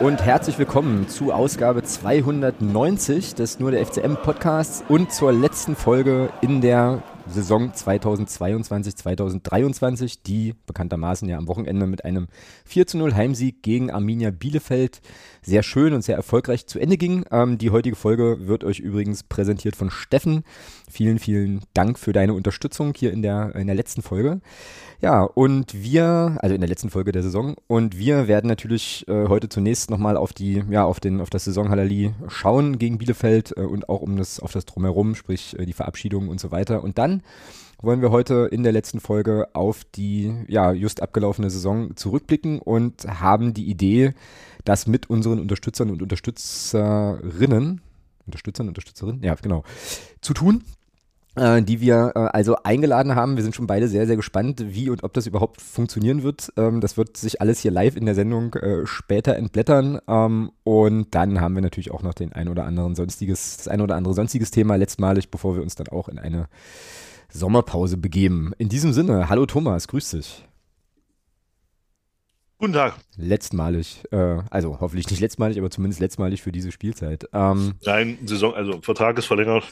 Und herzlich willkommen zu Ausgabe 290 des Nur der FCM Podcasts und zur letzten Folge in der Saison 2022, 2023, die bekanntermaßen ja am Wochenende mit einem 4 zu 0 Heimsieg gegen Arminia Bielefeld sehr schön und sehr erfolgreich zu Ende ging. Ähm, die heutige Folge wird euch übrigens präsentiert von Steffen. Vielen, vielen Dank für deine Unterstützung hier in der, in der letzten Folge. Ja, und wir, also in der letzten Folge der Saison, und wir werden natürlich äh, heute zunächst nochmal auf die, ja, auf den, auf das Saison Halali schauen gegen Bielefeld äh, und auch um das, auf das Drumherum, sprich äh, die Verabschiedung und so weiter. Und dann wollen wir heute in der letzten Folge auf die, ja, just abgelaufene Saison zurückblicken und haben die Idee, das mit unseren Unterstützern und Unterstützerinnen, Unterstützern, Unterstützerinnen, ja, genau, zu tun äh, die wir äh, also eingeladen haben. Wir sind schon beide sehr, sehr gespannt, wie und ob das überhaupt funktionieren wird. Ähm, das wird sich alles hier live in der Sendung äh, später entblättern. Ähm, und dann haben wir natürlich auch noch den ein oder anderen sonstiges, das ein oder andere sonstiges Thema letztmalig, bevor wir uns dann auch in eine Sommerpause begeben. In diesem Sinne, hallo Thomas, grüß dich. Guten Tag. Letztmalig, äh, also hoffentlich nicht letztmalig, aber zumindest letztmalig für diese Spielzeit. Ähm, Nein, Saison, also Vertrag ist verlängert.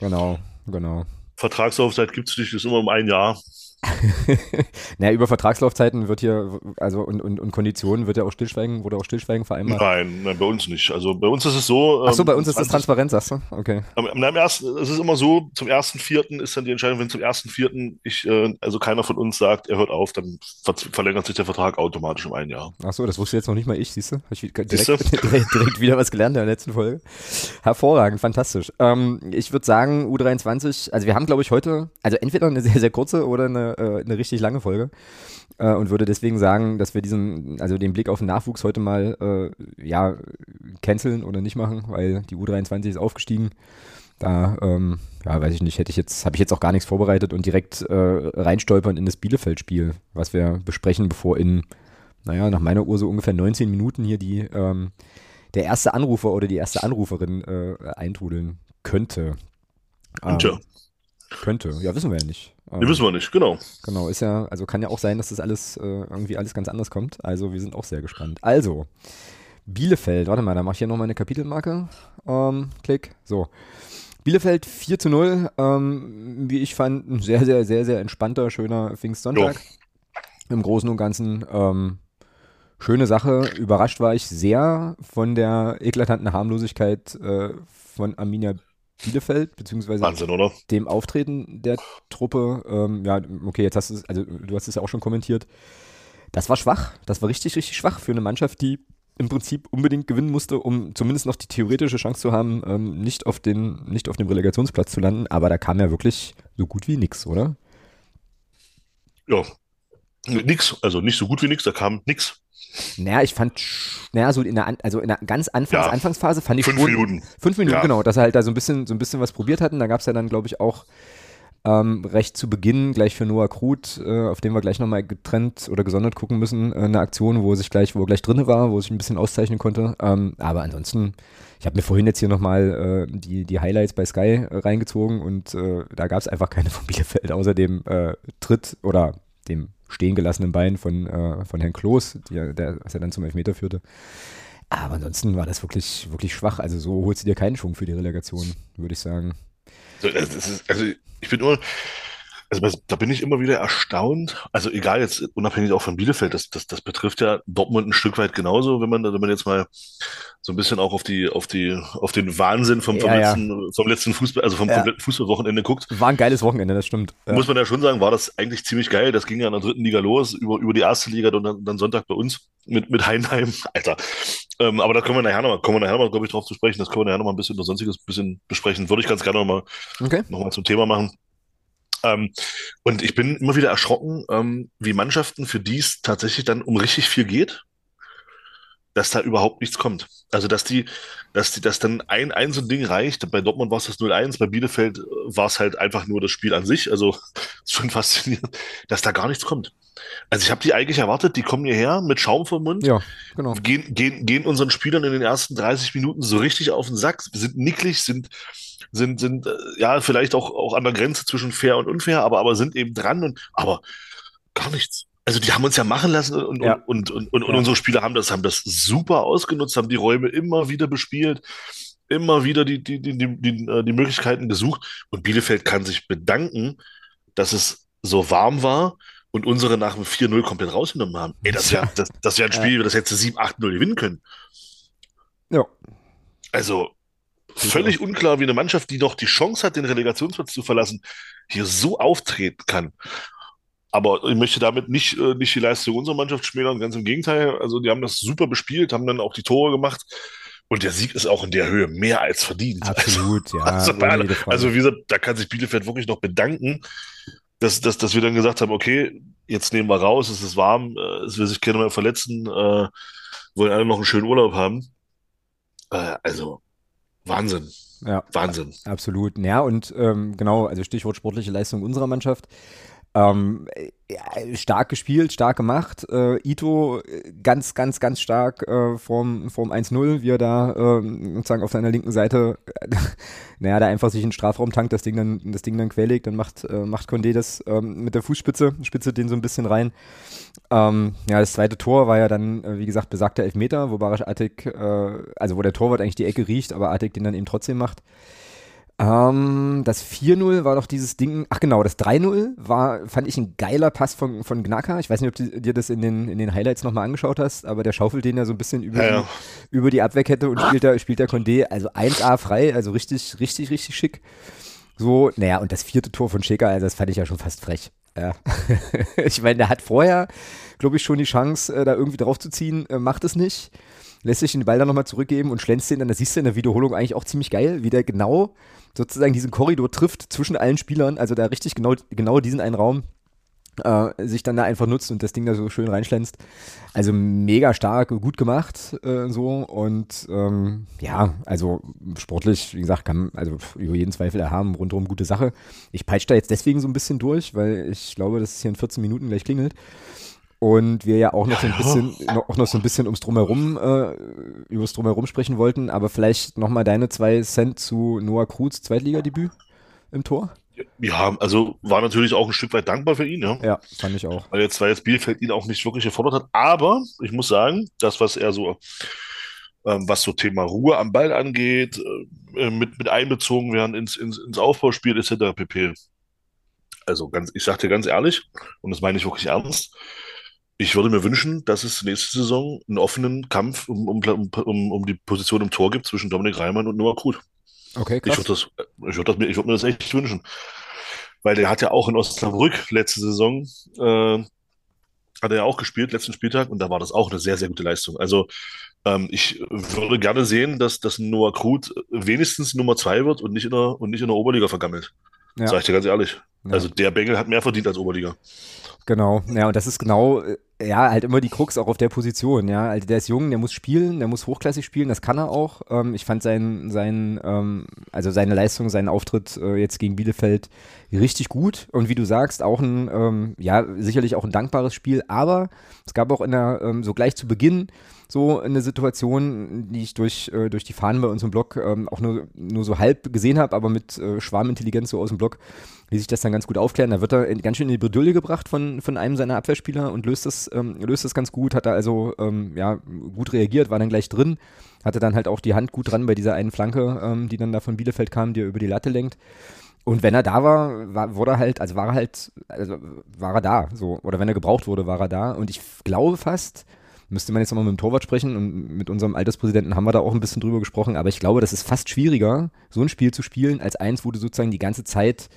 Genau, genau. Vertragslaufzeit gibt es nicht, ist immer um ein Jahr. naja, über Vertragslaufzeiten wird hier, also und, und, und Konditionen wird ja auch Stillschweigen, wurde auch Stillschweigen vereinbart? Nein, nein, bei uns nicht. Also bei uns ist es so. Ach so, bei ähm, uns ist es transparent, sagst du? Okay. Am, am ersten, es ist immer so, zum ersten Vierten ist dann die Entscheidung, wenn zum ersten Vierten ich, äh, also keiner von uns sagt, er hört auf, dann ver verlängert sich der Vertrag automatisch um ein Jahr. Ach so, das wusste jetzt noch nicht mal ich, siehst du? Ich direkt, direkt, direkt, wieder was gelernt in der letzten Folge. Hervorragend, fantastisch. Ähm, ich würde sagen, U23, also wir haben, glaube ich, heute, also entweder eine sehr, sehr kurze oder eine, äh, eine richtig lange Folge äh, und würde deswegen sagen, dass wir diesen, also den Blick auf den Nachwuchs heute mal, äh, ja, canceln oder nicht machen, weil die U23 ist aufgestiegen. Da, ähm, ja, weiß ich nicht, hätte ich jetzt, habe ich jetzt auch gar nichts vorbereitet und direkt äh, reinstolpern in das Bielefeld-Spiel, was wir besprechen, bevor in, naja, nach meiner Uhr so ungefähr 19 Minuten hier die, ähm, der erste Anrufer oder die erste Anruferin äh, eintrudeln könnte. Ähm, könnte, ja, wissen wir ja nicht. Ähm, wissen wir nicht, genau. Genau, ist ja, also kann ja auch sein, dass das alles äh, irgendwie alles ganz anders kommt. Also wir sind auch sehr gespannt. Also, Bielefeld, warte mal, da mache ich hier nochmal eine Kapitelmarke. Ähm, klick, so. Bielefeld 4 zu 0, ähm, wie ich fand, ein sehr, sehr, sehr, sehr entspannter, schöner Pfingstsonntag. Jo. Im Großen und Ganzen ähm, schöne Sache. Überrascht war ich sehr von der eklatanten Harmlosigkeit äh, von Arminia Bielefeld, beziehungsweise Wahnsinn, dem Auftreten der Truppe. Ähm, ja, okay, jetzt hast du es, also du hast es ja auch schon kommentiert. Das war schwach. Das war richtig, richtig schwach für eine Mannschaft, die im Prinzip unbedingt gewinnen musste, um zumindest noch die theoretische Chance zu haben, ähm, nicht, auf den, nicht auf dem Relegationsplatz zu landen. Aber da kam ja wirklich so gut wie nichts, oder? Ja, nix. Also nicht so gut wie nichts, da kam nichts. Naja, ich fand, naja, so in der, also in der ganz Anfangs, ja, Anfangsphase fand ich fünf schon. Minuten. Fünf Minuten, ja. genau, dass er halt da so ein bisschen, so ein bisschen was probiert hatten. Da gab es ja dann, glaube ich, auch ähm, recht zu Beginn gleich für Noah Krut, äh, auf den wir gleich nochmal getrennt oder gesondert gucken müssen, äh, eine Aktion, wo er sich gleich, wo er gleich drin war, wo er sich ein bisschen auszeichnen konnte. Ähm, aber ansonsten, ich habe mir vorhin jetzt hier nochmal äh, die, die Highlights bei Sky äh, reingezogen und äh, da gab es einfach keine von Bielefeld, außer dem äh, Tritt oder dem stehen gelassenen Bein von, äh, von Herrn Kloß, die, der, was er dann zum Elfmeter führte. Aber ansonsten war das wirklich, wirklich schwach. Also so holst du dir keinen Schwung für die Relegation, würde ich sagen. Ist, also ich bin nur, also da bin ich immer wieder erstaunt. Also egal jetzt unabhängig auch von Bielefeld, das, das, das betrifft ja Dortmund ein Stück weit genauso, wenn man, wenn man jetzt mal so ein bisschen auch auf die, auf die, auf den Wahnsinn vom, vom, ja, letzten, ja. vom letzten Fußball, also vom ja. kompletten Fußballwochenende guckt. War ein geiles Wochenende, das stimmt. Muss man ja schon sagen, war das eigentlich ziemlich geil. Das ging ja in der dritten Liga los, über, über die erste Liga dann, dann Sonntag bei uns mit, mit Heinheim. Alter. Ähm, aber da können wir nachher nochmal, kommen wir nachher nochmal, glaube ich, drauf zu sprechen. Das können wir nachher nochmal ein bisschen oder sonstiges bisschen besprechen. Würde ich ganz gerne nochmal okay. noch zum Thema machen. Ähm, und ich bin immer wieder erschrocken, ähm, wie Mannschaften, für die es tatsächlich dann um richtig viel geht, dass da überhaupt nichts kommt. Also, dass die, dass die, dass dann ein, ein so ein Ding reicht. Bei Dortmund war es das 0-1, bei Bielefeld war es halt einfach nur das Spiel an sich. Also, ist schon faszinierend, dass da gar nichts kommt. Also, ich habe die eigentlich erwartet, die kommen hierher mit Schaum vom Mund, ja, genau. gehen, gehen, gehen unseren Spielern in den ersten 30 Minuten so richtig auf den Sack, sind nicklig, sind, sind, sind, äh, ja, vielleicht auch, auch an der Grenze zwischen fair und unfair, aber, aber sind eben dran und, aber gar nichts. also die haben uns ja machen lassen und, Ja. und, und, und, und Ja. unsere Spieler haben das, haben das super ausgenutzt, haben die Räume immer wieder bespielt, immer wieder die, die, die, die, die, äh, die Möglichkeiten gesucht. Und Bielefeld kann sich bedanken, dass es so warm war und unsere nach dem 4-0 komplett rausgenommen haben. Ey, das wäre das, das wär ein Spiel, das hätte 7-8-0 gewinnen können. Ja. Also völlig unklar, wie eine Mannschaft, die noch die Chance hat, den Relegationsplatz zu verlassen, hier so auftreten kann. Aber ich möchte damit nicht, äh, nicht die Leistung unserer Mannschaft schmälern, ganz im Gegenteil. Also die haben das super bespielt, haben dann auch die Tore gemacht. Und der Sieg ist auch in der Höhe mehr als verdient. Absolut, ja. Also, bei aller- jede Frage. also wie gesagt, da kann sich Bielefeld wirklich noch bedanken, dass, dass, dass wir dann gesagt haben, okay, jetzt nehmen wir raus, es ist warm, äh, es will sich keiner mehr verletzen, äh, wollen alle noch einen schönen Urlaub haben. Äh, also Wahnsinn, ja. Wahnsinn. Absolut. Ja, und ähm, genau, also Stichwort sportliche Leistung unserer Mannschaft. Ähm, ja, stark gespielt, stark gemacht. Äh, Ito äh, ganz, ganz, ganz stark äh, vorm, vorm 1-0, wie er da ähm, sozusagen auf seiner linken Seite, äh, naja, da einfach sich in den Strafraum tankt, das Ding dann, das Ding dann querlegt, dann macht, äh, macht Condé das ähm, mit der Fußspitze, spitze den so ein bisschen rein. Ähm, ja, das zweite Tor war ja dann, äh, wie gesagt, besagter Elfmeter, wo Barisch Attik, äh, also wo der Torwart eigentlich die Ecke riecht, aber Attik den dann eben trotzdem macht. Ähm, das 4-0 war doch dieses Ding, ach genau, das 3-0 war, fand ich ein geiler Pass von, von Gnaka. Ich weiß nicht, ob du dir das in den, in den Highlights nochmal angeschaut hast, aber der schaufelt den ja so ein bisschen über, Ja, ja. Die, über die Abwehrkette und spielt da, spielt der Condé, also 1A frei, also richtig, richtig, richtig schick. So, naja, und das vierte Tor von Schäker, also das fand ich ja schon fast frech. Ja. ich meine, der hat vorher, glaube ich, schon die Chance, äh, da irgendwie drauf zu ziehen, äh, macht es nicht. Lässt sich den Ball dann nochmal zurückgeben und schlänzt den dann, das siehst du in der Wiederholung eigentlich auch ziemlich geil, wie der genau sozusagen diesen Korridor trifft zwischen allen Spielern, also da richtig genau, genau diesen einen Raum äh, sich dann da einfach nutzt und das Ding da so schön reinschlänzt. Also mega stark, gut gemacht äh, so und ähm, ja, also sportlich, wie gesagt, kann also über jeden Zweifel erhaben, rundherum gute Sache. Ich peitsche da jetzt deswegen so ein bisschen durch, weil ich glaube, dass es hier in 14 Minuten gleich klingelt. Und wir ja auch noch so ein bisschen, auch noch so ein bisschen ums Drumherum, äh, übers Drumherum sprechen wollten, aber vielleicht nochmal deine zwei Cent zu Noah Kruz Zweitligadebüt im Tor? Ja, also war natürlich auch ein Stück weit dankbar für ihn, ja. Ja, fand ich auch. Weil jetzt, weil jetzt Bielefeld ihn auch nicht wirklich gefordert hat. Aber ich muss sagen, das, was er so, ähm, was so Thema Ruhe am Ball angeht, äh, mit, mit einbezogen werden ins, ins, ins Aufbauspiel etc. pp. Also ganz, ich sag dir ganz ehrlich, und das meine ich wirklich ernst, ich würde mir wünschen, dass es nächste Saison einen offenen Kampf um, um, um, um die Position im Tor gibt zwischen Dominik Reimann und Noah Krut. Okay, Ich krass. ich würde das, mir- ich würde mir das echt wünschen. Weil der hat ja auch in Osnabrück letzte Saison, äh, hat er ja auch gespielt, letzten Spieltag, und da war das auch eine sehr, sehr gute Leistung. Also ähm, ich würde gerne sehen, dass, dass Noah Krut wenigstens Nummer zwei wird und nicht in der, und nicht in der Oberliga vergammelt. Ja. Sag ich dir ganz ehrlich. Ja. Also der Bengel hat mehr verdient als Oberliga. Genau, ja, und das ist genau, äh, ja, halt immer die Krux auch auf der Position, ja. Also der ist jung, der muss spielen, der muss hochklassig spielen, das kann er auch. Ähm, ich fand sein, sein, ähm, also seine Leistung, seinen Auftritt äh, jetzt gegen Bielefeld richtig gut. Und wie du sagst, auch ein, ähm, ja, sicherlich auch ein dankbares Spiel, aber es gab auch in der, ähm, so gleich zu Beginn so eine Situation, die ich durch, äh, durch die Fahnen bei uns im Blog ähm, auch nur, nur so halb gesehen habe, aber mit äh, Schwarmintelligenz so aus dem Blog ließ sich das dann ganz gut aufklären. Da wird er in, ganz schön in die Bredouille gebracht von, von einem seiner Abwehrspieler und löst das, ähm, löst das ganz gut, hat er also ähm, ja, gut reagiert, war dann gleich drin, hatte dann halt auch die Hand gut dran bei dieser einen Flanke, ähm, die dann da von Bielefeld kam, die er über die Latte lenkt. Und wenn er da war, war wurde er halt, also war er halt, also war er da, so. Oder wenn er gebraucht wurde, war er da. Und ich glaube fast, müsste man jetzt nochmal mit dem Torwart sprechen und mit unserem Alterspräsidenten haben wir da auch ein bisschen drüber gesprochen, aber ich glaube, das ist fast schwieriger, so ein Spiel zu spielen, als eins, wo du sozusagen die ganze Zeit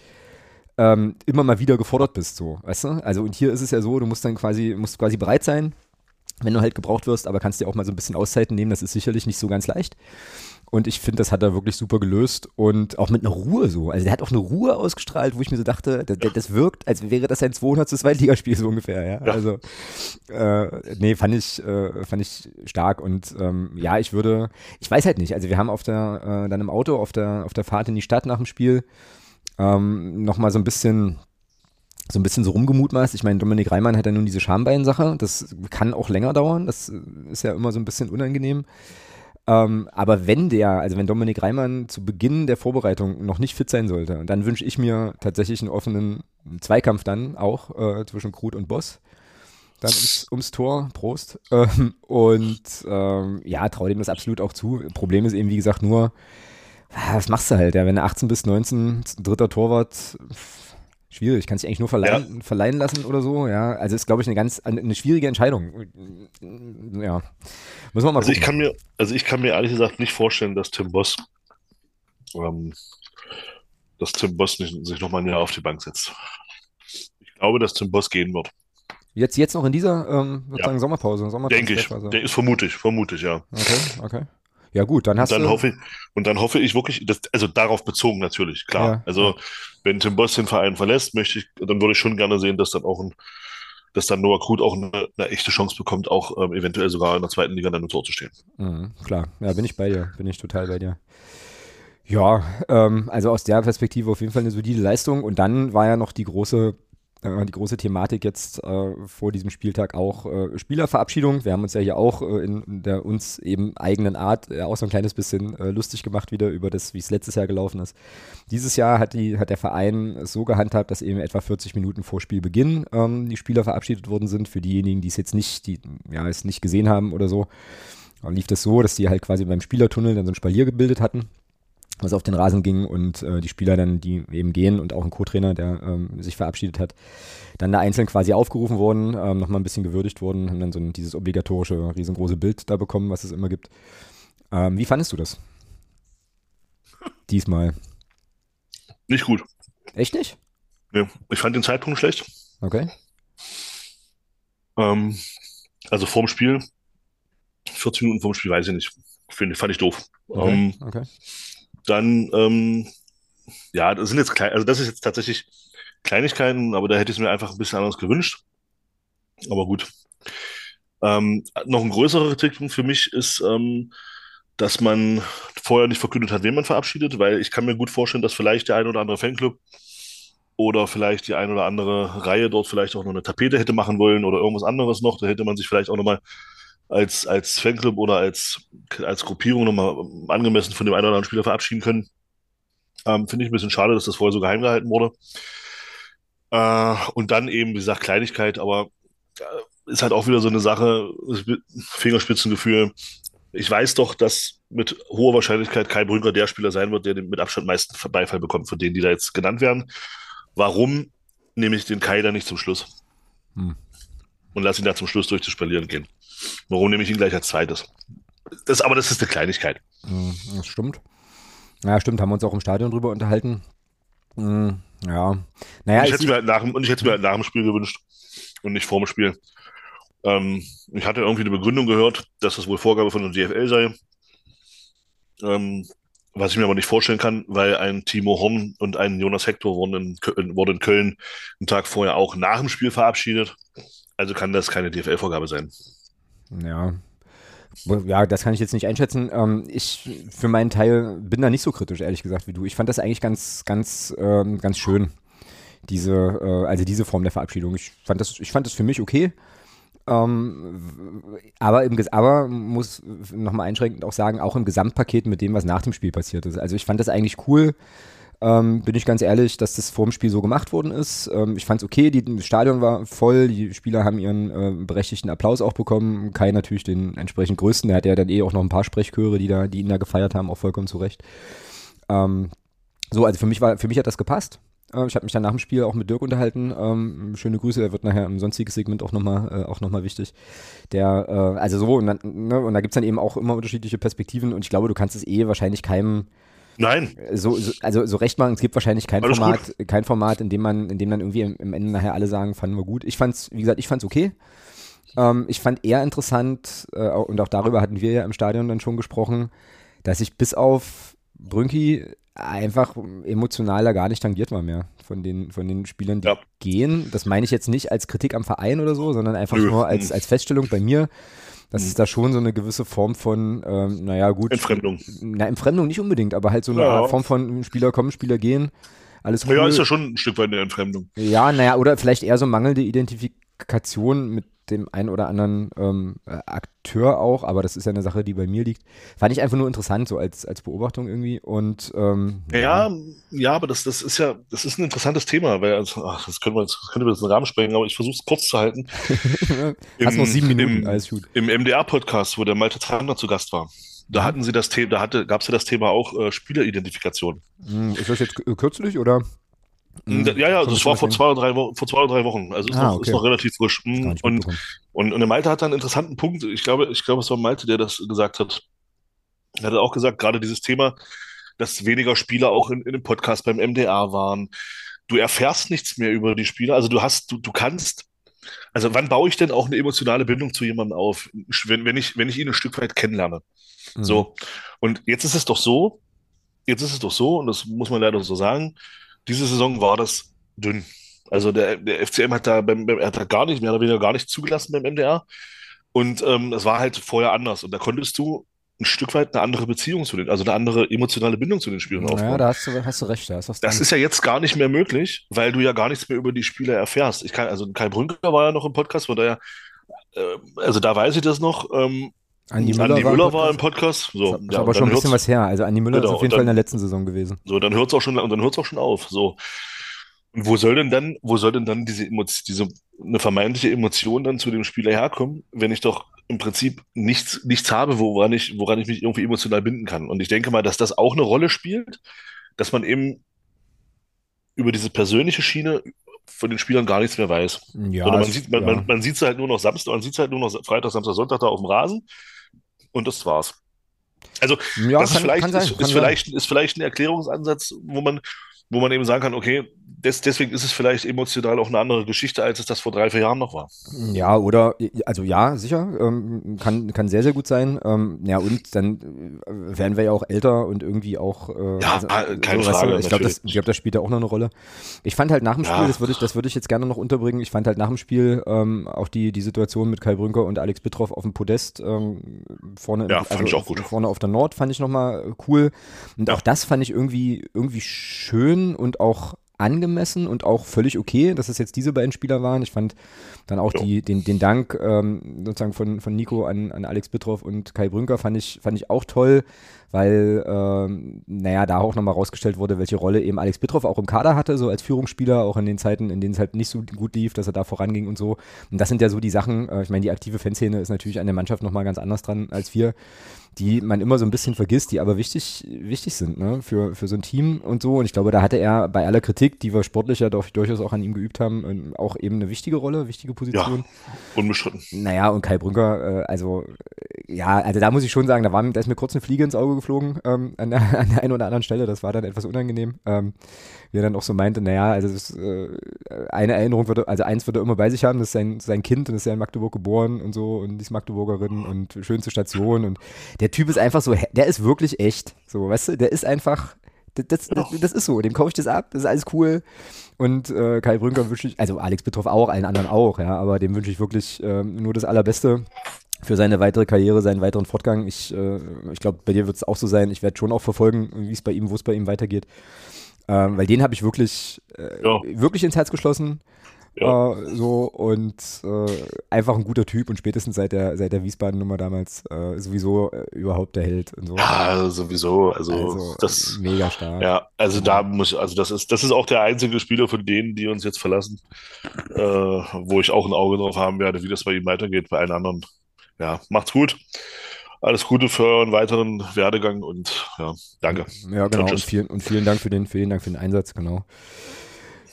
ähm, immer mal wieder gefordert bist, so, weißt du? Also und hier ist es ja so, du musst dann quasi, musst quasi bereit sein, wenn du halt gebraucht wirst, aber kannst dir auch mal so ein bisschen Auszeiten nehmen, das ist sicherlich nicht so ganz leicht. Und ich finde, das hat er wirklich super gelöst und auch mit einer Ruhe so. Also der hat auch eine Ruhe ausgestrahlt, wo ich mir so dachte, das, das wirkt, als wäre das sein 200. Zweitligaspiel so ungefähr, ja. Ja. Also, äh, nee, fand ich, äh, fand ich stark und ähm, ja, ich würde, ich weiß halt nicht, also wir haben auf der, äh, dann im Auto, auf der, auf der Fahrt in die Stadt nach dem Spiel ähm, nochmal so ein bisschen so ein bisschen so rumgemutmaßt. Ich meine, Dominik Reimann hat ja nun diese Schambein-Sache. Das kann auch länger dauern. Das ist ja immer so ein bisschen unangenehm. Ähm, aber wenn der, also wenn Dominik Reimann zu Beginn der Vorbereitung noch nicht fit sein sollte, dann wünsche ich mir tatsächlich einen offenen Zweikampf dann auch äh, zwischen Krut und Boss. dann ums, ums Tor, Prost. Ähm, und ähm, ja, traue dem das absolut auch zu. Problem ist eben, wie gesagt, nur, was machst du halt, ja, wenn du 18 bis 19 dritter Torwart, schwierig, kannst dich eigentlich nur verleihen, ja. verleihen lassen oder so, ja. Also ist, glaube ich, eine ganz, eine schwierige Entscheidung. Ja. Müssen wir mal also gucken. ich kann mir, also ich kann mir ehrlich gesagt nicht vorstellen, dass Tim Boss, ähm, dass Tim Boss nicht, sich nochmal ein Jahr auf die Bank setzt. Ich glaube, dass Tim Boss gehen wird. Jetzt, jetzt noch in dieser ähm, ja. Sommerpause, Sommerpause. Denke ich. Der ist vermutlich, vermutlich, ja. Okay, okay. Ja gut, dann hast und dann du. Hoffe ich, und dann hoffe ich wirklich, dass, also darauf bezogen natürlich, klar. Ja, also ja. wenn Tim Boss den Verein verlässt, möchte ich, dann würde ich schon gerne sehen, dass dann auch ein, dass dann Noah Krut auch eine, eine, echte Chance bekommt, auch ähm, eventuell sogar in der zweiten Liga dann im Tor zu stehen. Mhm, klar, ja, bin ich bei dir, bin ich total bei dir. Ja, ähm, also aus der Perspektive auf jeden Fall eine solide Leistung. Und dann war ja noch die große die große Thematik jetzt äh, vor diesem Spieltag auch äh, Spielerverabschiedung. Wir haben uns ja hier auch äh, in der uns eben eigenen Art äh, auch so ein kleines bisschen äh, lustig gemacht wieder über das, wie es letztes Jahr gelaufen ist. Dieses Jahr hat, die, hat der Verein es so gehandhabt, dass eben etwa 40 Minuten vor Spielbeginn ähm, die Spieler verabschiedet worden sind. Für diejenigen, die es jetzt nicht, die ja es nicht gesehen haben oder so, lief das so, dass die halt quasi beim Spielertunnel dann so ein Spalier gebildet hatten was auf den Rasen ging und äh, die Spieler dann, die eben gehen und auch ein Co-Trainer, der ähm, sich verabschiedet hat, dann da einzeln quasi aufgerufen wurden, ähm, nochmal ein bisschen gewürdigt wurden, haben dann so ein, dieses obligatorische, riesengroße Bild da bekommen, was es immer gibt. Ähm, wie fandest du das? Diesmal. Nicht gut. Echt nicht? Nee, ich fand den Zeitpunkt schlecht. Okay. Ähm, also vorm Spiel, 40 Minuten vorm Spiel, weiß ich nicht. Find, fand ich doof. Okay. Ähm, okay. Dann, ähm, ja, das sind jetzt klein, also das ist jetzt tatsächlich Kleinigkeiten, aber da hätte ich es mir einfach ein bisschen anders gewünscht. Aber gut. Ähm, noch ein größerer Kritikpunkt für mich ist, ähm, dass man vorher nicht verkündet hat, wen man verabschiedet, weil ich kann mir gut vorstellen, dass vielleicht der ein oder andere Fanclub oder vielleicht die ein oder andere Reihe dort vielleicht auch noch eine Tapete hätte machen wollen oder irgendwas anderes noch. Da hätte man sich vielleicht auch nochmal als, als Fanclub oder als, als Gruppierung nochmal angemessen von dem einen oder anderen Spieler verabschieden können. Ähm, Finde ich ein bisschen schade, dass das vorher so geheim gehalten wurde. Äh, und dann eben, wie gesagt, Kleinigkeit, aber äh, ist halt auch wieder so eine Sache, Fingerspitzengefühl. Ich weiß doch, dass mit hoher Wahrscheinlichkeit Kai Brünker der Spieler sein wird, der den mit Abstand meisten Beifall bekommt, von denen, die da jetzt genannt werden. Warum nehme ich den Kai dann nicht zum Schluss? Hm. Und lasse ihn da zum Schluss durch das Spalieren gehen. Warum nehme ich ihn gleich als zweites? Das, aber das ist eine Kleinigkeit. Hm, das stimmt. Ja, stimmt, haben wir uns auch im Stadion drüber unterhalten. Hm, ja. Naja, und ich, hätte mir halt nach, und ich hätte mir halt nach dem Spiel gewünscht und nicht vor dem Spiel. Ähm, ich hatte irgendwie eine Begründung gehört, dass das wohl Vorgabe von der DFL sei. Ähm, was ich mir aber nicht vorstellen kann, weil ein Timo Horn und ein Jonas Hector wurden in, wurden in Köln einen Tag vorher auch nach dem Spiel verabschiedet. Also kann das keine DFL-Vorgabe sein. Ja. Ja, das kann ich jetzt nicht einschätzen. Ähm, ich für meinen Teil bin da nicht so kritisch, ehrlich gesagt, wie du. Ich fand das eigentlich ganz, ganz, ähm, ganz schön, diese, äh, also diese Form der Verabschiedung. Ich fand das, ich fand das für mich okay. Ähm, aber, im, aber muss nochmal einschränkend auch sagen, auch im Gesamtpaket mit dem, was nach dem Spiel passiert ist. Also ich fand das eigentlich cool, ähm, bin ich ganz ehrlich, dass das vor dem Spiel so gemacht worden ist. Ähm, ich fand es okay, die, das Stadion war voll, die Spieler haben ihren äh, berechtigten Applaus auch bekommen. Kai natürlich den entsprechend größten, der hat ja dann eh auch noch ein paar Sprechchöre, die, da, die ihn da gefeiert haben, auch vollkommen zurecht. Ähm, so, also für mich war, für mich hat das gepasst. Äh, ich habe mich dann nach dem Spiel auch mit Dirk unterhalten. Ähm, schöne Grüße, er wird nachher im sonstigen Segment auch nochmal äh, noch wichtig. Der, äh, also so, und, dann, ne, und da gibt's dann eben auch immer unterschiedliche Perspektiven und ich glaube, du kannst es eh wahrscheinlich keinem Nein. So, so, also so recht machen, es gibt wahrscheinlich kein Alles Format, gut. kein Format, in dem man, in dem dann irgendwie im, Ende nachher alle sagen, fanden wir gut. Ich fand's, wie gesagt, ich fand's okay. Ähm, ich fand eher interessant, äh, und auch darüber hatten wir ja im Stadion dann schon gesprochen, dass ich bis auf Brünki einfach emotionaler gar nicht tangiert war mehr von den, von den Spielern, die ja. gehen. Das meine ich jetzt nicht als Kritik am Verein oder so, sondern einfach Nö. nur als, als Feststellung bei mir dass es mhm. da schon so eine gewisse Form von, ähm, naja, gut. Entfremdung. Na, Entfremdung nicht unbedingt, aber halt so eine ja. Form von Spieler kommen, Spieler gehen. Alles cool. Ja, ist ja schon ein Stück weit eine Entfremdung. Ja, naja, oder vielleicht eher so mangelnde Identifikation mit dem einen oder anderen ähm, äh, Akteur auch, aber das ist ja eine Sache, die bei mir liegt. Fand ich einfach nur interessant, so als, als Beobachtung irgendwie. Und ähm, ja, ja, aber das, das ist ja, das ist ein interessantes Thema, weil also, ach, das können wir jetzt, das könnte wir jetzt den Rahmen sprengen, aber ich versuche es kurz zu halten. Hast noch sieben Minuten, im, alles gut. Im MDR-Podcast, wo der Malte Zander zu Gast war. Da hatten sie das Thema, da hatte, gab es ja das Thema auch äh, Spieleridentifikation. Hm, Ist das jetzt kürzlich oder? Hm, Ja, ja, das war vor zwei, oder drei Wochen, vor zwei oder drei Wochen. Also ist, Ah, noch, okay. ist noch relativ frisch. Nicht Und, und, und der Malte hat da einen interessanten Punkt. Ich glaube, ich glaube, es war Malte, der das gesagt hat. Er hat auch gesagt, gerade dieses Thema, dass weniger Spieler auch in, in dem Podcast beim MDR waren. Du erfährst nichts mehr über die Spieler. Also du hast, du, du kannst, also wann baue ich denn auch eine emotionale Bindung zu jemandem auf, wenn, wenn ich, wenn ich ihn ein Stück weit kennenlerne? Mhm. So. Und jetzt ist es doch so, jetzt ist es doch so, und das muss man leider so sagen, diese Saison war das dünn. Also der, der FCM hat da beim, beim, hat da gar nicht, mehr oder weniger gar nicht zugelassen beim MDR. Und ähm, das war halt vorher anders. Und da konntest du ein Stück weit eine andere Beziehung zu den, also eine andere emotionale Bindung zu den Spielern Ja, aufbauen. da hast du, hast du recht, da was Das ist ja jetzt gar nicht mehr möglich, weil du ja gar nichts mehr über die Spieler erfährst. Ich kann, also Kai Brünker war ja noch im Podcast, von daher, äh, also da weiß ich das noch. Ähm, Andi Müller, Andi war, Müller im war im Podcast. So, ist ja, aber schon ein dann bisschen was her. Also Andi Müller ist Genau, auf jeden und Fall in dann- der letzten Saison gewesen. So, dann hört es auch schon, und dann hört's auch schon auf. So. Und wo soll denn dann, wo soll denn dann diese Emotion, diese, eine vermeintliche Emotion dann zu dem Spieler herkommen, wenn ich doch im Prinzip nichts, nichts habe, woran ich, woran ich mich irgendwie emotional binden kann? Und ich denke mal, dass das auch eine Rolle spielt, dass man eben über diese persönliche Schiene von den Spielern gar nichts mehr weiß. Ja, man sieht, man, ja. man, man sieht sie halt nur noch Samstag, man sieht sie halt nur noch Freitag, Samstag, Sonntag da auf dem Rasen. Und das war's. Also, ja, das ist kann, vielleicht, kann sein. ist, ist, sein. vielleicht, ist vielleicht ein Erklärungsansatz, wo man, wo man eben sagen kann, okay, des, deswegen ist es vielleicht emotional auch eine andere Geschichte, als es das vor drei, vier Jahren noch war. Ja, oder, also ja, sicher, ähm, kann, kann sehr, sehr gut sein. Ähm, ja, und dann äh, werden wir ja auch älter und irgendwie auch. Äh, Ja, keine Frage, ich glaube, das, ich glaub, das spielt ja auch noch eine Rolle. Ich fand halt nach dem Ja. Spiel, das würde ich, das würde ich jetzt gerne noch unterbringen, ich fand halt nach dem Spiel ähm, auch die, die Situation mit Kai Brünker und Alex Bittroff auf dem Podest ähm, vorne, im- Ja, fand ich auch gut. vorne auf der Nord, fand ich nochmal cool. Und Ja. auch das fand ich irgendwie, irgendwie schön und auch angemessen und auch völlig okay, dass es jetzt diese beiden Spieler waren. Ich fand dann auch die, den, den Dank ähm, sozusagen von, von Nico an, an Alex Bittroff und Kai Brünker fand ich, fand ich auch toll, weil, ähm, naja, da auch nochmal rausgestellt wurde, welche Rolle eben Alex Bittroff auch im Kader hatte, so als Führungsspieler, auch in den Zeiten, in denen es halt nicht so gut lief, dass er da voranging und so. Und das sind ja so die Sachen, äh, ich meine, die aktive Fanszene ist natürlich an der Mannschaft nochmal ganz anders dran als wir die man immer so ein bisschen vergisst, die aber wichtig, wichtig sind ne? für, für so ein Team und so. Und ich glaube, da hatte er bei aller Kritik, die wir sportlich ja doch durchaus auch an ihm geübt haben, ähm, auch eben eine wichtige Rolle, wichtige Position. Unbestritten. Naja, und Kai Brünker, äh, also äh, ja, also da muss ich schon sagen, da, war, da ist mir kurz eine Fliege ins Auge geflogen ähm, an, der, an der einen oder anderen Stelle. Das war dann etwas unangenehm. Ähm, wie er dann auch so meinte, naja, also das, äh, eine Erinnerung würde, also eins würde er immer bei sich haben, das ist sein, sein Kind und ist ja in Magdeburg geboren und so und die ist Magdeburgerin und schönste Station und der Typ ist einfach so, der ist wirklich echt. So, weißt du, der ist einfach, das, das, das, ist so, dem kaufe ich das ab, das ist alles cool. Und äh, Kai Brünker wünsche ich, also Alex Betroff auch, allen anderen auch, ja, aber dem wünsche ich wirklich ähm, nur das Allerbeste für seine weitere Karriere, seinen weiteren Fortgang. Ich, äh, ich glaube, bei dir wird es auch so sein. Ich werde schon auch verfolgen, wie es bei ihm, wo es bei ihm weitergeht. Ähm, weil den habe ich wirklich, äh, Ja. wirklich ins Herz geschlossen. Ja. Äh, so und äh, einfach ein guter Typ und spätestens seit der, seit der Wiesbaden-Nummer damals äh, sowieso äh, überhaupt der Held und so. Ja, sowieso. Also, also das, mega stark. ja, also da muss, also das ist, das ist auch der einzige Spieler von denen, die uns jetzt verlassen, äh, wo ich auch ein Auge drauf haben werde, wie das bei ihm weitergeht. Bei allen anderen, ja, macht's gut. Alles Gute für euren weiteren Werdegang und ja, danke. Ja, genau. Und vielen, und vielen Dank für den, vielen Dank für den Einsatz, genau.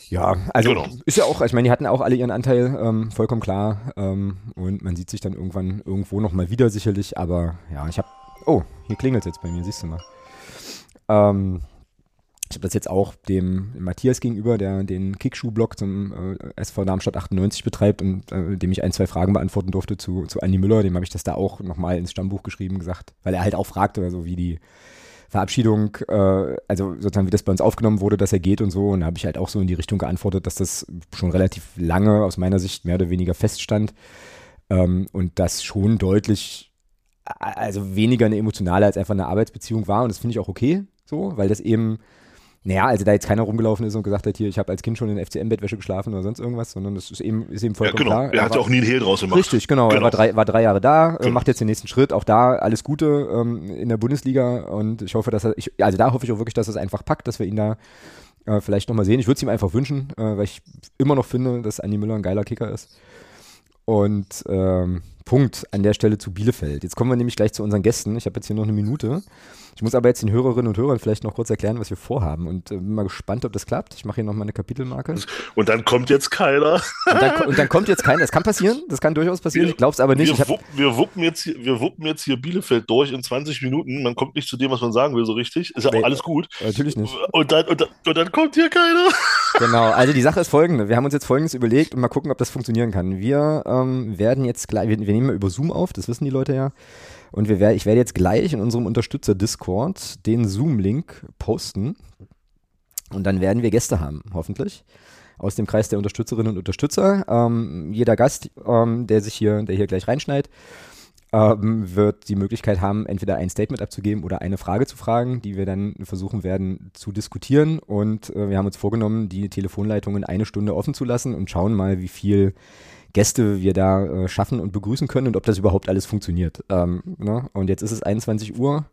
Ja, also Genau. ist ja auch, ich meine, die hatten auch alle ihren Anteil, ähm, vollkommen klar. Ähm, und man sieht sich dann irgendwann irgendwo nochmal wieder sicherlich, aber ja, ich habe. Oh, hier klingelt jetzt bei mir, siehst du mal. Ähm, ich habe das jetzt auch dem Matthias gegenüber, der den Kickschuh-Blog zum äh, SV Darmstadt 98 betreibt und äh, dem ich ein, zwei Fragen beantworten durfte zu, zu Andi Müller, dem habe ich das da auch nochmal ins Stammbuch geschrieben gesagt, weil er halt auch fragte, also wie die Verabschiedung, äh, also sozusagen wie das bei uns aufgenommen wurde, dass er geht und so. Und da habe ich halt auch so in die Richtung geantwortet, dass das schon relativ lange aus meiner Sicht mehr oder weniger feststand ähm, und das schon deutlich, also weniger eine emotionale als einfach eine Arbeitsbeziehung war. Und das finde ich auch okay, so, weil das eben Naja, also da jetzt keiner rumgelaufen ist und gesagt hat, hier, ich habe als Kind schon in FCM-Bettwäsche geschlafen oder sonst irgendwas, sondern das ist eben, ist eben Ja, vollkommen genau. klar. Er hat ja war- auch nie einen Hehl draus gemacht. Richtig, genau. Er Genau. war drei, war drei Jahre da, äh, Genau. macht jetzt den nächsten Schritt. Auch da alles Gute ähm, in der Bundesliga und ich hoffe, dass er, ich, also da hoffe ich auch wirklich, dass er es einfach packt, dass wir ihn da äh, vielleicht nochmal sehen. Ich würde es ihm einfach wünschen, äh, weil ich immer noch finde, dass Andi Müller ein geiler Kicker ist. Und ähm, Punkt an der Stelle zu Bielefeld. Jetzt kommen wir nämlich gleich zu unseren Gästen. Ich habe jetzt hier noch eine Minute. Ich muss aber jetzt den Hörerinnen und Hörern vielleicht noch kurz erklären, was wir vorhaben. Und äh, bin mal gespannt, ob das klappt. Ich mache hier nochmal eine Kapitelmarke. Und dann kommt jetzt keiner. Und dann, und dann kommt jetzt keiner. Das kann passieren. Das kann durchaus passieren. Ich glaube es aber nicht. Ich Wir, wuppen, wir, wuppen jetzt hier, wir wuppen jetzt hier Bielefeld durch in 20 Minuten. Man kommt nicht zu dem, was man sagen will, so richtig. Ist ja Nee. auch alles gut. natürlich nicht. Und dann, und, dann, und dann kommt hier keiner. Genau, also die Sache ist folgende. Wir haben uns jetzt folgendes überlegt und mal gucken, ob das funktionieren kann. Wir ähm, werden jetzt gleich, wir, wir nehmen mal über Zoom auf, das wissen die Leute ja. Und wir ich werde jetzt gleich in unserem Unterstützer-Discord den Zoom-Link posten. Und dann werden wir Gäste haben, hoffentlich. Aus dem Kreis der Unterstützerinnen und Unterstützer. Ähm, jeder Gast, ähm, der sich hier, der hier gleich reinschneidet, ähm, wird die Möglichkeit haben, entweder ein Statement abzugeben oder eine Frage zu fragen, die wir dann versuchen werden zu diskutieren. Und äh, wir haben uns vorgenommen, die Telefonleitungen eine Stunde offen zu lassen und schauen mal, wie viel Gäste wir da äh, schaffen und begrüßen können und ob das überhaupt alles funktioniert. Ähm, ne? Und jetzt ist es 21 Uhr.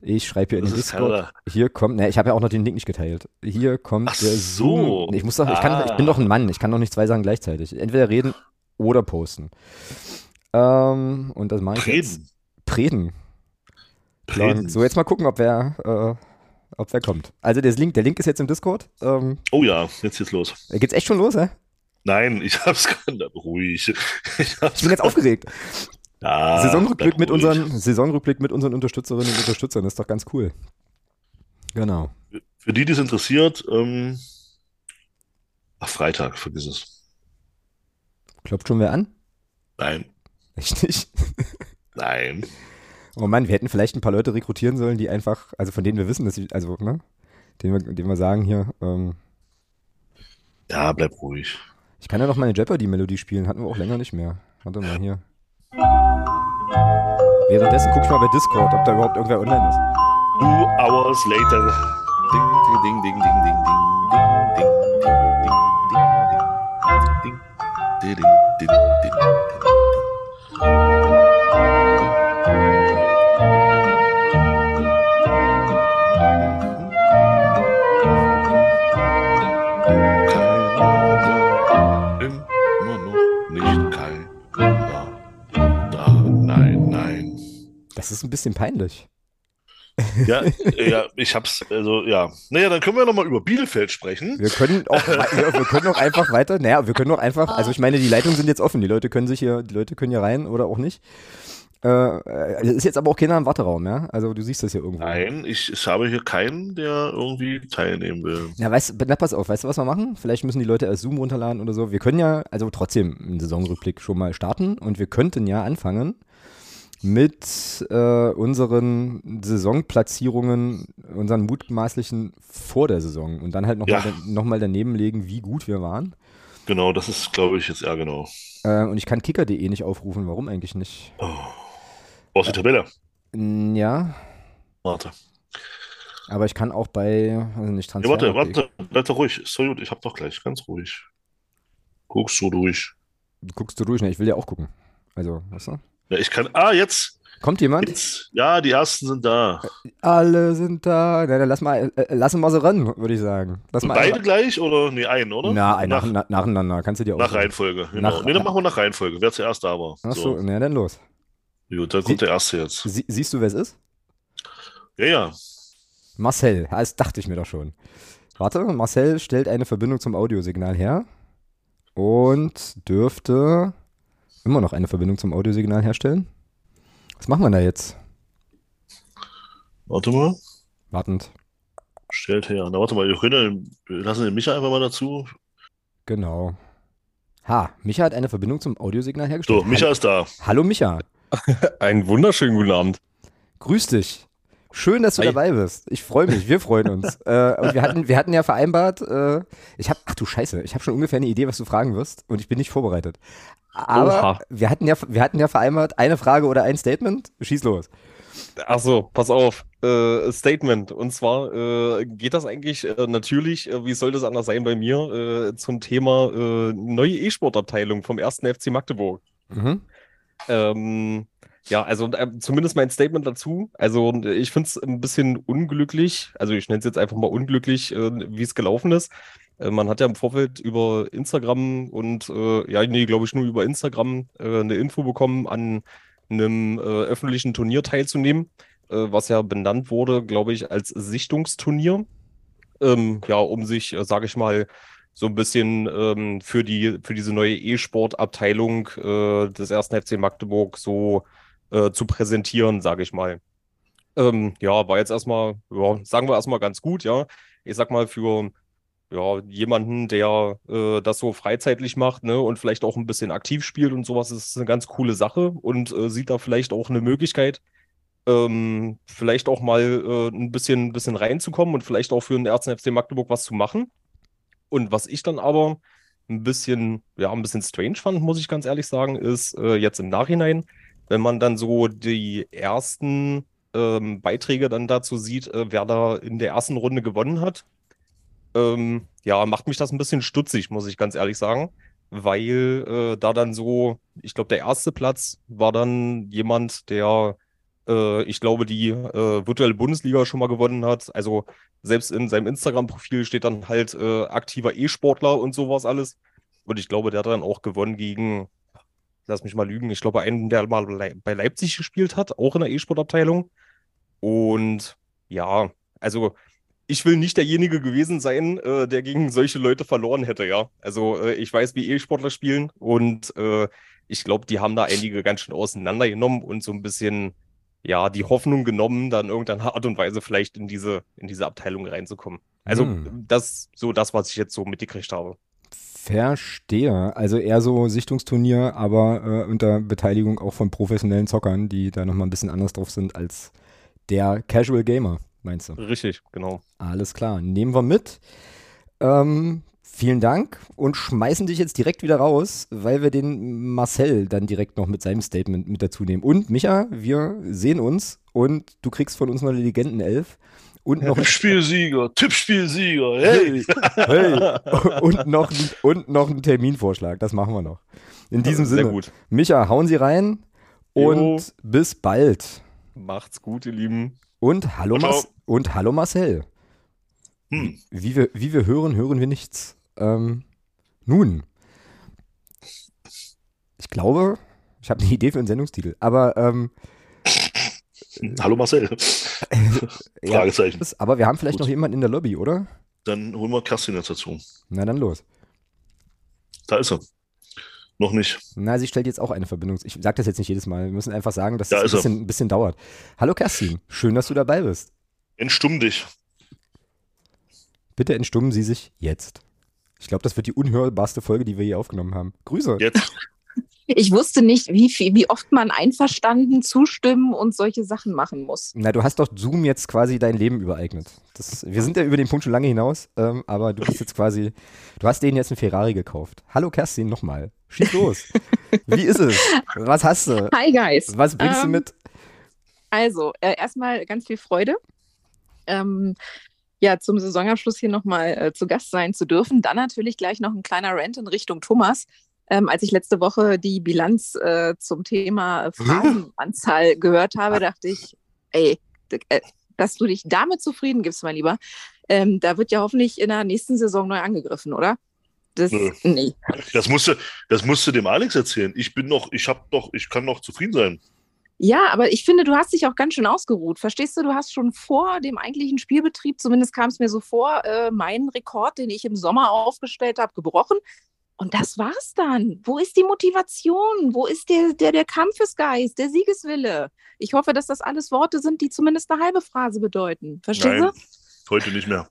Ich schreibe hier in Das den ist Discord. keiner. Hier kommt, ne, ich habe ja auch noch den Link nicht geteilt. Hier kommt Ach der so. Zoom. Ich muss doch, ich kann, ich bin doch ein Mann. Ich kann doch nicht zwei Sachen gleichzeitig. Entweder reden oder posten. Ähm, und das mache ich jetzt. Reden. Preden. Reden. So, jetzt mal gucken, ob wer, äh, ob wer kommt. Also der Link, der Link ist jetzt im Discord. Ähm, Oh ja, jetzt geht's los. geht's echt schon los, hä? Nein, ich hab's gerade ruhig. Ich, hab's Ich bin jetzt aufgeregt. Ja, Saisonrückblick mit unseren, Saisonrückblick mit unseren Unterstützerinnen und Unterstützern, das ist doch ganz cool. Genau. Für die, die es interessiert, ähm, ach, Freitag, vergiss es. Klopft schon wer an? Nein, Echt nicht? nein. Oh Mann, wir hätten vielleicht ein paar Leute rekrutieren sollen, die einfach, also von denen wir wissen, dass sie, also, ne? Denen wir, denen wir sagen hier, ähm, Ja, bleib ruhig. ich kann ja noch mal eine Jeopardy-Melodie spielen, hatten wir auch länger nicht mehr. Warte mal hier. Währenddessen guck ich mal bei Discord, ob da überhaupt irgendwer online ist. Two hours later. Ding, ding, ding, ding, ding, ding, ding, ding, ding, ding, ding, ding, ding, ding, ding, ding, ding. Keiner Das ist ein bisschen peinlich. Ja, ja, ich hab's, also ja. Naja, dann können wir nochmal über Bielefeld sprechen. Wir können auch, wei- wir, können auch einfach weiter, naja, wir können auch einfach, also ich meine, die Leitungen sind jetzt offen, die Leute können sich hier, die Leute können hier rein oder auch nicht. Äh, äh, es ist jetzt aber auch keiner im Warteraum, ja? Also du siehst das hier irgendwo. Nein, ich, ich habe hier keinen, der irgendwie teilnehmen will. Na, weißt, na, pass auf, weißt du, was wir machen? Vielleicht müssen die Leute erst Zoom runterladen oder so. Wir können ja, also trotzdem einen Saisonrückblick schon mal starten und wir könnten ja anfangen mit äh, unseren Saisonplatzierungen, unseren mutmaßlichen vor der Saison und dann halt nochmal Ja. noch mal daneben legen, wie gut wir waren. Genau, das ist, glaube ich, jetzt eher genau. Äh, und ich kann kicker.de nicht aufrufen, warum eigentlich nicht? Oh. Aus die Tabelle. Ja, Warte. aber ich kann auch bei, also nicht Ja, Transfer. warte, warte, bleib doch ruhig. Ist so gut, ich hab doch gleich, ganz ruhig. Guckst du durch. Guckst du durch, ne? Ich will ja auch gucken. Also, weißt du? Ja, ich kann. Ah, jetzt, Kommt jemand? jetzt. Ja, die ersten sind da. Alle sind da. Na, dann lass mal, äh, lassen wir sie ran, würde ich sagen. Lass mal Beide gleich oder? Nee, einen, oder? Na, ein, nach, nach, nach, nacheinander. Kannst du dir auch. nach Reihenfolge. Genau. Nach- nee, dann machen wir nach Reihenfolge, wer zuerst da war. Ach so, So. na dann los. Gut, dann Sie- kommt der erste jetzt. Sie, siehst du, wer es ist? Ja, ja. Marcel. Ja, Das dachte ich mir doch schon. Warte, Marcel stellt eine Verbindung zum Audiosignal her und dürfte immer noch eine Verbindung zum Audiosignal herstellen. Was machen wir da jetzt? Warte mal. Wartend. Stellt her. Na, warte mal, wir können, wir lassen den Micha einfach mal dazu. Genau. Ha, Micha hat eine Verbindung zum Audiosignal hergestellt. So, Micha ist da. Hallo Micha. Einen wunderschönen guten Abend. Grüß dich. Schön, dass du Hi. dabei bist. Ich freue mich, wir freuen uns. äh, und wir hatten, wir hatten ja vereinbart, äh, ich habe, ach du Scheiße, ich habe schon ungefähr eine Idee, was du fragen wirst und ich bin nicht vorbereitet. Aber Oha. wir hatten, ja, wir hatten ja vereinbart, eine Frage oder ein Statement. Schieß los. Ach so, pass auf. äh, Statement. Und zwar äh, geht das eigentlich äh, natürlich, äh, wie soll das anders sein bei mir, äh, zum Thema äh, neue E-Sport-Abteilung vom 1. FC Magdeburg. Mhm. Ähm, ja, also zumindest mein Statement dazu. Also ich finde es ein bisschen unglücklich, also ich nenne es jetzt einfach mal unglücklich, wie es gelaufen ist. Man hat ja im Vorfeld über Instagram und ja, nee, glaube ich nur über Instagram eine Info bekommen, an einem öffentlichen Turnier teilzunehmen äh, was ja benannt wurde, glaube ich, als Sichtungsturnier. Ähm, ja, um sich, äh, sage ich mal, so ein bisschen ähm, für die für diese neue E-Sport-Abteilung äh, des ersten FC Magdeburg so äh, zu präsentieren, sage ich mal. Ähm, ja, war jetzt erstmal, ja, sagen wir erstmal ganz gut, ja. Ich sag mal, für ja, jemanden, der äh, das so freizeitlich macht, ne, und vielleicht auch ein bisschen aktiv spielt und sowas, ist eine ganz coole Sache und äh, sieht da vielleicht auch eine Möglichkeit, ähm, vielleicht auch mal äh, ein bisschen, bisschen reinzukommen und vielleicht auch für den 1. FC Magdeburg was zu machen. Und was ich dann aber ein bisschen, ja, ein bisschen strange fand, muss ich ganz ehrlich sagen, ist äh, jetzt im Nachhinein, wenn man dann so die ersten ähm, Beiträge dann dazu sieht, äh, wer da in der ersten Runde gewonnen hat. Ähm, ja, macht mich das ein bisschen stutzig, muss ich ganz ehrlich sagen, weil äh, da dann so, ich glaube, der erste Platz war dann jemand, der äh, ich glaube, die äh, virtuelle Bundesliga schon mal gewonnen hat. Also selbst in seinem Instagram-Profil steht dann halt äh, aktiver E-Sportler und sowas alles. Und ich glaube, der hat dann auch gewonnen gegen, lass mich mal lügen, ich glaube, einen, der mal bei Leipzig gespielt hat, auch in der E-Sport-Abteilung. Und ja, also ich will nicht derjenige gewesen sein, äh, der gegen solche Leute verloren hätte, ja. Also äh, ich weiß, wie E-Sportler spielen und äh, ich glaube, die haben da einige ganz schön auseinandergenommen und so ein bisschen ja, die Hoffnung genommen, dann irgendeiner Art und Weise vielleicht in diese, in diese Abteilung reinzukommen. Also hm. das so das, was ich jetzt so mitgekriegt habe. Verstehe. Also eher so Sichtungsturnier, aber äh, unter Beteiligung auch von professionellen Zockern, die da nochmal ein bisschen anders drauf sind als der Casual Gamer, meinst du? Richtig, genau. Alles klar. Nehmen wir mit. Ähm, Vielen Dank und schmeißen dich jetzt direkt wieder raus, weil wir den Marcel dann direkt noch mit seinem Statement mit dazu nehmen. Und Micha, wir sehen uns und du kriegst von uns noch eine Legendenelf. Und noch Tippspielsieger, Tippspielsieger, hey. hey. Und, noch, und noch einen Terminvorschlag, das machen wir noch. In diesem Sehr Sinne, gut. Micha, hauen Sie rein und jo. bis bald. Macht's gut, ihr Lieben. Und hallo, Mas und hallo Marcel. Hm. Wie, wir, wie wir hören, hören wir nichts. Ähm, nun, ich glaube, ich habe eine Idee für einen Sendungstitel, aber ähm, Hallo Marcel. Fragezeichen. Ja, aber wir haben vielleicht Gut. noch jemanden in der Lobby, oder? Dann holen wir Kerstin jetzt dazu. Na dann los. Da ist er. Noch nicht. Na, sie stellt jetzt auch eine Verbindung. Ich sage das jetzt nicht jedes Mal. Wir müssen einfach sagen, dass es ein bisschen, ein bisschen, dauert. Hallo Kerstin, schön, dass du dabei bist. Entstumm dich. Bitte entstummen Sie sich jetzt. Ich glaube, das wird die unhörbarste Folge, die wir je aufgenommen haben. Grüße. Jetzt. Ich wusste nicht, wie, viel, wie oft man einverstanden, zustimmen und solche Sachen machen muss. Na, du hast doch Zoom jetzt quasi dein Leben übereignet. Das, wir sind ja über den Punkt schon lange hinaus, ähm, aber du bist jetzt quasi, du hast denen jetzt einen Ferrari gekauft. Hallo Kerstin, nochmal. Schieß los. wie ist es? Was hast du? Hi, Guys. Was bringst ähm, du mit? Also, äh, erstmal ganz viel Freude. Ähm, ja, zum Saisonabschluss hier nochmal äh, zu Gast sein zu dürfen. Dann natürlich gleich noch ein kleiner Rant in Richtung Thomas. Ähm, als ich letzte Woche die Bilanz äh, zum Thema Phrasenanzahl gehört habe, dachte ich, ey, äh, dass du dich damit zufrieden gibst, mein Lieber. Ähm, da wird ja hoffentlich in der nächsten Saison neu angegriffen, oder? Das, nee. Das musst, du, das musst du dem Alex erzählen. Ich bin noch, ich hab doch, ich kann noch zufrieden sein. Ja, aber ich finde, du hast dich auch ganz schön ausgeruht. Verstehst du, du hast schon vor dem eigentlichen Spielbetrieb, zumindest kam es mir so vor, äh, meinen Rekord, den ich im Sommer aufgestellt habe, gebrochen. Und das war's dann. Wo ist die Motivation? Wo ist der, der, der Kampfesgeist, der Siegeswille? Ich hoffe, dass das alles Worte sind, die zumindest eine halbe Phrase bedeuten. Verstehst Nein, du? Heute nicht mehr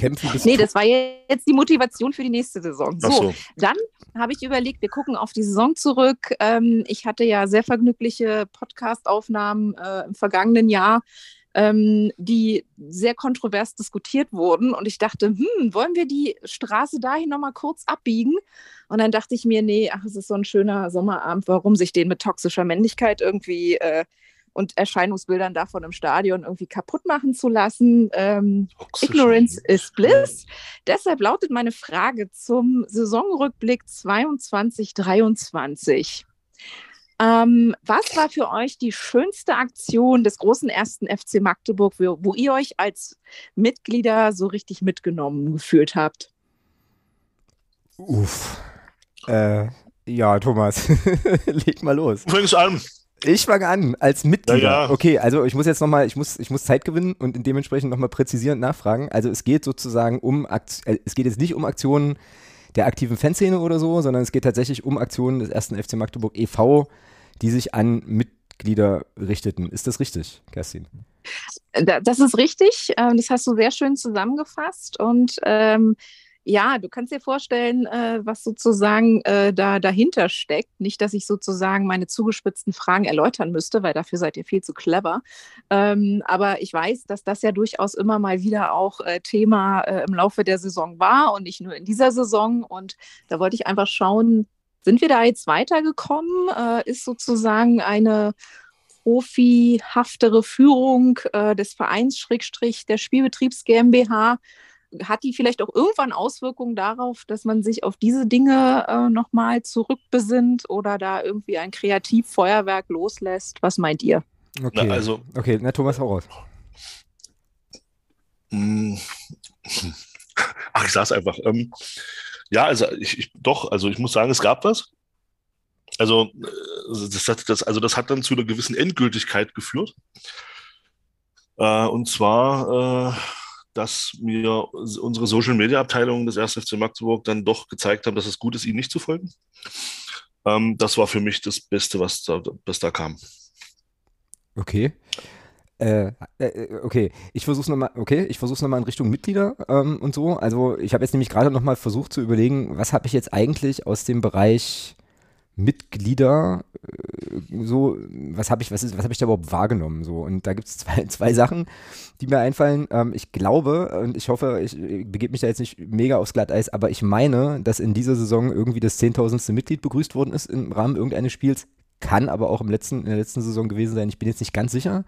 kämpfen bis. Nee, das war jetzt die Motivation für die nächste Saison. So, so. dann habe ich überlegt, wir gucken auf die Saison zurück. Ähm, ich hatte ja sehr vergnügliche Podcast-Aufnahmen äh, im vergangenen Jahr. Ähm, die sehr kontrovers diskutiert wurden. Und ich dachte, hm, wollen wir die Straße dahin nochmal kurz abbiegen? Und dann dachte ich mir, nee, ach, es ist so ein schöner Sommerabend, warum sich den mit toxischer Männlichkeit irgendwie äh, und Erscheinungsbildern davon im Stadion irgendwie kaputt machen zu lassen. Ähm, Ignorance is bliss. Deshalb lautet meine Frage zum Saisonrückblick 22-23. Ähm, was war für euch die schönste Aktion des großen ersten FC Magdeburg, wo, wo ihr euch als Mitglieder so richtig mitgenommen gefühlt habt? Uff. Äh, ja, Thomas, leg mal los. Du fängst an. Ich fange an als Mitglieder. Ja, ja. Okay, also ich muss jetzt nochmal, ich muss, ich muss Zeit gewinnen und dementsprechend nochmal präzisierend nachfragen. Also es geht sozusagen um, Akt äh, es geht jetzt nicht um Aktionen der aktiven Fanszene oder so, sondern es geht tatsächlich um Aktionen des ersten FC Magdeburg e.V., die sich an Mitglieder richteten. Ist das richtig, Kerstin? Das ist richtig. Ähm, das hast du sehr schön zusammengefasst und ähm, ja, du kannst dir vorstellen, äh, was sozusagen äh, da dahinter steckt. Nicht, dass ich sozusagen meine zugespitzten Fragen erläutern müsste, weil dafür seid ihr viel zu clever. Ähm, aber ich weiß, dass das ja durchaus immer mal wieder auch äh, Thema im Laufe der Saison war und nicht nur in dieser Saison. Und da wollte ich einfach schauen, sind wir da jetzt weitergekommen? Äh, ist sozusagen eine profihaftere Führung äh, des Vereins Schrägstrich der Spielbetriebs GmbH hat die vielleicht auch irgendwann Auswirkungen darauf, dass man sich auf diese Dinge äh, nochmal zurückbesinnt oder da irgendwie ein Kreativfeuerwerk loslässt? Was meint ihr? Okay, Na, also, okay, na Thomas, hau raus. mh, ach, ich sag's einfach. Ähm, ja, also ich, ich doch, also ich muss sagen, es gab was. Also äh, das hat, das, also das hat dann zu einer gewissen Endgültigkeit geführt. Äh, und zwar, äh, dass mir unsere Social Media Abteilung des 1. FC Magdeburg dann doch gezeigt haben, dass es gut ist, ihnen nicht zu folgen. Ähm, das war für mich das Beste, was da, was da kam. Okay. Äh, äh, okay, ich versuche es nochmal, okay, ich versuche es nochmal in Richtung Mitglieder ähm, und so. Also ich habe jetzt nämlich gerade nochmal versucht zu überlegen, was habe ich jetzt eigentlich aus dem Bereich Mitglieder äh, so, was habe ich, was ist, was habe ich da überhaupt wahrgenommen? So, und da gibt es zwei, zwei Sachen, die mir einfallen. Ähm, ich glaube, und ich hoffe, ich, ich begebe mich da jetzt nicht mega aufs Glatteis, aber ich meine, dass in dieser Saison irgendwie das zehntausendste Mitglied begrüßt worden ist im Rahmen irgendeines Spiels. Kann aber auch im letzten, in der letzten Saison gewesen sein. Ich bin jetzt nicht ganz sicher.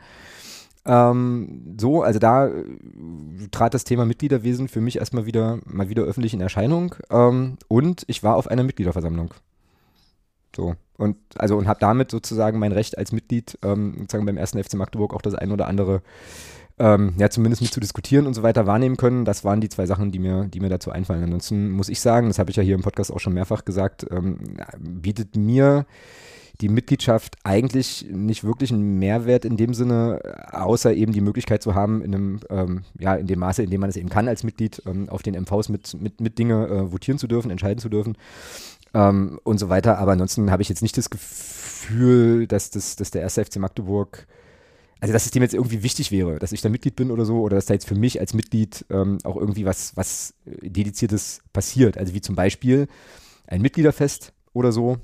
Ähm, so, also da äh, trat das Thema Mitgliederwesen für mich erstmal wieder mal wieder öffentlich in Erscheinung. Ähm, und ich war auf einer Mitgliederversammlung. So. Und also und habe damit sozusagen mein Recht als Mitglied ähm, sozusagen beim ersten FC Magdeburg auch das ein oder andere ähm, ja zumindest mit zu diskutieren und so weiter wahrnehmen können. Das waren die zwei Sachen, die mir, die mir dazu einfallen. Ansonsten muss ich sagen, das habe ich ja hier im Podcast auch schon mehrfach gesagt, ähm, bietet mir die Mitgliedschaft eigentlich nicht wirklich einen Mehrwert in dem Sinne, außer eben die Möglichkeit zu haben, in einem, ähm, ja, in dem Maße, in dem man es eben kann als Mitglied, ähm, auf den MVs mit, mit, mit Dinge äh, votieren zu dürfen, entscheiden zu dürfen ähm, und so weiter. Aber ansonsten habe ich jetzt nicht das Gefühl, dass, das, dass der erste FC Magdeburg, also dass es dem jetzt irgendwie wichtig wäre, dass ich da Mitglied bin oder so, oder dass da jetzt für mich als Mitglied ähm, auch irgendwie was, was Dediziertes passiert. Also wie zum Beispiel ein Mitgliederfest oder so,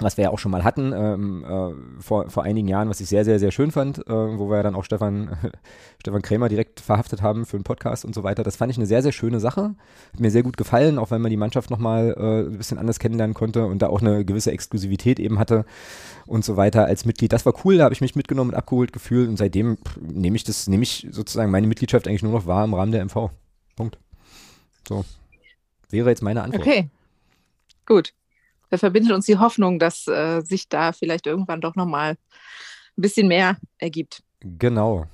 was wir ja auch schon mal hatten ähm, äh, vor, vor einigen Jahren, was ich sehr, sehr, sehr schön fand, äh, wo wir dann auch Stefan, Stefan Krämer direkt verhaftet haben für einen Podcast und so weiter. Das fand ich eine sehr, sehr schöne Sache. Hat mir sehr gut gefallen, auch wenn man die Mannschaft nochmal äh, ein bisschen anders kennenlernen konnte und da auch eine gewisse Exklusivität eben hatte und so weiter als Mitglied. Das war cool, da habe ich mich mitgenommen und abgeholt gefühlt und seitdem nehme ich das, nehme ich sozusagen meine Mitgliedschaft eigentlich nur noch wahr im Rahmen der MV. Punkt. So. Wäre jetzt meine Antwort. Okay. Gut da verbindet uns die Hoffnung, dass äh, sich da vielleicht irgendwann doch nochmal ein bisschen mehr ergibt. Genau.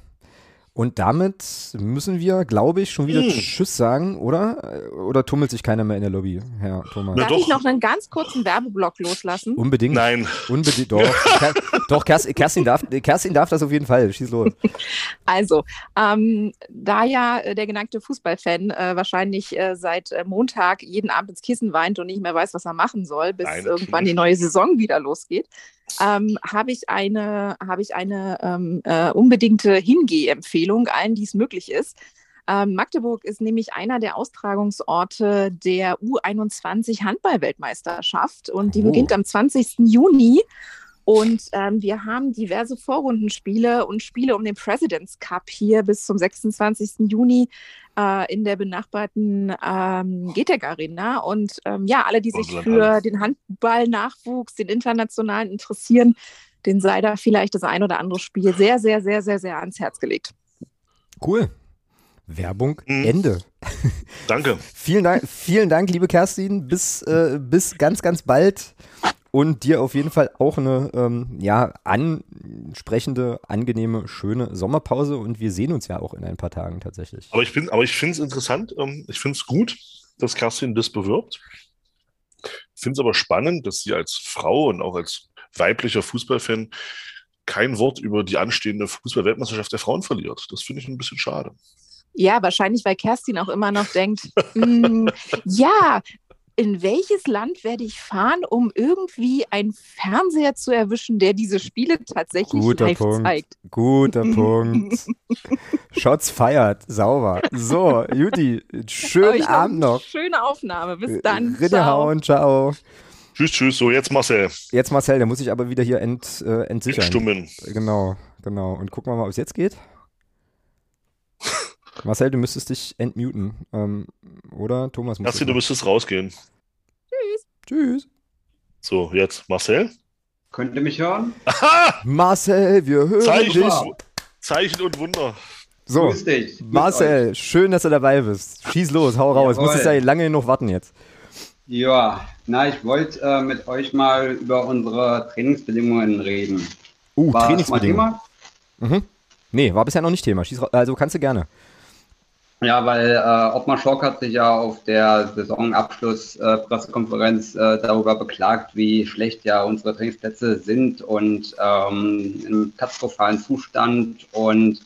Und damit müssen wir, glaube ich, schon wieder Hm. Tschüss sagen, oder? Oder tummelt sich keiner mehr in der Lobby, Herr Thomas? Na Darf ich noch einen ganz kurzen Werbeblock loslassen? Unbedingt. Nein, Unbedingt. Doch, doch Kerstin, Kerstin, darf, Kerstin darf das auf jeden Fall. Schieß los. Also, ähm, da ja äh, der geneigte Fußballfan äh, wahrscheinlich äh, seit äh, Montag jeden Abend ins Kissen weint und nicht mehr weiß, was er machen soll, bis Nein. irgendwann die neue Saison wieder losgeht, ähm, habe ich eine, habe ich eine ähm, äh, unbedingte Hingeh-Empfehlung allen, die es möglich ist. Ähm, Magdeburg ist nämlich einer der Austragungsorte der U21 Handball-Weltmeisterschaft und die Oh. beginnt am 20. Juni. Und ähm, wir haben diverse Vorrundenspiele und Spiele um den President's Cup hier bis zum 26. Juni äh, in der benachbarten ähm, GTEC Arena. Und ähm, ja, alle, die sich für den Handball-Nachwuchs, den internationalen interessieren, den sei da vielleicht das ein oder andere Spiel sehr, sehr, sehr, sehr, sehr ans Herz gelegt. Cool. Werbung Mhm. Ende. Danke. Vielen Dank, vielen Dank, liebe Kerstin. Bis, äh, bis ganz, ganz bald. Und dir auf jeden Fall auch eine ähm, ja, ansprechende, angenehme, schöne Sommerpause. Und wir sehen uns ja auch in ein paar Tagen tatsächlich. Aber ich bin, aber ich finde es interessant, ähm, ich finde es gut, dass Kerstin das bewirbt. Ich finde es aber spannend, dass sie als Frau und auch als weiblicher Fußballfan kein Wort über die anstehende Fußball-Weltmeisterschaft der Frauen verliert. Das finde ich ein bisschen schade. Ja, wahrscheinlich, weil Kerstin auch immer noch denkt, "Mm, ja, in welches Land werde ich fahren, um irgendwie einen Fernseher zu erwischen, der diese Spiele tatsächlich Guter live Punkt. zeigt? Guter Punkt. Shots feiert. Sauber. So, Juti, schönen Abend noch. Schöne Aufnahme. Bis dann. Ciao. Rinnehauen, ciao. Tschüss, tschüss. So, jetzt Marcel. Jetzt Marcel, der muss ich aber wieder hier ent, äh, entsichern. Stummen. Genau, genau. Und gucken wir mal, ob es jetzt geht. Marcel, du müsstest dich entmuten. Ähm, oder Thomas muss. Das du müsstest rausgehen. machen. Tschüss. So, jetzt Marcel. Könnt ihr mich hören? Aha! Marcel, wir hören Zeichen, dich. Zeichen und Wunder. So, Grüß dich. Grüß euch. Marcel, schön, dass du dabei bist. Schieß los, hau raus. Jawohl. Musstest ja lange genug warten jetzt. Ja, na, ich wollte äh, mit euch mal über unsere Trainingsbedingungen reden. Uh, War das mal Trainingsbedingungen. Thema? Mhm. Nee, war bisher noch nicht Thema. Schieß, also kannst du gerne. Ja, weil äh, Ottmar Schock hat sich ja auf der Saisonabschluss-Pressekonferenz äh, darüber beklagt, wie schlecht ja unsere Trainingsplätze sind und ähm, im katastrophalen Zustand und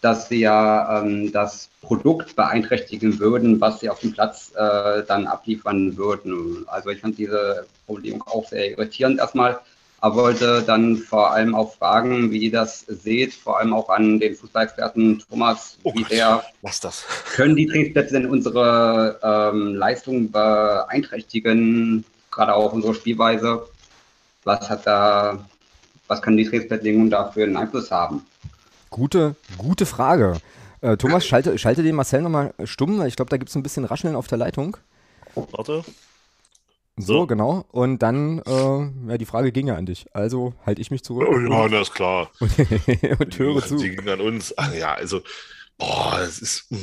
dass sie ja ähm, das Produkt beeinträchtigen würden, was sie auf dem Platz äh, dann abliefern würden. Also ich fand diese Formulierung auch sehr irritierend erstmal, aber wollte dann vor allem auch fragen, wie ihr das seht, vor allem auch an den Fußballexperten Thomas, Oh wie Gott. der Was das? können die Trainingsplätze denn unsere ähm, Leistung beeinträchtigen, gerade auch unsere Spielweise? Was hat da, was können die Trainingsbedingungen da für einen Einfluss haben? Gute, gute Frage. Äh, Thomas, schalte, schalte den Marcel nochmal stumm, weil ich glaube, da gibt es ein bisschen Rascheln auf der Leitung. Warte. So, So. genau. Und dann, äh, ja, die Frage ging ja an dich. Also halte ich mich zurück Oh, ja, na, ist klar. und, höre zu. Die ging an uns. Ach ja, also, boah, es ist. hm.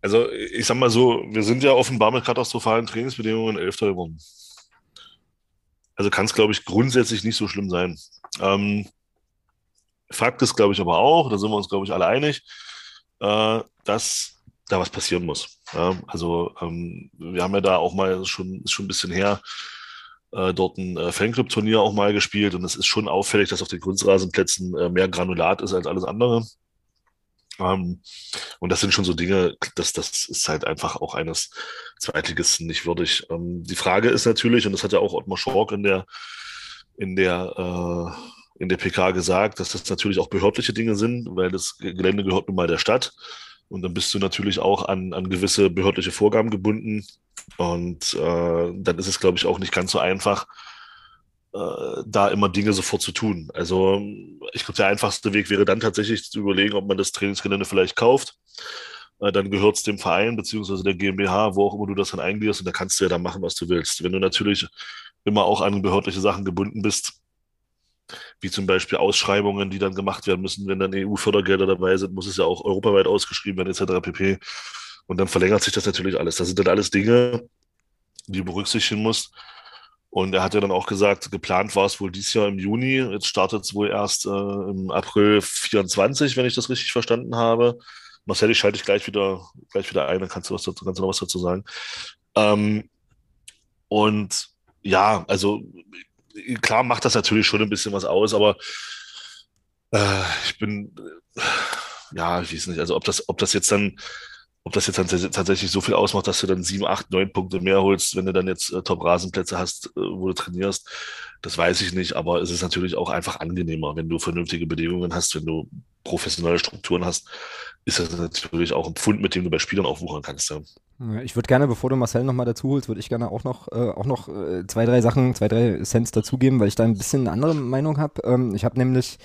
Also, ich sag mal so, wir sind ja offenbar mit katastrophalen Trainingsbedingungen Elfter geworden. Also kann es, glaube ich, grundsätzlich nicht so schlimm sein. Ähm, Fakt ist, glaube ich, aber auch, da sind wir uns, glaube ich, alle einig, äh, dass da was passieren muss. Also ähm, wir haben ja da auch mal schon, ist schon ein bisschen her, äh, dort ein äh, Fanclub-Turnier auch mal gespielt und es ist schon auffällig, dass auf den Kunstrasenplätzen äh, mehr Granulat ist als alles andere. Ähm, und das sind schon so Dinge, das, das ist halt einfach auch eines Zweitligisten nicht würdig. Ähm, die Frage ist natürlich, und das hat ja auch Ottmar Schork in der, in der, äh, in der PK gesagt, dass das natürlich auch behördliche Dinge sind, weil das Gelände gehört nun mal der Stadt. Und dann bist du natürlich auch an, an gewisse behördliche Vorgaben gebunden. Und äh, dann ist es, glaube ich, auch nicht ganz so einfach, äh, da immer Dinge sofort zu tun. Also ich glaube, der einfachste Weg wäre dann tatsächlich zu überlegen, ob man das Trainingsgelände vielleicht kauft. Äh, dann gehört es dem Verein beziehungsweise der GmbH, wo auch immer du das dann eingliederst und da kannst du ja dann machen, was du willst. Wenn du natürlich immer auch an behördliche Sachen gebunden bist, wie zum Beispiel Ausschreibungen, die dann gemacht werden müssen, wenn dann EU-Fördergelder dabei sind, muss es ja auch europaweit ausgeschrieben werden, etc. pp. Und dann verlängert sich das natürlich alles. Das sind dann alles Dinge, die du berücksichtigen musst. Und er hat ja dann auch gesagt, geplant war es wohl dieses Jahr im Juni. Jetzt startet es wohl erst äh, im April 24, wenn ich das richtig verstanden habe. Marcel, ich schalte dich gleich wieder, gleich wieder ein, dann kannst du, was dazu, kannst du noch was dazu sagen. Ähm, und ja, also klar macht das natürlich schon ein bisschen was aus, aber äh, ich bin, ja, ich weiß nicht, also ob das, ob das jetzt dann, ob das jetzt tatsächlich so viel ausmacht, dass du dann sieben, acht, neun Punkte mehr holst, wenn du dann jetzt äh, Top-Rasenplätze hast, äh, wo du trainierst, das weiß ich nicht, aber es ist natürlich auch einfach angenehmer, wenn du vernünftige Bedingungen hast, wenn du professionelle Strukturen hast, ist das natürlich auch ein Pfund, mit dem du bei Spielern aufwuchern kannst. Ja. Ich würde gerne, bevor du Marcel nochmal dazu holst, würde ich gerne auch noch, äh, auch noch äh, zwei, drei Sachen, zwei, drei Cents dazugeben, weil ich da ein bisschen eine andere Meinung habe. Ähm, ich habe nämlich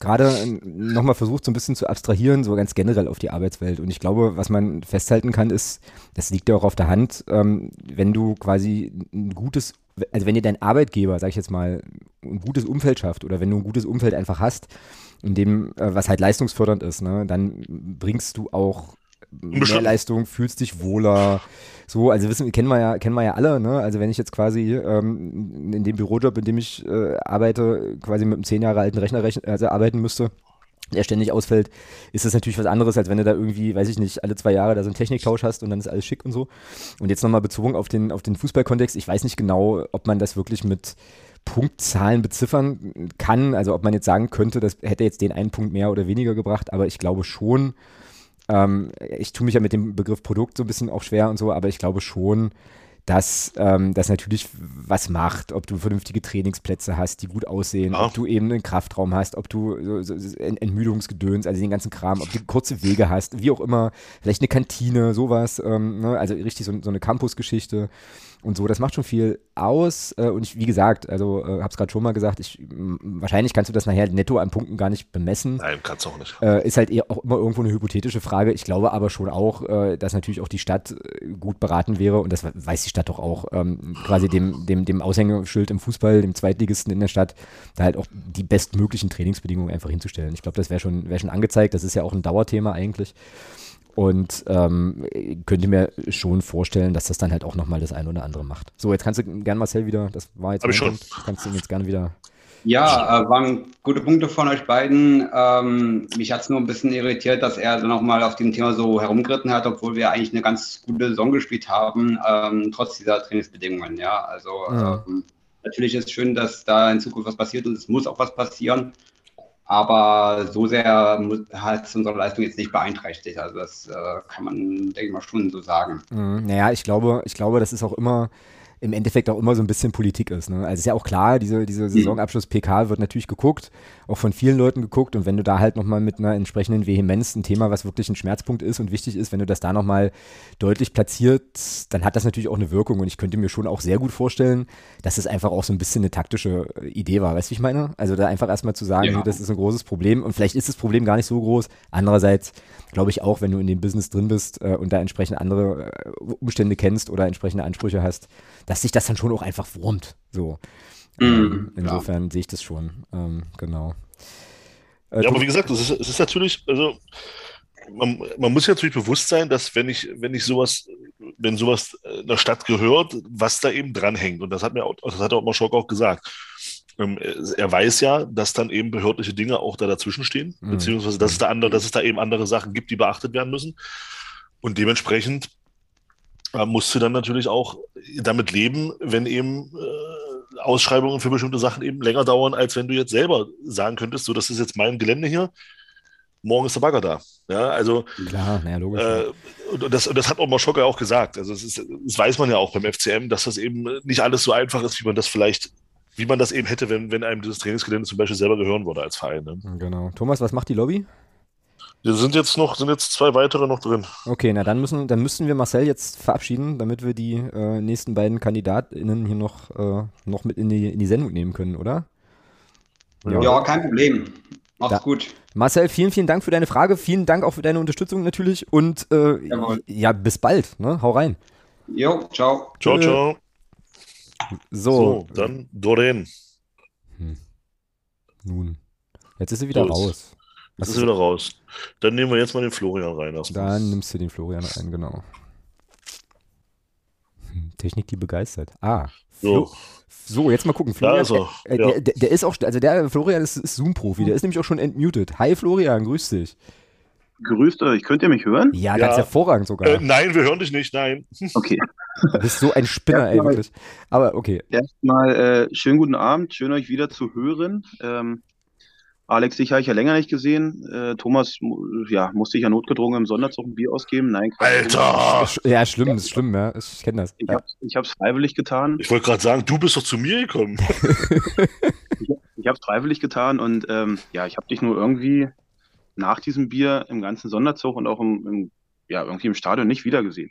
gerade nochmal versucht, so ein bisschen zu abstrahieren, so ganz generell auf die Arbeitswelt. Und ich glaube, was man festhalten kann, ist, das liegt ja auch auf der Hand, ähm, wenn du quasi ein gutes, also wenn dir dein Arbeitgeber, sag ich jetzt mal, ein gutes Umfeld schafft oder wenn du ein gutes Umfeld einfach hast, in dem, äh, was halt leistungsfördernd ist, ne, dann bringst du auch mehr. Leistung, fühlst dich wohler. So, also wissen, kennen wir ja, kennen wir ja alle, ne? Also wenn ich jetzt quasi ähm, in dem Bürojob, in dem ich äh, arbeite, quasi mit einem zehn Jahre alten Rechner rechn also arbeiten müsste, der ständig ausfällt, ist das natürlich was anderes, als wenn du da irgendwie, weiß ich nicht, alle zwei Jahre da so einen Techniktausch hast und dann ist alles schick und so. Und jetzt nochmal bezogen auf den, auf den Fußballkontext, ich weiß nicht genau, ob man das wirklich mit Punktzahlen beziffern kann, also ob man jetzt sagen könnte, das hätte jetzt den einen Punkt mehr oder weniger gebracht, aber ich glaube schon, ähm, ich tue mich ja mit dem Begriff Produkt so ein bisschen auch schwer und so, aber ich glaube schon, dass ähm, das natürlich was macht, ob du vernünftige Trainingsplätze hast, die gut aussehen, Ja. ob du eben einen Kraftraum hast, ob du so, so, Ent- Entmüdungsgedöns, also den ganzen Kram, ob du kurze Wege hast, wie auch immer, vielleicht eine Kantine, sowas, ähm, ne? also richtig so, so eine Campusgeschichte und so, das macht schon viel aus äh, und ich, wie gesagt, also äh, habe es gerade schon mal gesagt, ich, wahrscheinlich kannst du das nachher netto an Punkten gar nicht bemessen. Nein, kannst du auch nicht. Äh, ist halt eher auch immer irgendwo eine hypothetische Frage. Ich glaube aber schon auch, äh, dass natürlich auch die Stadt äh, gut beraten wäre und das weiß die Stadt doch auch, ähm, quasi dem, dem, dem Aushängeschild im Fußball, dem Zweitligisten in der Stadt, da halt auch die bestmöglichen Trainingsbedingungen einfach hinzustellen. Ich glaube, das wäre schon, wär schon angezeigt. Das ist ja auch ein Dauerthema eigentlich. Und ähm, könnte mir schon vorstellen, dass das dann halt auch nochmal das eine oder andere macht. So, jetzt kannst du gern Marcel wieder, das war jetzt Hab ich schon. Punkt, kannst du ihn jetzt gerne wieder. Ja, äh, waren gute Punkte von euch beiden. Ähm, mich hat es nur ein bisschen irritiert, dass er nochmal auf dem Thema so herumgeritten hat, obwohl wir eigentlich eine ganz gute Saison gespielt haben, ähm, trotz dieser Trainingsbedingungen. Ja, also Ja. ähm, natürlich ist es schön, dass da in Zukunft was passiert und es muss auch was passieren. Aber so sehr hat es unsere Leistung jetzt nicht beeinträchtigt. Also das äh, kann man, denke ich mal, schon so sagen. Mhm. Naja, ich glaube, ich glaube, das ist auch immer im Endeffekt auch immer so ein bisschen Politik ist. Ne? Also ist ja auch klar, diese, diese Saisonabschluss PK wird natürlich geguckt, auch von vielen Leuten geguckt und wenn du da halt nochmal mit einer entsprechenden Vehemenz ein Thema, was wirklich ein Schmerzpunkt ist und wichtig ist, wenn du das da nochmal deutlich platziert, dann hat das natürlich auch eine Wirkung und ich könnte mir schon auch sehr gut vorstellen, dass es einfach auch so ein bisschen eine taktische äh, Idee war. Weißt du, wie ich meine? Also da einfach erstmal zu sagen, Ja. nee, das ist ein großes Problem und vielleicht ist das Problem gar nicht so groß. Andererseits glaube ich auch, wenn du in dem Business drin bist äh, und da entsprechend andere äh, Umstände kennst oder entsprechende Ansprüche hast, dass sich das dann schon auch einfach wurmt. So. Ähm, Mhm, insofern sehe ich das schon. Ähm, genau. Äh, Ja, aber wie gesagt, es ist, es ist natürlich, also man, man muss sich natürlich bewusst sein, dass wenn ich, wenn ich sowas, wenn sowas äh, einer Stadt gehört, was da eben dranhängt. Und das hat mir auch, das hat auch Maschok auch gesagt. Ähm, Er weiß ja, dass dann eben behördliche Dinge auch da dazwischen stehen, Mhm. beziehungsweise dass es da andere, dass es da eben andere Sachen gibt, die beachtet werden müssen. Und dementsprechend äh, musst du dann natürlich auch damit leben, wenn eben äh, Ausschreibungen für bestimmte Sachen eben länger dauern, als wenn du jetzt selber sagen könntest, so, das ist jetzt mein Gelände hier, morgen ist der Bagger da. Ja, also Klar, naja, logisch. äh, und das, und das hat auch Maschok ja auch gesagt. Also es ist, das weiß man ja auch beim FCM, dass das eben nicht alles so einfach ist, wie man das vielleicht, wie man das eben hätte, wenn, wenn einem dieses Trainingsgelände zum Beispiel selber gehören würde als Verein. Ne? Genau. Thomas, was macht die Lobby? Da sind jetzt noch, sind jetzt zwei weitere noch drin. Okay, na dann müssen, dann müssen wir Marcel jetzt verabschieden, damit wir die äh, nächsten beiden KandidatInnen hier noch, äh, noch mit in die, in die Sendung nehmen können, oder? Ja. Ja, kein Problem. Macht's Da- gut. Marcel, vielen, vielen Dank für deine Frage. Vielen Dank auch für deine Unterstützung natürlich. Und äh, ja, bis bald. Ne? Hau rein. Jo, ciao. Ciao, ciao. So, So, dann Doreen. nun. Jetzt ist sie wieder So, raus. Das Was ist wieder raus. Dann nehmen wir jetzt mal den Florian rein. Dann nimmst du den Florian ein, genau. Hm, Technik, die begeistert. Ah. So, Flo- So, jetzt mal gucken. da Florian, ist er. äh, Ja. der, der, ist auch, also der Florian ist, ist Zoom-Profi, der ist nämlich auch schon entmutet. Hi Florian, grüß dich. Grüßt euch, könnt ihr mich hören? Ja, Ja. ganz hervorragend sogar. Äh, nein, wir hören dich nicht, nein. Okay. Du bist so ein Spinner, ey, wirklich. Aber okay. Erstmal äh, schönen guten Abend, schön euch wieder zu hören. Ähm, Alex, dich habe ich ja länger nicht gesehen. Äh, Thomas, ja, musste ich ja notgedrungen im Sonderzug ein Bier ausgeben. Nein, Quatsch. Alter! Ja, schlimm, ist schlimm, ja. Ich kenne das. Ich Ja. habe hab's freiwillig getan. Ich wollte gerade sagen, du bist doch zu mir gekommen. Ich habe es freiwillig getan und ähm, ja, ich habe dich nur irgendwie nach diesem Bier im ganzen Sonderzug und auch im, im, ja, irgendwie im Stadion nicht wiedergesehen.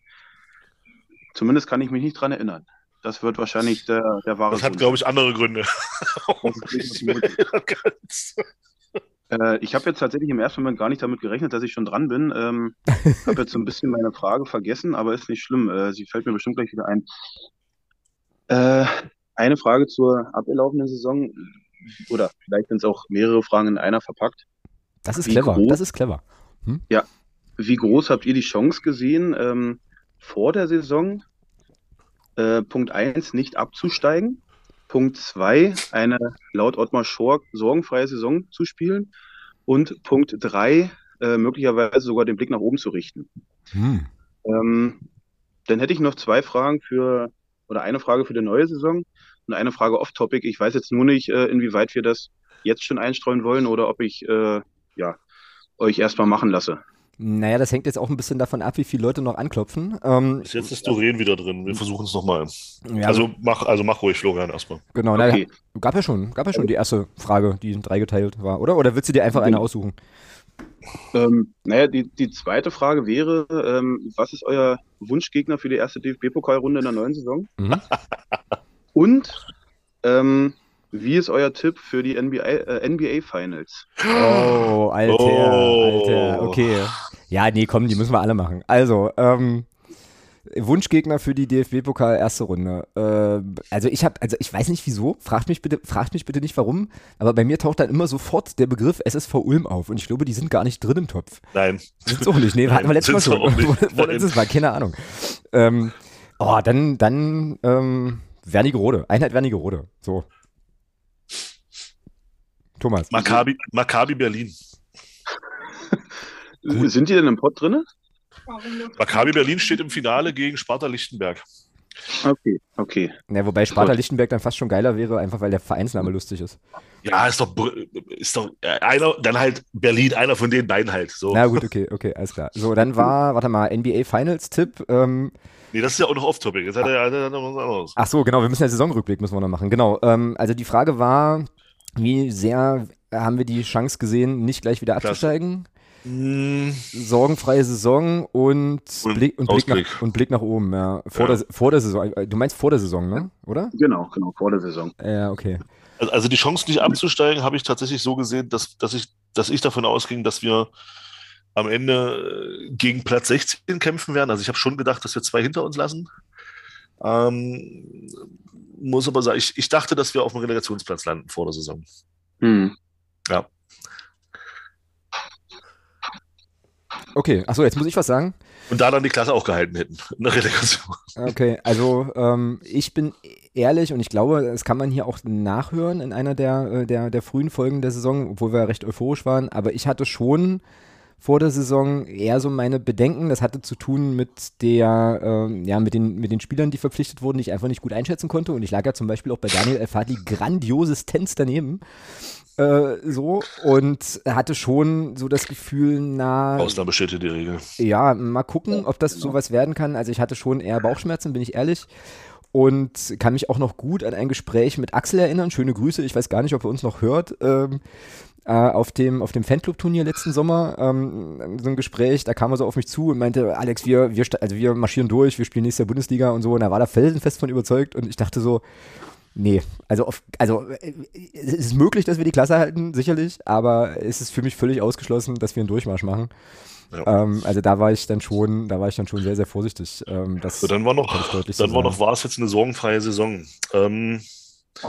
Zumindest kann ich mich nicht dran erinnern. Das wird wahrscheinlich der, der wahre Das hat, glaube ich, andere Gründe. Das ist. Ganz- Äh, ich habe jetzt tatsächlich im ersten Moment gar nicht damit gerechnet, dass ich schon dran bin. Ähm, habe jetzt so ein bisschen meine Frage vergessen, aber ist nicht schlimm. Äh, sie fällt mir bestimmt gleich wieder ein. Äh, eine Frage zur abgelaufenen Saison oder vielleicht sind es auch mehrere Fragen in einer verpackt. Das ist Wie clever, groß- das ist clever. Wie groß habt ihr die Chance gesehen, ähm, vor der Saison äh, Punkt 1 nicht abzusteigen, Punkt 2 eine laut Ottmar Schork sorgenfreie Saison zu spielen und Punkt 3 äh, möglicherweise sogar den Blick nach oben zu richten? Hm. Ähm, dann hätte ich noch zwei Fragen für, oder eine Frage für die neue Saison und eine Frage off-topic. Ich weiß jetzt nur nicht, äh, inwieweit wir das jetzt schon einstreuen wollen oder ob ich äh, ja, euch erstmal machen lasse. Naja, das hängt jetzt auch ein bisschen davon ab, wie viele Leute noch anklopfen. Ähm, Bis jetzt ist Doreen wieder drin. Wir versuchen es nochmal. ja, Also mach, also mach ruhig, Florian, erstmal. genau, naja, Okay. gab ja schon, gab ja schon die erste Frage, die in drei geteilt war, oder? Oder willst du dir einfach eine aussuchen? Ähm, naja, die, die zweite Frage wäre, ähm, was ist euer Wunschgegner für die erste DFB-Pokalrunde in der neuen Saison? Mhm. Und ähm, wie ist euer Tipp für die NBA, äh, NBA Finals? Oh, Alter, Oh. Alter, okay. Ja, nee, komm, die müssen wir alle machen. Also, ähm, Wunschgegner für die DFB-Pokal erste Runde. Ähm, also ich habe, also ich weiß nicht wieso, fragt mich bitte, fragt mich bitte nicht warum, aber bei mir taucht dann immer sofort der Begriff SSV Ulm auf und ich glaube, die sind gar nicht drin im Topf. Nein. Sind's auch nicht, nee, Nein, hatten wir letztes Mal schon. Vorletztes Mal, keine Ahnung. Ähm, oh, dann, dann, ähm, Wernigerode, Einheit Wernigerode, so. Thomas. Maccabi, Maccabi Berlin. Sind die denn im Pott drinne? Maccabi Berlin steht im Finale gegen Sparta Lichtenberg. Okay, okay. Ja, wobei Sparta. Lichtenberg dann fast schon geiler wäre, einfach weil der Vereinsname lustig ist. Ja, ist doch, ist doch äh, einer, dann halt Berlin, einer von den beiden halt. So. Na gut, okay, okay, alles klar. So, dann war, warte mal, NBA Finals Tipp. Ähm, Nee, das ist ja auch noch off-topic. Jetzt hat er, er noch was anderes. ach so, genau, wir müssen ja Saisonrückblick müssen wir noch machen. Genau. Ähm, also die Frage war, wie sehr haben wir die Chance gesehen, nicht gleich wieder abzusteigen? Hm, Sorgenfreie Saison und, Und Blick, und, Blick, nach, und Blick nach oben, ja. Vor, Ja. Der, vor der Saison. Äh, Du meinst vor der Saison, ne? Oder? Genau, genau, vor der Saison. Ja, okay. Also, also die Chance, nicht abzusteigen, habe ich tatsächlich so gesehen, dass, dass, ich, dass ich davon ausging, dass wir am Ende äh, gegen Platz 16 kämpfen werden. Also ich habe schon gedacht, dass wir zwei hinter uns lassen. Ähm, muss aber sagen, ich, ich dachte, dass wir auf dem Relegationsplatz landen vor der Saison. Hm. Okay, achso, jetzt muss ich was sagen. Und da dann die Klasse auch gehalten hätten in der Relegation. Okay, also ähm, ich bin ehrlich und ich glaube, das kann man hier auch nachhören in einer der, äh, der, der frühen Folgen der Saison, obwohl wir recht euphorisch waren, aber ich hatte schon vor der Saison eher so meine Bedenken. Das hatte zu tun mit der, ähm, ja, mit den, mit den Spielern, die verpflichtet wurden, die ich einfach nicht gut einschätzen konnte. Und ich lag ja zum Beispiel auch bei Daniel Elfadli grandioses Tenz daneben. Äh, so und hatte schon so das Gefühl, na, Ausnahme die Regel. ja, mal gucken, ob das sowas werden kann. Also ich hatte schon eher Bauchschmerzen, bin ich ehrlich. Und kann mich auch noch gut an ein Gespräch mit Axel erinnern. Schöne Grüße. Ich weiß gar nicht, ob er uns noch hört. Ähm, äh, auf dem, auf dem Fanclub-Turnier letzten Sommer, ähm, so ein Gespräch, da kam er so auf mich zu und meinte, Alex, wir, wir, also wir marschieren durch, wir spielen nächstes Jahr Bundesliga und so. Und da war er felsenfest von überzeugt und ich dachte so, nee, also, auf, also äh, es ist möglich, dass wir die Klasse halten, sicherlich, aber es ist für mich völlig ausgeschlossen, dass wir einen Durchmarsch machen. Ja. Ähm, also da war ich dann schon, da war ich dann schon sehr, sehr vorsichtig. Ähm, das So, dann war noch, so dann war noch, war es jetzt eine sorgenfreie Saison. Ähm,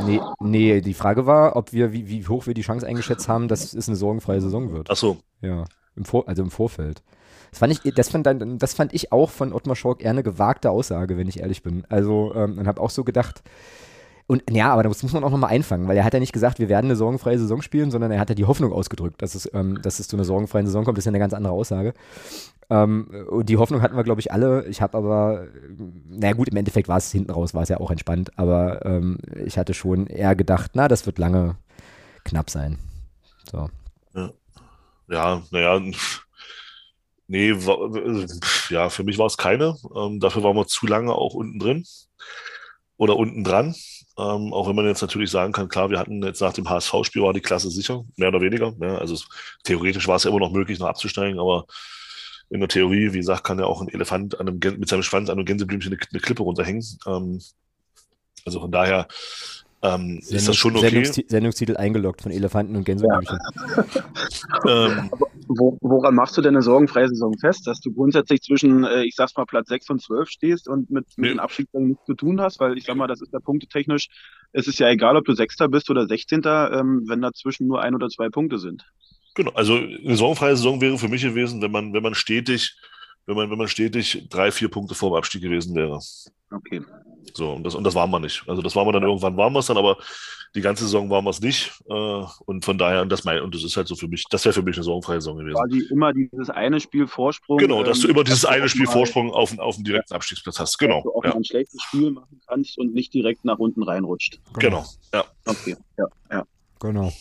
Nee, nee, die Frage war, ob wir, wie, wie hoch wir die Chance eingeschätzt haben, dass es eine sorgenfreie Saison wird. ach so, Ja, im Vor also im Vorfeld. Das fand ich, das fand, dann, das fand ich auch von Ottmar Schork eher eine gewagte Aussage, wenn ich ehrlich bin. Also, ähm, und habe auch so gedacht, und ja, aber das muss man auch nochmal einfangen, weil er hat ja nicht gesagt, wir werden eine sorgenfreie Saison spielen, sondern er hat ja die Hoffnung ausgedrückt, dass es, ähm, dass es zu einer sorgenfreien Saison kommt. Das ist ja eine ganz andere Aussage. Ähm, und die Hoffnung hatten wir, glaube ich, alle. Ich habe aber, na gut, im Endeffekt war es hinten raus, war es ja auch entspannt, aber ähm, ich hatte schon eher gedacht, na, das wird lange knapp sein. So. ja, naja, nee, war, ja, für mich war es keine. Ähm, dafür waren wir zu lange auch unten drin oder unten dran. Ähm, auch wenn man jetzt natürlich sagen kann, klar, wir hatten jetzt nach dem HSV-Spiel war die Klasse sicher, mehr oder weniger. Ja, also es, theoretisch war es ja immer noch möglich, noch abzusteigen, aber in der Theorie, wie gesagt, kann ja auch ein Elefant an einem, mit seinem Schwanz an einem Gänseblümchen eine, eine Klippe runterhängen. Ähm, also von daher ähm, ist Sendungs das schon okay. Sendungsti Sendungstitel eingeloggt von Elefanten und Gänseblümchen. Ähm, Wo, woran machst du denn eine sorgenfreie Saison fest? Dass du grundsätzlich zwischen, äh, ich sag's mal, Platz 6 und 12 stehst und mit, mit Nee. den Abstiegsrängen nichts zu tun hast? Weil ich sag mal, das ist ja punktetechnisch, es ist ja egal, ob du Sechster bist oder Sechzehnter, ähm, wenn dazwischen nur ein oder zwei Punkte sind. Genau, also eine saisonfreie Saison wäre für mich gewesen, wenn man, wenn man stetig, wenn man, wenn man stetig drei, vier Punkte vor dem Abstieg gewesen wäre. Okay. So, und das, und das waren wir nicht. Also das waren wir dann irgendwann waren wir es dann, aber die ganze Saison waren wir es nicht. Äh, und von daher, und das mein, und das ist halt so für mich, das wäre für mich eine saisonfreie Saison gewesen. Quasi immer dieses eine Spiel Vorsprung. Genau, dass du ähm, immer dieses eine Spiel Vorsprung auf, auf den direkten Abstiegsplatz hast. Genau, Dass du auch ja, ein schlechtes Spiel machen kannst und nicht direkt nach unten reinrutscht. genau, ja. Okay, ja, ja. Genau.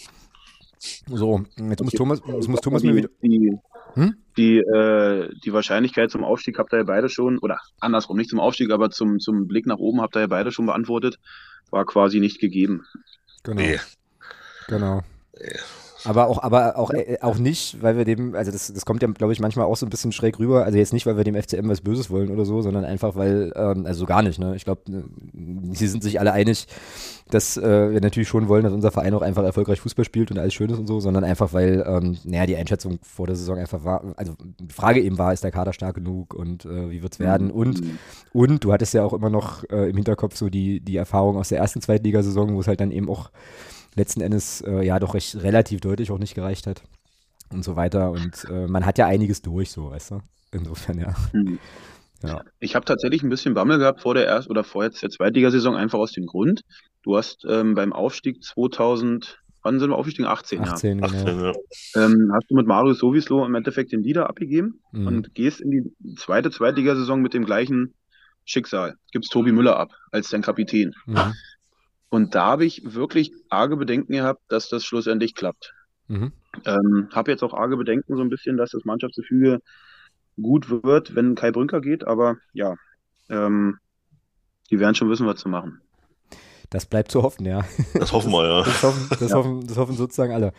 So, jetzt muss Okay. Thomas, jetzt muss Thomas die, mir wieder. Die, Hm? die, äh, die Wahrscheinlichkeit zum Aufstieg habt ihr ja beide schon, oder andersrum, nicht zum Aufstieg, aber zum, zum Blick nach oben habt ihr ja beide schon beantwortet. War quasi nicht gegeben. Genau. Nee. Genau. Aber auch, aber auch, äh, auch nicht, weil wir dem, also das, das kommt ja, glaube ich, manchmal auch so ein bisschen schräg rüber. Also jetzt nicht, weil wir dem FCM was Böses wollen oder so, sondern einfach, weil, ähm, also gar nicht, ne? Ich glaube, sie sind sich alle einig, dass äh, wir natürlich schon wollen, dass unser Verein auch einfach erfolgreich Fußball spielt und alles schön ist und so, sondern einfach, weil, ähm, naja, die Einschätzung vor der Saison einfach war, also die Frage eben war, ist der Kader stark genug und äh, wie wird's werden? Und und du hattest ja auch immer noch äh, im Hinterkopf so die, die Erfahrung aus der ersten Zweitligasaison, wo es halt dann eben auch letzten Endes äh, ja doch recht relativ deutlich auch nicht gereicht hat und so weiter. Und äh, man hat ja einiges durch, so, weißt du? Insofern, ja. Hm. Ja. Ich habe tatsächlich ein bisschen Bammel gehabt vor der ersten oder vor jetzt der Zweitligasaison, einfach aus dem Grund. Du hast ähm, beim Aufstieg 2000, wann sind wir aufgestiegen? 18, 18, 18, genau. ja. ja. Ähm, hast du mit Marius Sowislo im Endeffekt den Leader abgegeben Mhm. und gehst in die zweite Zweitligasaison mit dem gleichen Schicksal. Gibst Tobi Müller ab als dein Kapitän. Mhm. Und da habe ich wirklich arge Bedenken gehabt, dass das schlussendlich klappt. Mhm. Ähm, habe jetzt auch arge Bedenken so ein bisschen, dass das Mannschaftsgefüge gut wird, wenn Kai Brünker geht, aber ja, ähm, die werden schon wissen, was zu machen. Das bleibt zu hoffen, ja. Das hoffen wir, ja. Das hoffen, das, Ja. hoffen, das hoffen sozusagen alle.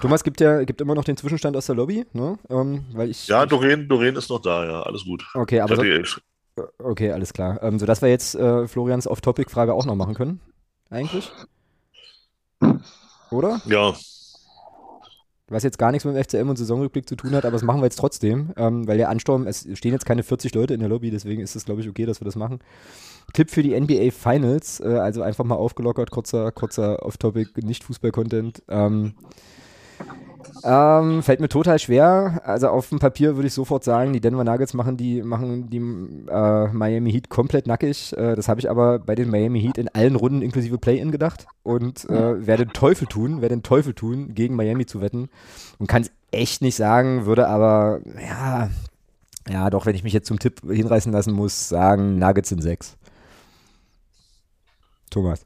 Thomas gibt ja gibt immer noch den Zwischenstand aus der Lobby, ne? Ähm, weil ich, Ja, Doreen, Doreen ist noch da, ja, alles gut. Okay, aber so, okay, alles klar. Ähm, sodass wir jetzt äh, Florians Off-Topic-Frage auch noch machen können. Eigentlich? Oder? ja, Was jetzt gar nichts mit dem FCM und Saisonrückblick zu tun hat, aber das machen wir jetzt trotzdem, ähm, weil der Ansturm, es stehen jetzt keine 40 Leute in der Lobby, deswegen ist es, glaube ich, okay, dass wir das machen. Tipp für die NBA Finals, äh, also einfach mal aufgelockert, kurzer, kurzer Off-Topic, Nicht-Fußball-Content. Ähm, ähm, fällt mir total schwer. Also auf dem Papier würde ich sofort sagen, die Denver Nuggets machen die, machen die äh, Miami Heat komplett nackig. Äh, das habe ich aber bei den Miami Heat in allen Runden inklusive Play-In gedacht und äh, werde den Teufel tun, werde den Teufel tun, gegen Miami zu wetten und kann es echt nicht sagen, würde aber, ja, ja, doch, wenn ich mich jetzt zum Tipp hinreißen lassen muss, sagen Nuggets in sechs. Thomas,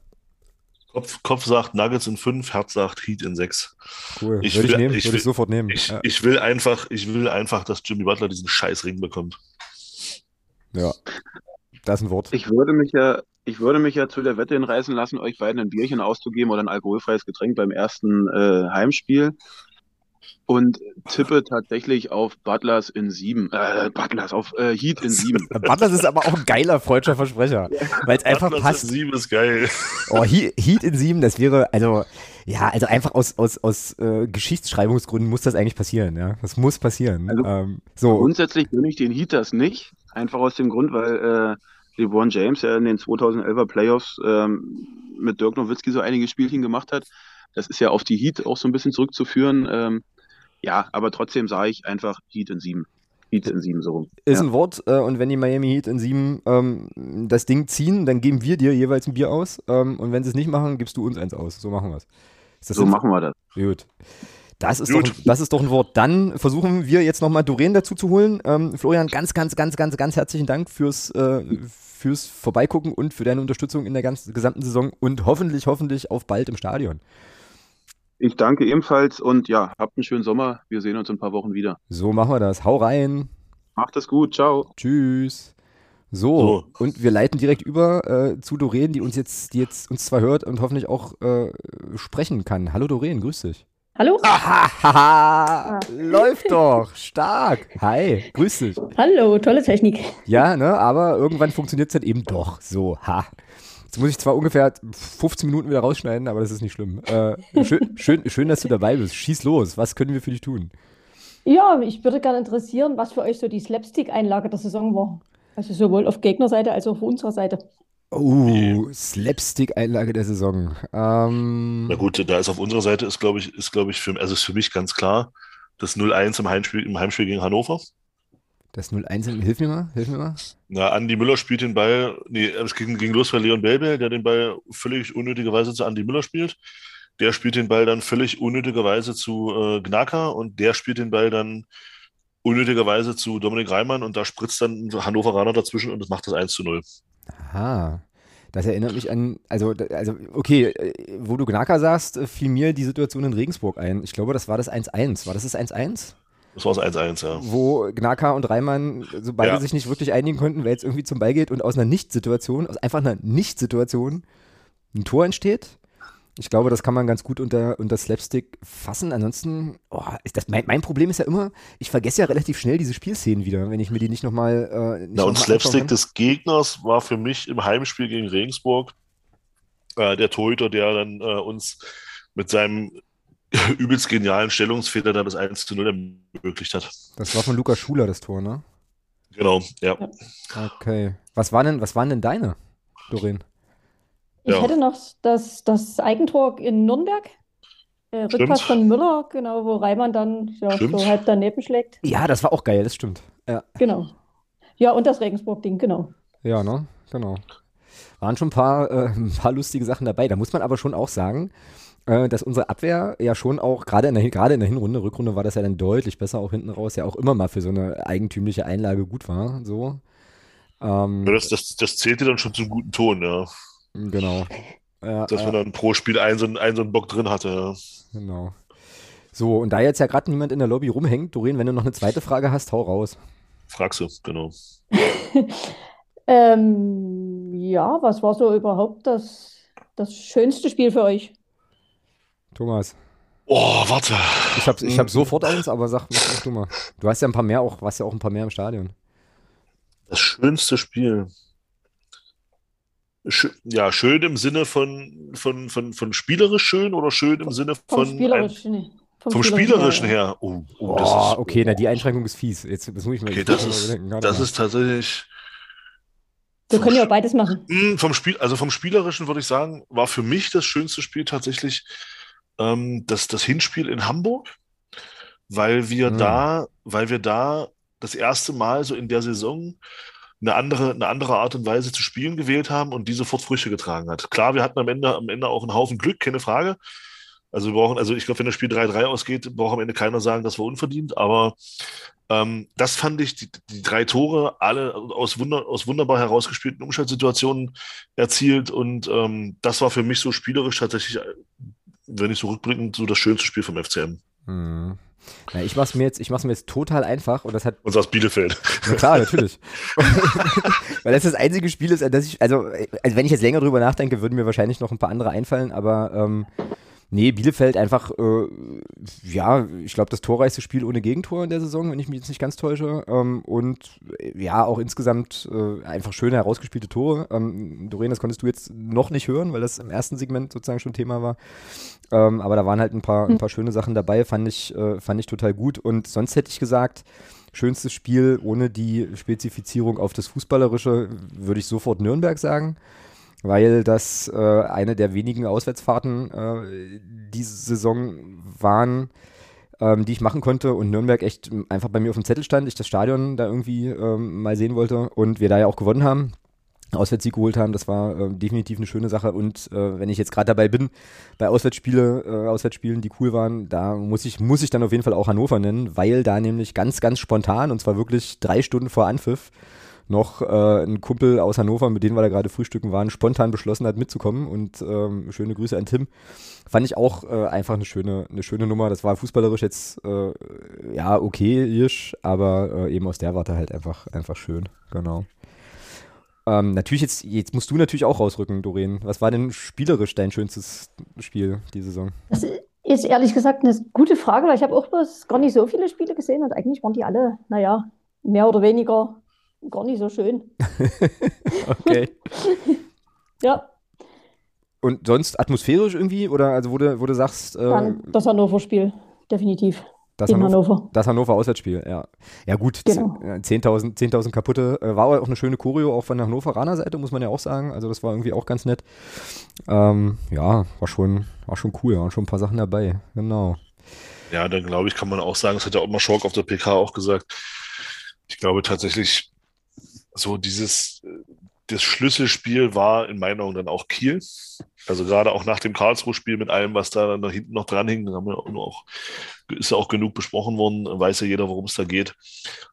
Kopf, Kopf sagt Nuggets in 5, Herz sagt Heat in 6. cool. Ich würde ich will- nehmen, ich würde ich will- sofort nehmen. Ich, ja. ich will einfach, ich will einfach, dass Jimmy Butler diesen Scheißring bekommt. ja. Das ist ein Wort. Ich würde mich ja, ich würde mich ja zu der Wette hinreißen lassen, euch beiden ein Bierchen auszugeben oder ein alkoholfreies Getränk beim ersten äh, Heimspiel. Und tippe tatsächlich auf Butlers in sieben. Äh, Butlers, auf äh, Heat in sieben. Butlers ist aber auch ein geiler freudscher Versprecher, weil es einfach Butler passt. in 7 ist geil. Oh, He- Heat in sieben, das wäre, also, ja, also einfach aus, aus, aus äh, Geschichtsschreibungsgründen muss das eigentlich passieren, ja. Das muss passieren. Also, ähm, so, Grundsätzlich gönne ich den Heat das nicht. Einfach aus dem Grund, weil äh, LeBron James ja in den 2011er Playoffs ähm, mit Dirk Nowitzki so einige Spielchen gemacht hat. Das ist ja auf die Heat auch so ein bisschen zurückzuführen. Ähm, ja, aber trotzdem sage ich einfach Heat in sieben. Heat in sieben so rum. ist ja. ein Wort, äh, und wenn die Miami Heat in sieben ähm, das Ding ziehen, dann geben wir dir jeweils ein Bier aus. Ähm, und wenn sie es nicht machen, gibst du uns eins aus. So machen wir es. So machen wir das. Gut. Das ist, Gut. Doch, das ist doch ein Wort. Dann versuchen wir jetzt nochmal Doreen dazu zu holen. Ähm, Florian, ganz, ganz, ganz, ganz, ganz herzlichen Dank fürs, äh, fürs Vorbeigucken und für deine Unterstützung in der ganzen gesamten Saison und hoffentlich, hoffentlich auf bald im Stadion. Ich danke ebenfalls und ja, habt einen schönen Sommer. Wir sehen uns in ein paar Wochen wieder. So machen wir das. Hau rein. Macht es gut. Ciao. Tschüss. So, So. und wir leiten direkt über äh, zu Doreen, die uns jetzt, die jetzt uns zwar hört und hoffentlich auch äh, sprechen kann. Hallo Doreen, grüß dich. Hallo? Aha, haha, läuft doch, stark. Hi, grüß dich. Hallo, tolle Technik. Ja, ne, aber irgendwann funktioniert es dann eben doch. So, ha. Jetzt muss ich zwar ungefähr 15 Minuten wieder rausschneiden, aber das ist nicht schlimm. Äh, schön, schön, schön, dass du dabei bist. Schieß los. Was können wir für dich tun? Ja, mich würde gerne interessieren, was für euch so die Slapstick-Einlage der Saison war. Also sowohl auf Gegnerseite als auch auf unserer Seite. Oh, Slapstick-Einlage der Saison. Ähm, Na gut, da ist auf unserer Seite ist, glaube ich, ist, glaube ich, für, also ist für mich ganz klar das 0-1 im Heimspiel, im Heimspiel gegen Hannover. Das 0-1, hilf mir mal, hilf mir mal. Na, Andi Müller spielt den Ball, nee, es ging, ging los bei Leon Belbel, der den Ball völlig unnötigerweise zu Andi Müller spielt. Der spielt den Ball dann völlig unnötigerweise zu äh, Gnaka und der spielt den Ball dann unnötigerweise zu Dominik Reimann und da spritzt dann ein Hannoveraner dazwischen und das macht das 1 zu 0. Aha. Das erinnert mich an, also, also okay, äh, wo du Gnaka sagst, äh, fiel mir die Situation in Regensburg ein. Ich glaube, das war das 1-1. War das das 1-1? Das war das 1-1, ja. Wo Gnaka und Reimann so beide Ja. sich nicht wirklich einigen konnten, wer jetzt irgendwie zum Ball geht und aus einer Nicht-Situation, aus einfach einer Nicht-Situation ein Tor entsteht. Ich glaube, das kann man ganz gut unter, unter Slapstick fassen. Ansonsten, oh, ist das, mein, mein Problem ist ja immer, ich vergesse ja relativ schnell diese Spielszenen wieder, wenn ich mir die nicht nochmal. Äh, nicht Na, noch und mal Slapstick kann. des Gegners war für mich im Heimspiel gegen Regensburg äh, der Torhüter, der dann äh, uns mit seinem übelst genialen Stellungsfehler dann das 1 zu 0 ermöglicht hat. Das war von Lukas Schuler, das Tor, ne? Genau, ja. Okay. Was, war denn, was waren denn deine, Doreen? Ich Ja. hätte noch das, das Eigentor in Nürnberg. Äh, Rückpass von Müller, genau, wo Reimann dann ja, so halb daneben schlägt. Ja, das war auch geil, das stimmt. Ja, Genau. Ja, und das Regensburg-Ding, genau. ja ne? Genau. Waren schon ein paar, äh, ein paar lustige Sachen dabei. Da muss man aber schon auch sagen, äh, dass unsere Abwehr ja schon auch, gerade in, der, gerade in der Hinrunde, Rückrunde war das ja dann deutlich besser, auch hinten raus, ja auch immer mal für so eine eigentümliche Einlage gut war. So. Ähm, Ja, Das, das, das zählte dann schon zum guten Ton, ja. genau. Ja, Dass man dann pro Spiel einen so, einen- einen so einen Bock drin hatte. Ja. Genau. So, und da jetzt ja gerade niemand in der Lobby rumhängt, Doreen, wenn du noch eine zweite Frage hast, hau raus. Fragst du, genau. Ähm, ja, was war so überhaupt das, das schönste Spiel für euch? Thomas, Oh, warte. ich habe ich hab sofort eins, aber sag, sag du mal. Du hast ja ein paar mehr auch, warst ja auch ein paar mehr im Stadion. Das schönste Spiel. Schö ja, schön im Sinne von, von, von, von spielerisch schön oder schön im Sinne Vom von ein, Spielerischen, nee, vom Spielerischen her. her. Oh, oh, das Oh, ist, okay, na die Einschränkung ist fies. Jetzt das muss ich mir okay, das ist, das mal. ist tatsächlich. Wir vom können ja beides machen. Mm, Vom Spiel, also vom Spielerischen würde ich sagen, war für mich das schönste Spiel tatsächlich ähm, das, das Hinspiel in Hamburg, weil wir Mhm. da, weil wir da das erste Mal so in der Saison eine andere, eine andere Art und Weise zu spielen gewählt haben und die sofort Früchte getragen hat. Klar, wir hatten am Ende, am Ende auch einen Haufen Glück, keine Frage. Also wir brauchen, also ich glaube, wenn das Spiel 3-3 ausgeht, braucht am Ende keiner sagen, das war unverdient, aber ähm, das fand ich, die, die drei Tore, alle aus, wunder, aus wunderbar herausgespielten Umschaltsituationen erzielt und ähm, das war für mich so spielerisch tatsächlich, wenn ich so rückblickend, so das schönste Spiel vom FCM. Hm. Na, ich mach's mir jetzt, ich mach's mir jetzt total einfach und das hat Und aus Bielefeld. Ja, klar, natürlich. Weil das das einzige Spiel ist, an das ich, also, also wenn ich jetzt länger drüber nachdenke, würden mir wahrscheinlich noch ein paar andere einfallen, aber ähm, nee, Bielefeld einfach, äh, ja, ich glaube, das torreichste Spiel ohne Gegentor in der Saison, wenn ich mich jetzt nicht ganz täusche. Ähm, und äh, ja, auch insgesamt äh, einfach schöne herausgespielte Tore. Ähm, Doreen, das konntest du jetzt noch nicht hören, weil das im ersten Segment sozusagen schon Thema war. Ähm, aber da waren halt ein paar, ein paar schöne Sachen dabei, fand ich, äh, fand ich total gut. Und sonst hätte ich gesagt, schönstes Spiel ohne die Spezifizierung auf das Fußballerische, würde ich sofort Nürnberg sagen. Weil das äh, eine der wenigen Auswärtsfahrten äh, diese Saison waren, ähm, die ich machen konnte und Nürnberg echt einfach bei mir auf dem Zettel stand, ich das Stadion da irgendwie ähm, mal sehen wollte und wir da ja auch gewonnen haben. Auswärtssieg geholt haben, das war äh, definitiv eine schöne Sache und äh, wenn ich jetzt gerade dabei bin, bei Auswärtsspiele, äh, Auswärtsspielen, die cool waren, da muss ich, muss ich dann auf jeden Fall auch Hannover nennen, weil da nämlich ganz, ganz spontan und zwar wirklich drei Stunden vor Anpfiff noch äh, ein Kumpel aus Hannover, mit dem wir da gerade frühstücken waren, spontan beschlossen hat mitzukommen und ähm, schöne Grüße an Tim. Fand ich auch äh, einfach eine schöne, eine schöne Nummer. Das war fußballerisch jetzt äh, ja okay-isch, aber äh, eben aus der Warte halt einfach, einfach schön. Genau. Ähm, natürlich jetzt, jetzt musst du natürlich auch rausrücken, Doreen. Was war denn spielerisch dein schönstes Spiel die Saison? Das ist ehrlich gesagt eine gute Frage, weil ich habe auch bloß gar nicht so viele Spiele gesehen und eigentlich waren die alle, naja, mehr oder weniger gar nicht so schön. Okay. Ja, Und sonst atmosphärisch irgendwie? Oder also wo du, wo du sagst, äh, Dann das Hannover-Spiel, definitiv. das, in Hannover, Hannover. das Hannover Auswärtsspiel, ja. Ja gut, Genau. z- äh, 10.000 10.000 kaputte. Äh, war aber auch eine schöne Choreo, auch von der Hannoveraner Seite, muss man ja auch sagen. Also das war irgendwie auch ganz nett. Ähm, ja, war schon, war schon cool, waren schon ein paar Sachen dabei. Genau. Ja, dann glaube ich, kann man auch sagen, das hat ja Ottmar Schork auf der PK auch gesagt. Ich glaube tatsächlich, so dieses, äh, das Schlüsselspiel war in meinen Augen dann auch Kiel. Also gerade auch nach dem Karlsruhe-Spiel mit allem, was da dann da hinten noch dran hing, da haben wir auch, ist ja auch genug besprochen worden, weiß ja jeder, worum es da geht.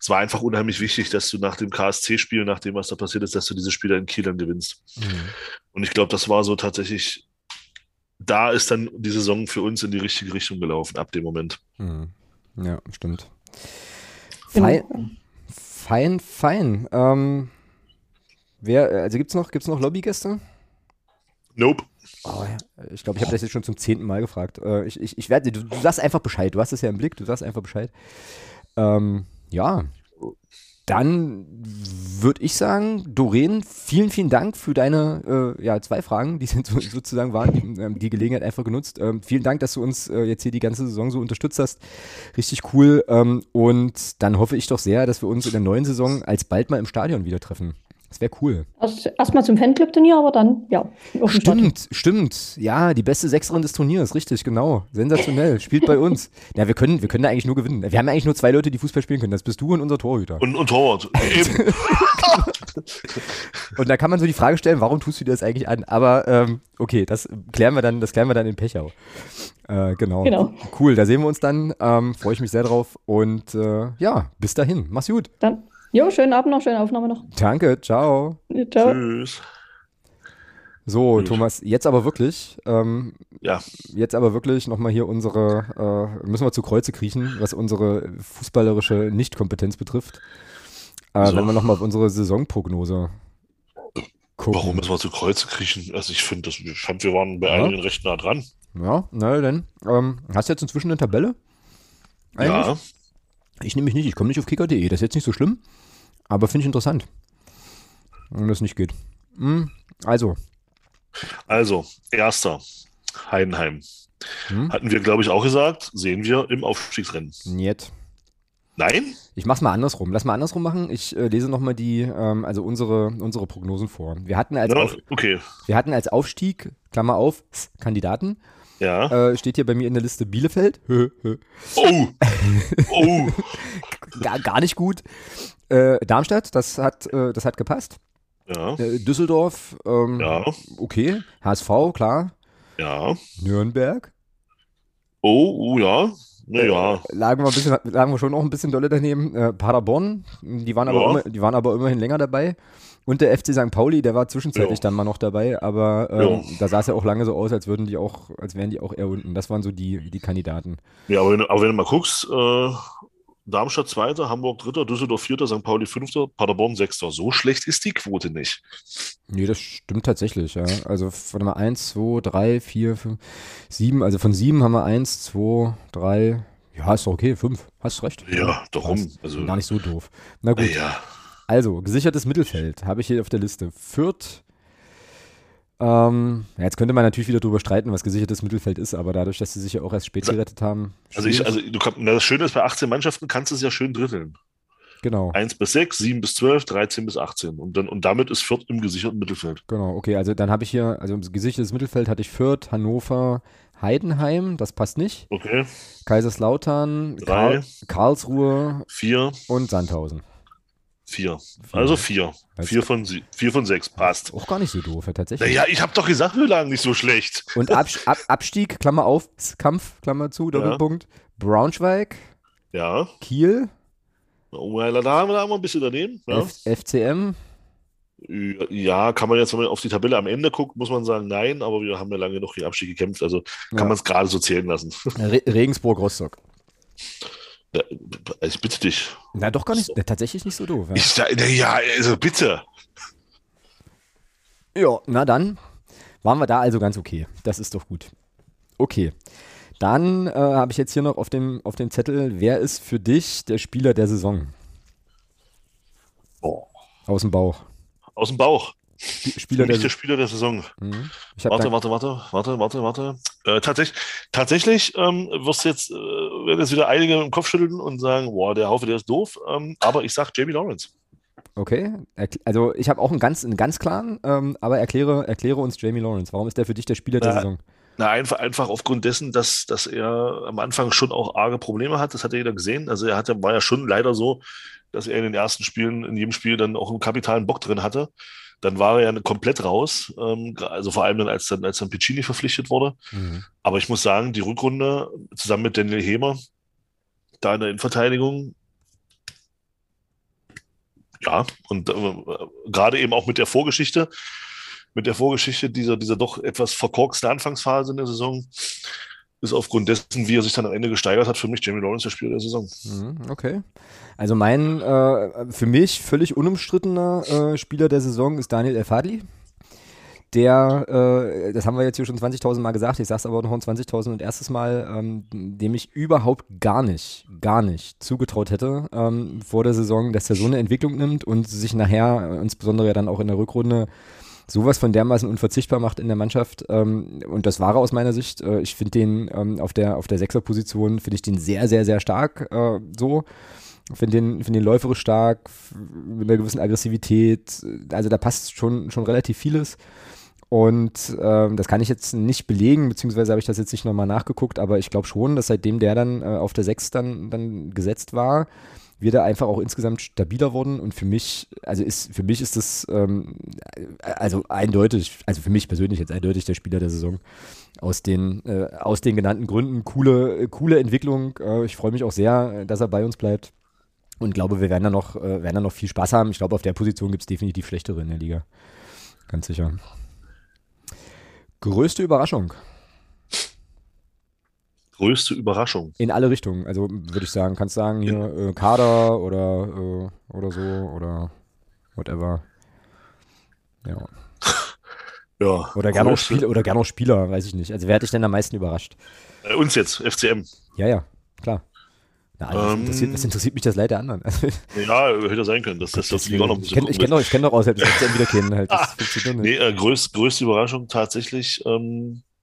Es war einfach unheimlich wichtig, dass du nach dem KSC-Spiel, nach dem, was da passiert ist, dass du diese Spiele in Kiel dann gewinnst. Und ich glaube, das war so tatsächlich, da ist dann die Saison für uns in die richtige Richtung gelaufen, ab dem Moment. Mhm. Ja, stimmt. Genau. Fein, fein, fein. Ähm, wer, also gibt's noch, gibt's noch Lobbygäste? Nope. Oh. Ich glaube, ich habe das jetzt schon zum zehnten Mal gefragt. Äh, ich, ich, ich werde, du, du sagst einfach Bescheid. Du hast es ja im Blick, du sagst einfach Bescheid. Ähm, ja. Dann würde ich sagen, Doreen, vielen, vielen Dank für deine äh, ja, zwei Fragen, die sind so, sozusagen waren, die, ähm, die Gelegenheit einfach genutzt. Ähm, vielen Dank, dass du uns äh, jetzt hier die ganze Saison so unterstützt hast. Richtig cool. Ähm, und dann hoffe ich doch sehr, dass wir uns in der neuen Saison alsbald mal im Stadion wieder treffen. Das wäre cool. Erst- Erstmal zum Fanclub-Turnier, aber dann, ja. Stimmt, stimmt. Ja, die beste Sechserin des Turniers, richtig, genau. Sensationell. Spielt bei uns. Ja, wir können, wir können da eigentlich nur gewinnen. Wir haben eigentlich nur zwei Leute, die Fußball spielen können. Das bist du und unser Torhüter. Und, und Torwart. Und da kann man so die Frage stellen, warum tust du dir das eigentlich an? Aber ähm, okay, das klären wir dann, das klären wir dann in Pechau. Äh, genau. Genau. Cool, da sehen wir uns dann. Ähm, Freue ich mich sehr drauf. Und äh, ja, bis dahin. Mach's gut. Dann, jo, schönen Abend noch, schöne Aufnahme noch. Danke, ciao. Ciao. Tschüss. So, Gut. Thomas, jetzt aber wirklich, ähm, Ja, jetzt aber wirklich nochmal hier unsere, äh, müssen wir zu Kreuze kriechen, was unsere fußballerische Nichtkompetenz betrifft. Äh, So. Wenn wir nochmal auf unsere Saisonprognose gucken. warum müssen wir zu Kreuze kriechen? Also ich finde, das- ich fand, wir waren bei Ja. einigen recht nah dran. Ja, na denn. Ähm, hast du jetzt inzwischen eine Tabelle? Eigentlich? Ja, Ich nehme mich nicht, ich komme nicht auf kicker.de. Das ist jetzt nicht so schlimm, aber finde ich interessant. Wenn das nicht geht. Hm, also, also, erster, Heidenheim. hm, Hatten wir, glaube ich, auch gesagt, sehen wir im Aufstiegsrennen. Niet. Nein? Ich mach's mal andersrum. Lass mal andersrum machen. Ich äh, lese nochmal die, ähm, also unsere, unsere Prognosen vor. Wir hatten als, Ja, auf, okay. wir hatten als Aufstieg, Klammer auf, Kandidaten, Ja. äh, steht hier bei mir in der Liste Bielefeld. Oh! Oh! Gar, gar nicht gut. Äh, Darmstadt, das hat, äh, das hat gepasst. Ja, Äh, Düsseldorf, ähm, ja, okay. HSV, klar. ja. Nürnberg. Oh, oh ja. Naja. Lagen wir, ein bisschen, lagen wir schon auch ein bisschen dolle daneben. Äh, Paderborn, die waren, aber Ja. immer, die waren aber immerhin länger dabei. Und der FC St. Pauli, der war zwischenzeitlich Ja. dann mal noch dabei, aber ähm, da sah es ja auch lange so aus, als würden die auch, als wären die auch eher unten. Das waren so die, die Kandidaten. Ja, aber wenn, du- aber wenn du mal guckst, äh, Darmstadt Zweiter, Hamburg Dritter, Düsseldorf Vierter, St. Pauli Fünfter, Paderborn Sechster. So schlecht ist die Quote nicht. Nee, das stimmt tatsächlich, ja. Also, warte mal, 1, 2, 3, 4, 5, 7. Also von 7 haben wir 1, 2, 3. Ja, ist doch okay, 5. Hast recht. Ja, darum. Also, Gar nicht so doof. Na gut. ja. Also, gesichertes Mittelfeld habe ich hier auf der Liste. Fürth. Ähm, ja, jetzt könnte man natürlich wieder drüber streiten, was gesichertes Mittelfeld ist, aber dadurch, dass sie sich ja auch erst spät Also- gerettet haben. Also, ich, also du na, das Schöne ist, bei 18 Mannschaften kannst du es ja schön dritteln. genau, 1 bis 6, 7 bis 12, 13 bis 18. Und, dann, und damit ist Fürth im gesicherten Mittelfeld. genau. Okay, also dann habe ich hier, also im gesichertes Mittelfeld hatte ich Fürth, Hannover, Heidenheim, das passt nicht. Okay. Kaiserslautern, Drei. Karl, Karlsruhe 4, und Sandhausen. 4. Also 4. Also- 4 von, vier von 6 passt. Auch gar nicht so doof, ja, tatsächlich. Naja, ich habe doch gesagt, wir lagen nicht so schlecht. Und Abs Ab Abstieg, Klammer auf, Kampf, Klammer zu, Doppelpunkt. Braunschweig, Ja. Kiel, Oh, ja, da haben wir da mal ein bisschen daneben. Ja. FCM, Ja, kann man jetzt, wenn man auf die Tabelle am Ende guckt, muss man sagen, nein, aber wir haben ja lange noch die Abstieg gekämpft, also kann Ja. man es gerade so zählen lassen. Re Regensburg, Rostock. Ja, Ich bitte dich. Na, doch gar nicht, na, tatsächlich nicht so doof. Ja. Ich, na ja, also bitte. ja, na dann waren wir da also ganz okay. Das ist doch gut. Okay. Dann äh, habe ich jetzt hier noch auf dem, auf dem Zettel, wer ist für dich der Spieler der Saison? Oh. Aus dem Bauch. Aus dem Bauch. Spieler der, Spieler der Saison. Mhm. Warte, warte, warte, warte, warte, warte. Äh, tatsächlich, tatsächlich ähm, wirst jetzt, äh, werden jetzt wieder einige im Kopf schütteln und sagen, boah, der Haufe, der ist doof. Ähm, aber ich sag Jamie Lawrence. Okay, also ich habe auch einen ganz, einen ganz klaren, ähm, aber erkläre, erkläre uns Jamie Lawrence. Warum ist der für dich der Spieler der Na, Saison? Na, einfach, einfach aufgrund dessen, dass, dass er am Anfang schon auch arge Probleme hat. Das hat ja jeder gesehen. Also er hatte, war ja schon leider so, dass er in den ersten Spielen, in jedem Spiel dann auch einen kapitalen Bock drin hatte. Dann war er ja komplett raus, ähm, also vor allem dann, als dann, als dann Piccini verpflichtet wurde. Mhm. Aber ich muss sagen, die Rückrunde zusammen mit Daniel Hemer, da in der Innenverteidigung, ja, und äh, gerade eben auch mit der Vorgeschichte, mit der Vorgeschichte dieser, dieser doch etwas verkorksten Anfangsphase in der Saison, ist aufgrund dessen, wie er sich dann am Ende gesteigert hat, für mich Jamie Lawrence der Spieler der Saison. Mhm, okay. Also mein äh, für mich völlig unumstrittener äh, Spieler der Saison ist Daniel Elfadli. Der, äh, das haben wir jetzt hier schon 20.000 Mal gesagt, ich sage es aber noch ein 20.000 und erstes Mal, ähm, dem ich überhaupt gar nicht, gar nicht zugetraut hätte ähm, vor der Saison, dass er so eine Entwicklung nimmt und sich nachher, insbesondere ja dann auch in der Rückrunde, sowas von dermaßen unverzichtbar macht in der Mannschaft. Ähm, und das war er aus meiner Sicht. Äh, ich finde den ähm, auf der, auf der Sechserposition, finde ich den sehr, sehr, sehr stark äh, so. Finde den, find den läuferisch stark, mit einer gewissen Aggressivität. Also da passt schon, schon relativ vieles. Und ähm, das kann ich jetzt nicht belegen, beziehungsweise habe ich das jetzt nicht nochmal nachgeguckt, aber ich glaube schon, dass seitdem der dann äh, auf der Sechs dann, dann gesetzt war, wir da einfach auch insgesamt stabiler wurden und für mich, also ist, für mich ist das ähm, also eindeutig, also für mich persönlich jetzt eindeutig der Spieler der Saison. Aus den, äh, aus den genannten Gründen. Coole, coole Entwicklung. Äh, ich freue mich auch sehr, dass er bei uns bleibt. Und glaube, wir werden da noch, äh, werden da noch viel Spaß haben. Ich glaube, auf der Position gibt es definitiv schlechtere in der Liga. Ganz sicher. Größte Überraschung größte Überraschung? In alle Richtungen. Also würde ich sagen, kannst sagen hier äh, Kader oder, äh, oder so oder whatever. Ja. ja. Oder gerne, auch Spieler, oder gerne auch Spieler, weiß ich nicht. Also wer hat dich denn am meisten überrascht? Äh, uns jetzt, FCM. Ja, ja, klar. Na, also, ähm, interessiert, was interessiert mich das Leid der anderen? ja, hätte sein können, dass das, das Liga auch noch ein bisschen Ich kenne kenn doch, aus, dass FCM wieder kennen. Halt. Das nee, äh, größt, größte Überraschung tatsächlich ähm, äh,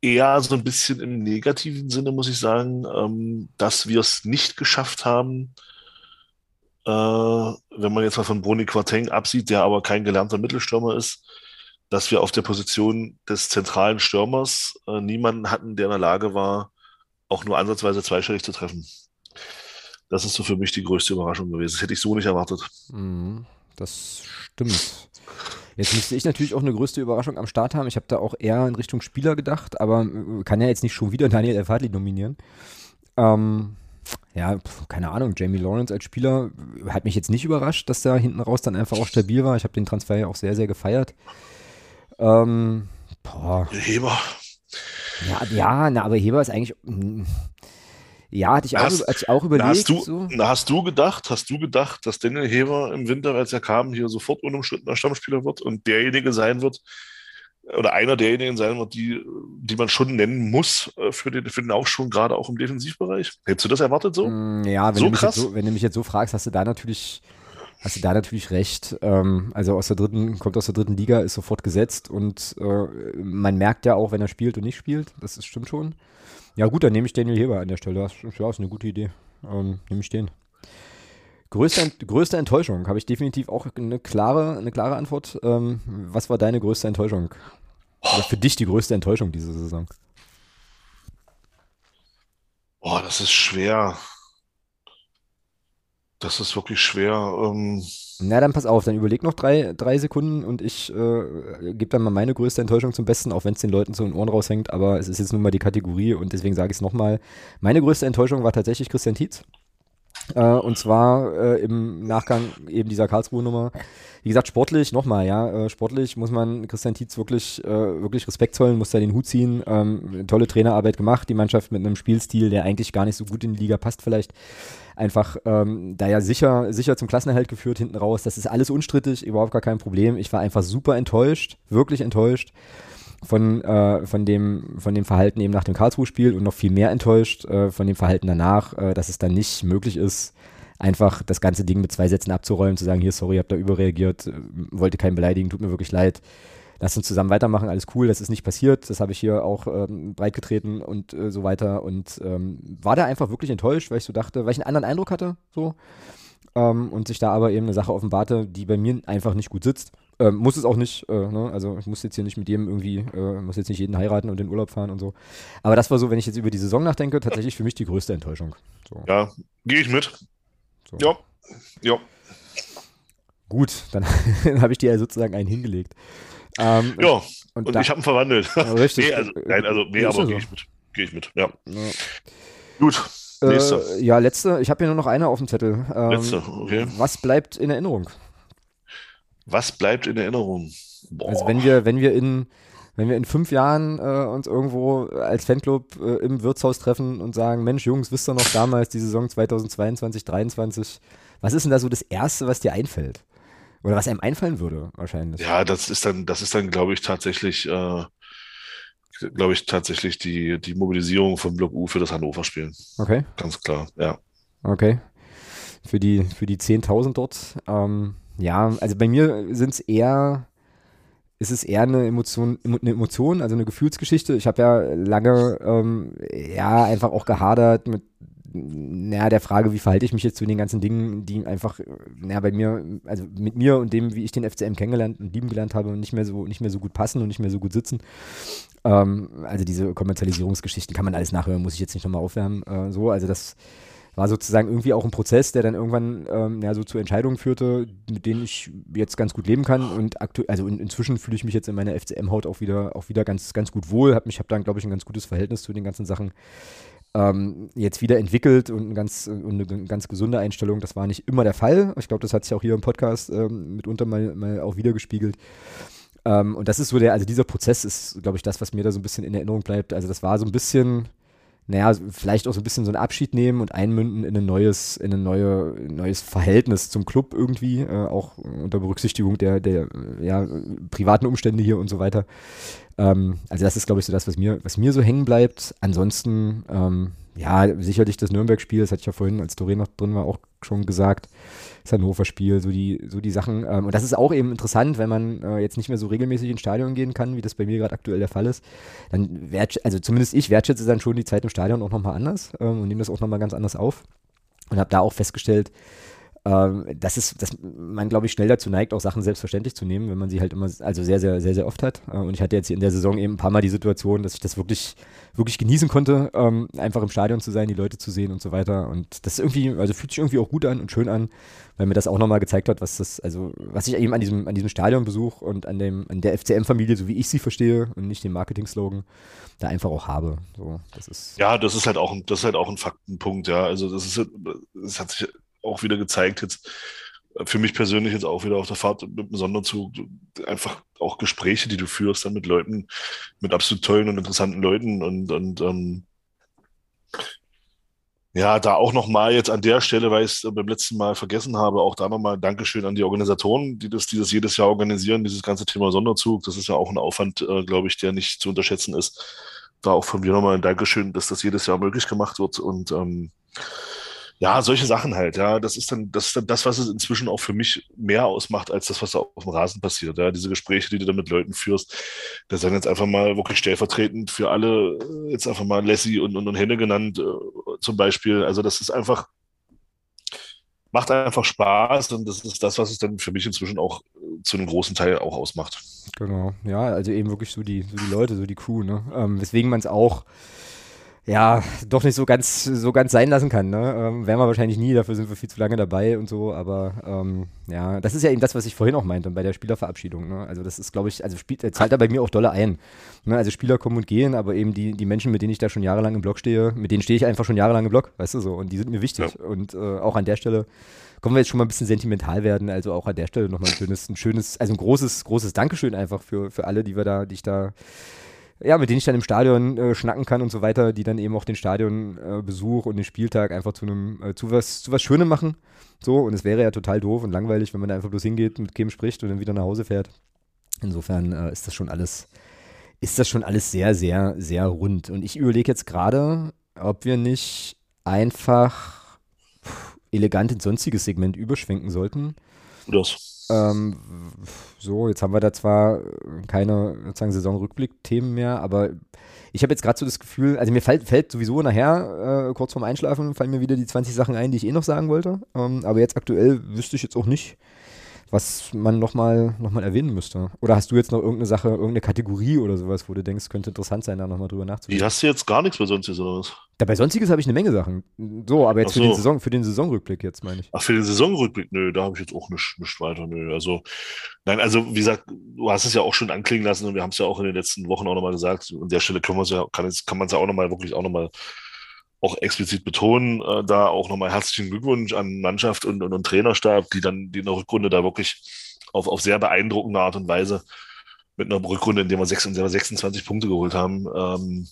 eher so ein bisschen im negativen Sinne, muss ich sagen, ähm, dass wir es nicht geschafft haben, äh, wenn man jetzt mal von Bruni Quateng absieht, der aber kein gelernter Mittelstürmer ist, dass wir auf der Position des zentralen Stürmers äh, niemanden hatten, der in der Lage war, auch nur ansatzweise zweistellig zu treffen. Das ist so für mich die größte Überraschung gewesen. Das hätte ich so nicht erwartet. Mhm, das stimmt. Jetzt müsste ich natürlich auch eine größte Überraschung am Start haben. Ich habe da auch eher in Richtung Spieler gedacht, aber äh, kann ja jetzt nicht schon wieder Daniel Elfadli nominieren. Ähm, ja, keine Ahnung, Jamie Lawrence als Spieler hat mich jetzt nicht überrascht, dass der hinten raus dann einfach auch stabil war. Ich habe den Transfer ja auch sehr, sehr gefeiert. Ähm, boah. Heber. Ja, ja, na, aber Heber ist eigentlich. Ja, hatte ich, auch, hast, hatte ich auch überlegt. Hast du, so. hast du gedacht, hast du gedacht, dass Daniel Heber im Winter, als er kam, hier sofort unumstrittener Stammspieler wird und derjenige sein wird, oder einer derjenigen sein wird, die, die man schon nennen muss äh, für den, für den Aufschwung, gerade auch im Defensivbereich? Hättest du das erwartet so? Mm, ja, wenn, so du, mich krass? So, wenn du mich jetzt so fragst, hast du da natürlich, hast du da natürlich recht. Ähm, also aus der dritten, kommt aus der dritten Liga, ist sofort gesetzt und äh, man merkt ja auch, wenn er spielt und nicht spielt. Das ist, stimmt schon. Ja, gut, dann nehme ich Daniel Heber an der Stelle. Das ist, ja, ist eine gute Idee. Ähm, nehme ich den. Größte, größte Enttäuschung habe ich definitiv auch eine klare, eine klare Antwort. Ähm, was war deine größte Enttäuschung? Oder für dich die größte Enttäuschung diese Saison? Boah, das ist schwer. Das ist wirklich schwer. Ähm Na, dann pass auf, dann überleg noch drei, drei Sekunden und ich äh, gebe dann mal meine größte Enttäuschung zum Besten, auch wenn es den Leuten so in den Ohren raushängt, aber es ist jetzt nun mal die Kategorie und deswegen sage ich es nochmal. Meine größte Enttäuschung war tatsächlich Christian Tietz. Äh, und zwar äh, im Nachgang eben dieser Karlsruhe-Nummer. Wie gesagt, sportlich, nochmal, ja, äh, sportlich muss man Christian Tietz wirklich, äh, wirklich Respekt zollen, muss da den Hut ziehen. Ähm, tolle Trainerarbeit gemacht, die Mannschaft mit einem Spielstil, der eigentlich gar nicht so gut in die Liga passt, vielleicht einfach ähm, da ja sicher, sicher zum Klassenerhalt geführt hinten raus. Das ist alles unstrittig, überhaupt gar kein Problem. Ich war einfach super enttäuscht, wirklich enttäuscht von, äh, von, dem, von dem Verhalten eben nach dem Karlsruhe-Spiel und noch viel mehr enttäuscht äh, von dem Verhalten danach, äh, dass es dann nicht möglich ist, einfach das ganze Ding mit zwei Sätzen abzuräumen, zu sagen, hier, sorry, hab da überreagiert, äh, wollte keinen beleidigen, tut mir wirklich leid. Lass uns zusammen weitermachen, alles cool, das ist nicht passiert, das habe ich hier auch ähm, breitgetreten und äh, so weiter. Und ähm, war da einfach wirklich enttäuscht, weil ich so dachte, weil ich einen anderen Eindruck hatte, so. Ähm, und sich da aber eben eine Sache offenbarte, die bei mir einfach nicht gut sitzt. Ähm, muss es auch nicht, äh, ne? also ich muss jetzt hier nicht mit jedem irgendwie, äh, muss jetzt nicht jeden heiraten und in Urlaub fahren und so. Aber das war so, wenn ich jetzt über die Saison nachdenke, tatsächlich für mich die größte Enttäuschung. So. Ja, gehe ich mit. So. Ja, ja. Gut, dann habe ich dir ja sozusagen einen hingelegt. Ähm, Ja, und, und da, ich habe ihn verwandelt. richtig. nee, also, nein, also, nee, ja aber so. gehe ich mit. Gehe ich mit, ja. Ja. Gut, nächste. Äh, ja, letzte, ich habe hier nur noch eine auf dem Zettel. Ähm, Letzte, okay. Was bleibt in Erinnerung? Was bleibt in Erinnerung? Boah. Also wenn wir, wenn wir in, wenn wir in fünf Jahren äh, uns irgendwo als Fanclub äh, im Wirtshaus treffen und sagen, Mensch, Jungs, wisst ihr noch damals die Saison 2022, 2023, was ist denn da so das Erste, was dir einfällt? Oder was einem einfallen würde, wahrscheinlich. Ja, das ist dann, das ist dann, glaube ich, tatsächlich, äh, glaube ich, tatsächlich die, die Mobilisierung von Block U für das Hannover-Spiel. Okay, Ganz klar, ja. okay. Für die, für die 10.000 dort. Ähm, ja, also bei mir sind es eher, ist es eher eine Emotion, emo- eine Emotion, also eine Gefühlsgeschichte. Ich habe ja lange, ähm, ja, einfach auch gehadert mit, naja, der Frage, wie verhalte ich mich jetzt zu den ganzen Dingen, die einfach, naja, bei mir, also mit mir und dem, wie ich den FCM kennengelernt und lieben gelernt habe, nicht mehr so, nicht mehr so gut passen und nicht mehr so gut sitzen. Ähm, also diese Kommerzialisierungsgeschichten kann man alles nachhören, muss ich jetzt nicht nochmal aufwärmen. Äh, so, also das war sozusagen irgendwie auch ein Prozess, der dann irgendwann ähm, ja, so zu Entscheidungen führte, mit denen ich jetzt ganz gut leben kann. Und also in, inzwischen fühle ich mich jetzt in meiner FCM-Haut auch wieder, auch wieder ganz, ganz gut wohl. Hab mich, habe dann, glaube ich, ein ganz gutes Verhältnis zu den ganzen Sachen ähm, jetzt wieder entwickelt und, ein ganz, und eine ganz gesunde Einstellung. Das war nicht immer der Fall. Ich glaube, das hat sich auch hier im Podcast ähm, mitunter mal, mal auch wiedergespiegelt. Ähm, und das ist so der, also dieser Prozess ist, glaube ich, das, was mir da so ein bisschen in Erinnerung bleibt. Also das war so ein bisschen, naja, vielleicht auch so ein bisschen so einen Abschied nehmen und einmünden in ein neues, in ein neue, neues Verhältnis zum Club irgendwie, äh, auch unter Berücksichtigung der, der ja, privaten Umstände hier und so weiter. Ähm, also das ist, glaube ich, so das, was mir, was mir so hängen bleibt. Ansonsten, ähm, ja, sicherlich das Nürnberg-Spiel, das hatte ich ja vorhin, als Doreen noch drin war, auch schon gesagt. Das Hannover-Spiel, so die, so die Sachen. Ähm, und das ist auch eben interessant, wenn man äh, jetzt nicht mehr so regelmäßig ins Stadion gehen kann, wie das bei mir gerade aktuell der Fall ist. Dann wert, also zumindest ich wertschätze dann schon die Zeit im Stadion auch nochmal anders ähm, und nehme das auch nochmal ganz anders auf. Und habe da auch festgestellt, ähm, dass, es, dass man, glaube ich, schnell dazu neigt, auch Sachen selbstverständlich zu nehmen, wenn man sie halt immer, also sehr, sehr, sehr, sehr oft hat. Äh, und ich hatte jetzt in der Saison eben ein paar Mal die Situation, dass ich das wirklich, wirklich genießen konnte, ähm, einfach im Stadion zu sein, die Leute zu sehen und so weiter. Und das ist irgendwie, also fühlt sich irgendwie auch gut an und schön an, weil mir das auch nochmal gezeigt hat, was das, also was ich eben an diesem, an diesem Stadionbesuch und an dem, an der FCM-Familie, so wie ich sie verstehe und nicht den Marketing-Slogan, da einfach auch habe. So, das ist. Ja, das ist halt auch ein, das ist halt auch ein Faktenpunkt, ja. Also das ist, das hat sich auch wieder gezeigt jetzt für mich persönlich jetzt auch wieder auf der Fahrt mit dem Sonderzug einfach auch Gespräche, die du führst dann mit Leuten, mit absolut tollen und interessanten Leuten und, und ähm, ja, da auch nochmal jetzt an der Stelle, weil ich es beim letzten Mal vergessen habe, auch da nochmal Dankeschön an die Organisatoren, die das, die das jedes Jahr organisieren, dieses ganze Thema Sonderzug. Das ist ja auch ein Aufwand, äh, glaube ich, der nicht zu unterschätzen ist. Da auch von mir nochmal ein Dankeschön, dass das jedes Jahr möglich gemacht wird und ähm, ja, solche Sachen halt, ja. Das ist dann, das ist dann das, was es inzwischen auch für mich mehr ausmacht, als das, was da auf dem Rasen passiert. Ja, diese Gespräche, die du da mit Leuten führst, das sind jetzt einfach mal wirklich stellvertretend für alle, äh, jetzt einfach mal Lassie und, und, und Henne genannt, äh, zum Beispiel. Also, das ist einfach, macht einfach Spaß und das ist das, was es dann für mich inzwischen auch äh, zu einem großen Teil auch ausmacht. Genau, ja, also eben wirklich so die, so die Leute, so die Crew, ne? Ähm, weswegen man es auch ja, doch nicht so ganz, so ganz sein lassen kann. Ne? Ähm, werden wir wahrscheinlich nie, dafür sind wir viel zu lange dabei und so, aber ähm, ja, das ist ja eben das, was ich vorhin auch meinte bei der Spielerverabschiedung. Ne? Also das ist, glaube ich, also spielt, zahlt da bei mir auch dolle ein. Ne? Also Spieler kommen und gehen, aber eben die, die Menschen, mit denen ich da schon jahrelang im Block stehe, mit denen stehe ich einfach schon jahrelang im Block, weißt du so, und die sind mir wichtig. Ja. Und äh, auch an der Stelle kommen wir jetzt schon mal ein bisschen sentimental werden, also auch an der Stelle nochmal ein schönes, ein schönes, also ein großes, großes Dankeschön einfach für, für alle, die wir da, die ich da ja, mit denen ich dann im Stadion äh, schnacken kann und so weiter, die dann eben auch den Stadionbesuch äh, und den Spieltag einfach zu einem, äh, zu was, zu was Schönem machen. So, und es wäre ja total doof und langweilig, wenn man da einfach bloß hingeht, mit Kim spricht und dann wieder nach Hause fährt. Insofern äh, ist das schon alles, ist das schon alles sehr, sehr, sehr rund. Und ich überlege jetzt gerade, ob wir nicht einfach elegant ins sonstiges Segment überschwenken sollten. Das. Ähm, so, jetzt haben wir da zwar keine sozusagen Saisonrückblick-Themen mehr, aber ich habe jetzt gerade so das Gefühl, also mir fällt, fällt sowieso nachher, äh, kurz vorm Einschlafen, fallen mir wieder die 20 Sachen ein, die ich eh noch sagen wollte. Ähm, aber jetzt aktuell wüsste ich jetzt auch nicht, was man nochmal noch mal erwähnen müsste. Oder hast du jetzt noch irgendeine Sache, irgendeine Kategorie oder sowas, wo du denkst, könnte interessant sein, da nochmal drüber nachzudenken? Die hast du jetzt gar nichts bei Sonstiges oder was? Da bei Sonstiges habe ich eine Menge Sachen. So, aber jetzt Ach für, den so. Saison, für den Saisonrückblick jetzt, meine ich. Ach, für den Saisonrückblick, nö, da habe ich jetzt auch nicht, nicht weiter, nö. Also, nein, also wie gesagt, du hast es ja auch schon anklingen lassen und wir haben es ja auch in den letzten Wochen auch nochmal gesagt. An der Stelle können wir ja, kann, kann man es ja auch nochmal wirklich auch nochmal auch explizit betonen. Äh, da auch nochmal herzlichen Glückwunsch an Mannschaft und, und, und Trainerstab, die dann die in der Rückrunde da wirklich auf, auf sehr beeindruckende Art und Weise mit einer Rückrunde, in der wir, sechs, in der wir 26 Punkte geholt haben, ähm,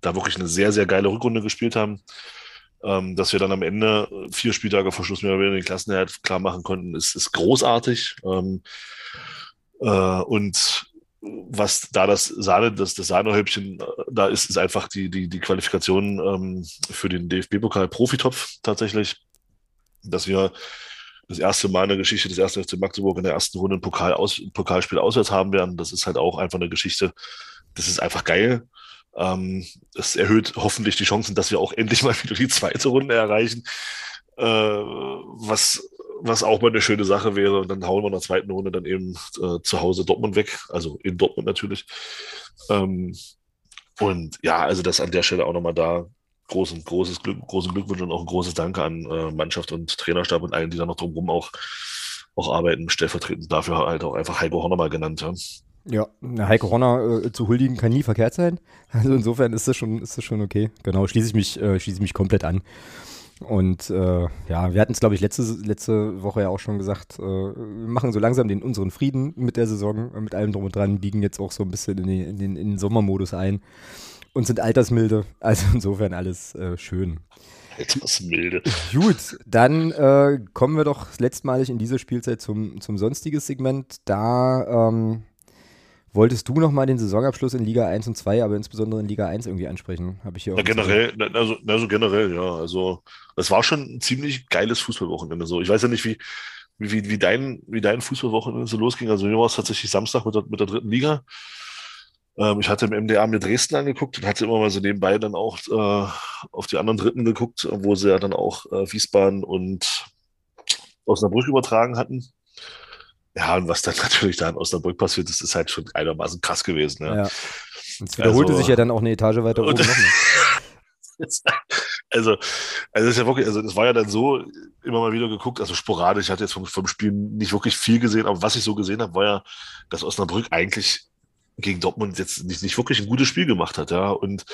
da wirklich eine sehr, sehr geile Rückrunde gespielt haben. Ähm, dass wir dann am Ende vier Spieltage vor Schluss mehr oder weniger den Klassenerhalt klar machen konnten, ist, ist großartig. Ähm, äh, und was da das Sahne, das, das Sahnehäubchen äh, da ist, ist einfach die, die, die Qualifikation ähm, für den DFB-Pokal Profitopf tatsächlich, dass wir das erste Mal in der Geschichte des ersten FC Magdeburg in der ersten Runde ein Pokal aus, ein Pokalspiel auswärts haben werden. Das ist halt auch einfach eine Geschichte. Das ist einfach geil. Ähm, es erhöht hoffentlich die Chancen, dass wir auch endlich mal wieder die zweite Runde erreichen, äh, was, was auch mal eine schöne Sache wäre. Und dann hauen wir in der zweiten Runde dann eben äh, zu Hause Dortmund weg, also in Dortmund natürlich. Ähm, und ja, also das an der Stelle auch nochmal da großen, großes Glück, großen Glückwunsch und auch ein großes Danke an äh, Mannschaft und Trainerstab und allen, die da noch drumherum auch, auch arbeiten, stellvertretend dafür halt auch einfach Heiko Horner mal genannt. Ja. Ja, Heike Horner äh, zu huldigen kann nie verkehrt sein. Also insofern ist das schon, ist das schon okay. Genau, schließe ich mich, äh, schließe ich mich komplett an. Und äh, ja, wir hatten es, glaube ich, letzte, letzte Woche ja auch schon gesagt, äh, wir machen so langsam den unseren Frieden mit der Saison, äh, mit allem drum und dran, biegen jetzt auch so ein bisschen in, die, in, den, in den Sommermodus ein und sind altersmilde. Also insofern alles äh, schön. Etwas milde. Gut, dann äh, kommen wir doch letztmalig in dieser Spielzeit zum, zum sonstiges Segment. Da ähm, wolltest du nochmal den Saisonabschluss in Liga 1 und 2, aber insbesondere in Liga 1 irgendwie ansprechen. Habe ich hier Ja, auch generell, na, also, generell, ja. Also, das war schon ein ziemlich geiles Fußballwochenende. So, ich weiß ja nicht, wie, wie, wie, wie dein, wie dein Fußballwochenende so losging. Also, mir war es tatsächlich Samstag mit der, mit der dritten Liga. Ähm, ich hatte im MDA mir Dresden angeguckt und hatte immer mal so nebenbei dann auch äh, auf die anderen Dritten geguckt, wo sie ja dann auch äh, Wiesbaden und Osnabrück übertragen hatten. Ja, und was dann natürlich da in Osnabrück passiert ist, ist halt schon einigermaßen krass gewesen. Ja. Ja. Und es wiederholte Also- sich ja dann auch eine Etage weiter oben. Ne? Also, also ist ja wirklich, also das war ja dann so immer mal wieder geguckt, also sporadisch. Ich hatte jetzt vom, vom Spiel nicht wirklich viel gesehen, aber was ich so gesehen habe, war ja, dass Osnabrück eigentlich gegen Dortmund jetzt nicht, nicht wirklich ein gutes Spiel gemacht hat, ja. Und,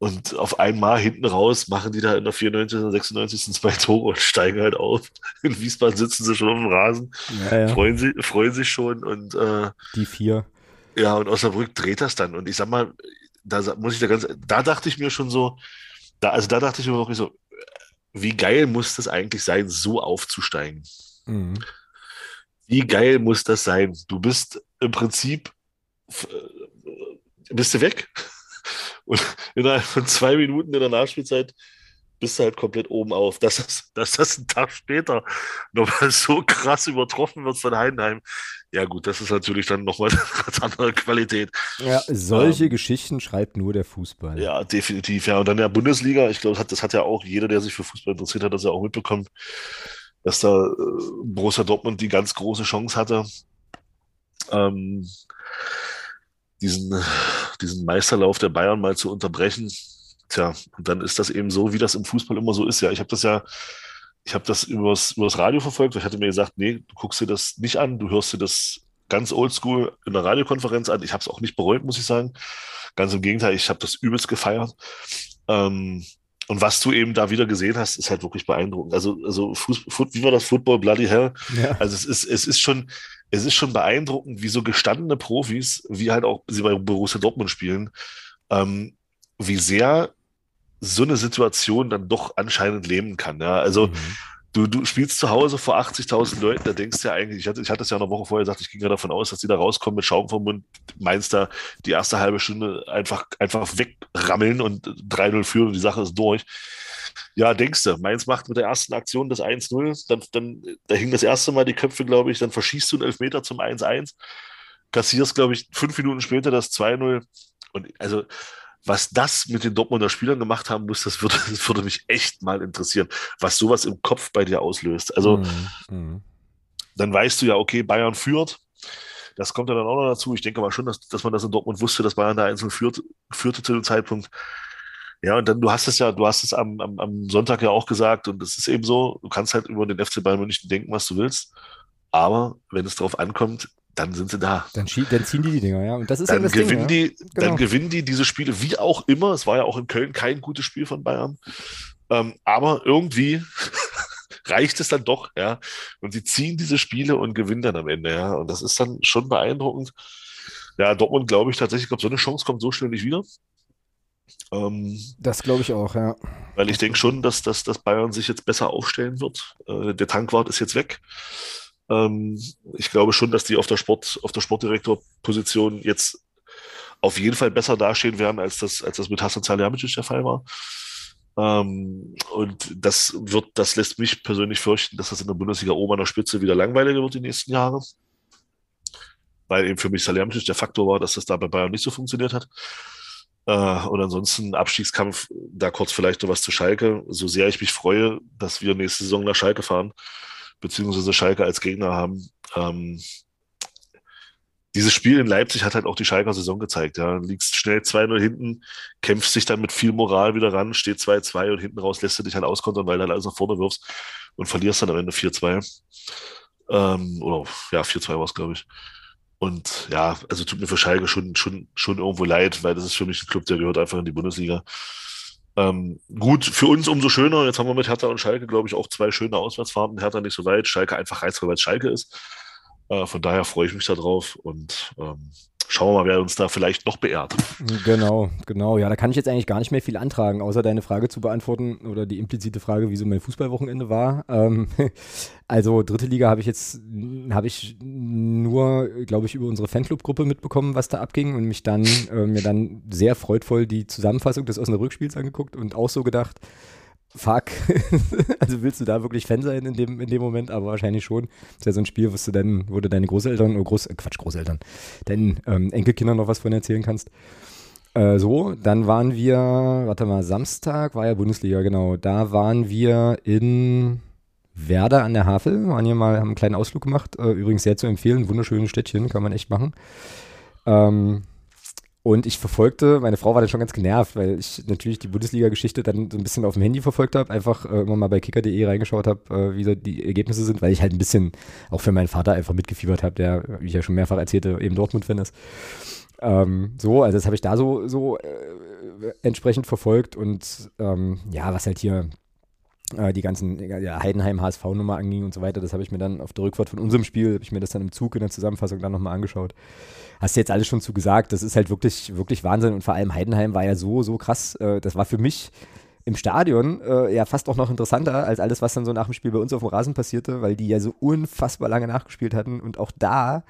und auf einmal hinten raus machen die da in der 94. oder 96. zwei Tore und steigen halt auf. In Wiesbaden sitzen sie schon auf dem Rasen, Ja, ja, freuen, sie, freuen sich schon und äh, die vier. ja, und Osnabrück dreht das dann. Und ich sag mal, da muss ich da ganz, da dachte ich mir schon so, da, also da dachte ich mir wirklich so, wie geil muss das eigentlich sein, so aufzusteigen? Mhm. Wie geil muss das sein? Du bist im Prinzip, äh, bist du weg. Und innerhalb von zwei Minuten in der Nachspielzeit bist du halt komplett oben auf. Dass das, dass das ein Tag später nochmal so krass übertroffen wird von Heidenheim. Ja gut, das ist natürlich dann nochmal eine ganz andere Qualität. Ja, solche Ähm, Geschichten schreibt nur der Fußball. Ja, definitiv. Ja, und dann der Bundesliga. Ich glaube, das hat, das hat ja auch jeder, der sich für Fußball interessiert hat, das ja auch mitbekommen, dass da äh, Borussia Dortmund die ganz große Chance hatte, ähm, diesen, diesen Meisterlauf der Bayern mal zu unterbrechen. Tja, und dann ist das eben so, wie das im Fußball immer so ist. Ja, ich habe das ja, ich habe das übers, übers Radio verfolgt. Ich hatte mir gesagt, nee, du guckst dir das nicht an, du hörst dir das ganz oldschool in der Radiokonferenz an. Ich habe es auch nicht bereut, muss ich sagen. Ganz im Gegenteil, ich habe das übelst gefeiert. Ähm, und was du eben da wieder gesehen hast, ist halt wirklich beeindruckend. Also, also Fußball, wie war das Football Bloody Hell? Ja. Also es ist, es ist schon, es ist schon beeindruckend, wie so gestandene Profis, wie halt auch sie bei Borussia Dortmund spielen, ähm, wie sehr so eine Situation dann doch anscheinend leben kann. Ja, also Mhm. Du, du spielst zu Hause vor 80.000 Leuten, da denkst du ja eigentlich, ich hatte, ich hatte es ja eine Woche vorher gesagt, ich ging ja davon aus, dass die da rauskommen mit Schaum vom Mund, meinst da die erste halbe Stunde einfach, einfach wegrammeln und 3-0 führen und die Sache ist durch. Ja, denkst du, Mainz macht mit der ersten Aktion das 1-0, dann, dann da hing das erste Mal die Köpfe, glaube ich, dann verschießt du einen Elfmeter zum 1-1, kassierst, glaube ich, fünf Minuten später das 2-0. Und also, was das mit den Dortmunder Spielern gemacht haben muss, das würde, das würde mich echt mal interessieren, was sowas im Kopf bei dir auslöst. Also, Mhm. Mhm. dann weißt du ja, okay, Bayern führt. Das kommt ja dann auch noch dazu. Ich denke mal schon, dass, dass man das in Dortmund wusste, dass Bayern da einzeln führt, führte zu dem Zeitpunkt. Ja, und dann, du hast es ja, du hast es am, am, am Sonntag ja auch gesagt, und es ist eben so, du kannst halt über den FC Bayern München denken, was du willst. Aber wenn es drauf ankommt, dann sind sie da. Dann, dann ziehen die die Dinger, ja. Und das ist ja Dann das gewinnen Ding, ja. die, Genau. dann gewinnen die diese Spiele wie auch immer. Es war ja auch in Köln kein gutes Spiel von Bayern. Ähm, aber irgendwie reicht es dann doch, ja. Und sie ziehen diese Spiele und gewinnen dann am Ende, ja. Und das ist dann schon beeindruckend. Ja, Dortmund glaube ich tatsächlich, ich glaube, so eine Chance kommt so schnell nicht wieder. Ähm, Das glaube ich auch, ja. weil ich denke schon, dass, dass, dass Bayern sich jetzt besser aufstellen wird. Äh, der Tankwart ist jetzt weg. Ähm, ich glaube schon, dass die auf der Sport, auf der Sportdirektorposition jetzt auf jeden Fall besser dastehen werden, als das, als das mit Hasan Salihamidzic der Fall war. Ähm, und das wird, das lässt mich persönlich fürchten, dass das in der Bundesliga oben an der Spitze wieder langweiliger wird die nächsten Jahre. Weil eben für mich Salihamidzic der Faktor war, dass das da bei Bayern nicht so funktioniert hat. Äh, und ansonsten Abstiegskampf, da kurz vielleicht noch was zu Schalke. So sehr ich mich freue, dass wir nächste Saison nach Schalke fahren, beziehungsweise Schalke als Gegner haben. Ähm, dieses Spiel in Leipzig hat halt auch die Schalker Saison gezeigt. Ja. Liegst schnell 2-0 hinten, kämpfst dich dann mit viel Moral wieder ran, steht 2-2 und hinten raus lässt du dich halt auskontern, weil du halt alles nach vorne wirfst und verlierst dann am Ende 4-2. Ähm, oder ja, 4-2 war es, glaube ich. Und ja, also tut mir für Schalke schon, schon, schon irgendwo leid, weil das ist für mich ein Club, der gehört einfach in die Bundesliga. Ähm, gut, für uns umso schöner. Jetzt haben wir mit Hertha und Schalke, glaube ich, auch zwei schöne Auswärtsfahrten. Hertha nicht so weit, Schalke einfach reizvoll, weil es Schalke ist. Äh, von daher freue ich mich da drauf und ähm, schauen wir mal, wer uns da vielleicht noch beehrt. Genau, genau. Ja, da kann ich jetzt eigentlich gar nicht mehr viel antragen, außer deine Frage zu beantworten oder die implizite Frage, wie so mein Fußballwochenende war. Ähm, also dritte Liga habe ich jetzt, habe ich nur, glaube ich, über unsere Fanclub-Gruppe mitbekommen, was da abging und mich dann, äh, mir dann sehr freudvoll die Zusammenfassung des Osnabrück-Spiels angeguckt und auch so gedacht, fuck, also willst du da wirklich Fan sein in dem, in dem Moment, aber wahrscheinlich schon. Das ist ja so ein Spiel, was du dann, wo du deine Großeltern, oder Groß, äh, Quatsch, Großeltern, deinen ähm, Enkelkindern noch was von erzählen kannst. Äh, so, dann waren wir, warte mal, Samstag war ja Bundesliga, genau. Da waren wir in Werder an der Havel, waren hier mal, haben einen kleinen Ausflug gemacht. Äh, übrigens sehr zu empfehlen, wunderschönes Städtchen, kann man echt machen. Ähm, und ich verfolgte, meine Frau war dann schon ganz genervt, weil ich natürlich die Bundesliga-Geschichte dann so ein bisschen auf dem Handy verfolgt habe, einfach äh, immer mal bei kicker.de reingeschaut habe, äh, wie so die Ergebnisse sind, weil ich halt ein bisschen auch für meinen Vater einfach mitgefiebert habe, der, wie ich ja schon mehrfach erzählte, eben Dortmund-Fan ist. Ähm, so, also das habe ich da so, so äh, entsprechend verfolgt und ähm, ja, was halt hier die ganzen ja, Heidenheim-HSV-Nummer anging und so weiter, das habe ich mir dann auf der Rückfahrt von unserem Spiel, habe ich mir das dann im Zug in der Zusammenfassung dann nochmal angeschaut. Hast du jetzt alles schon zu gesagt, das ist halt wirklich, wirklich Wahnsinn. Und vor allem Heidenheim war ja so, so krass, äh, das war für mich im Stadion äh, ja fast auch noch interessanter als alles, was dann so nach dem Spiel bei uns auf dem Rasen passierte, weil die ja so unfassbar lange nachgespielt hatten. Und auch da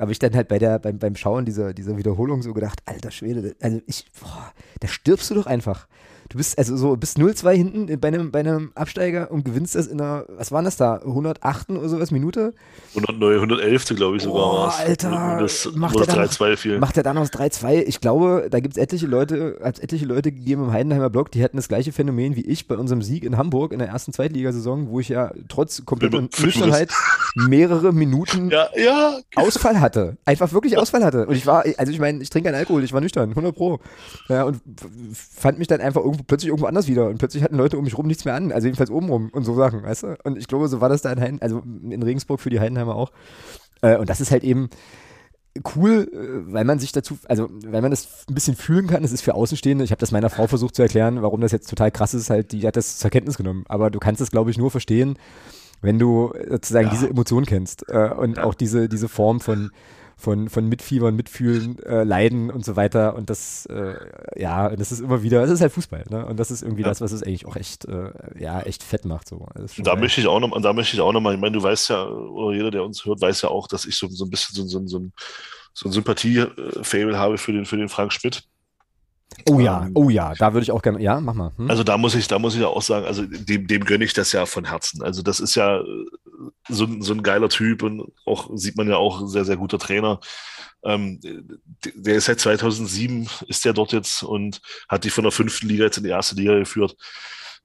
habe ich dann halt bei der, beim, beim Schauen dieser, dieser Wiederholung so gedacht, alter Schwede, also ich, boah, da stirbst du doch einfach. Du bist also so, bist 0-2 hinten bei einem, bei einem Absteiger und gewinnst das in einer, was waren das da, 108. oder sowas Minute? 109, 111. glaube ich sogar. Boah, war's. Alter, das, macht er das da noch- 3-2 fiel. Macht er dann aus 3-2. Ich glaube, da gibt es etliche Leute, hat etliche Leute gegeben im Heidenheimer Block, die hätten das gleiche Phänomen wie ich bei unserem Sieg in Hamburg in der ersten Zweitligasaison, wo ich ja trotz kompletter Nüchternheit mehrere Minuten Ja, ja. Ausfall hatte. Einfach wirklich Ausfall hatte. Und ich war, also ich meine, ich trinke keinen Alkohol, ich war nüchtern, 100 Pro. Ja, und fand mich dann einfach irgendwo, plötzlich irgendwo anders wieder. Und plötzlich hatten Leute um mich rum nichts mehr an. Also jedenfalls oben rum und so Sachen, weißt du? Und ich glaube, so war das da in Heiden, also in Regensburg für die Heidenheimer auch. Äh, und das ist halt eben cool, äh, weil man sich dazu, also weil man das ein bisschen fühlen kann. Es ist für Außenstehende. Ich habe das meiner Frau versucht zu erklären, warum das jetzt total krass ist. Halt, die hat das zur Kenntnis genommen. Aber du kannst es, glaube ich, nur verstehen, wenn du sozusagen Ja. diese Emotion kennst äh, und Ja. auch diese, diese Form von, von, von Mitfiebern, Mitfühlen, äh, Leiden und so weiter. Und das, äh, ja, das ist immer wieder, das ist halt Fußball, ne? Und das ist irgendwie Ja. das, was es eigentlich auch echt, äh, ja, echt fett macht. So. Da geil. möchte ich auch noch, da möchte ich auch noch mal, ich meine, du weißt ja, oder jeder, der uns hört, weiß ja auch, dass ich so, so ein bisschen so, so, so, ein- so ein Sympathie-Fable habe für den, für den Frank Schmidt. Oh ja, oh ja, da würde ich auch gerne, ja, mach mal. Hm? Also da muss ich, da muss ich ja auch sagen, also dem, dem gönne ich das ja von Herzen. Also das ist ja so, so ein geiler Typ und auch sieht man ja auch sehr, sehr guter Trainer. Ähm, der ist seit 2007 ist der dort jetzt und hat die von der fünften Liga jetzt in die erste Liga geführt.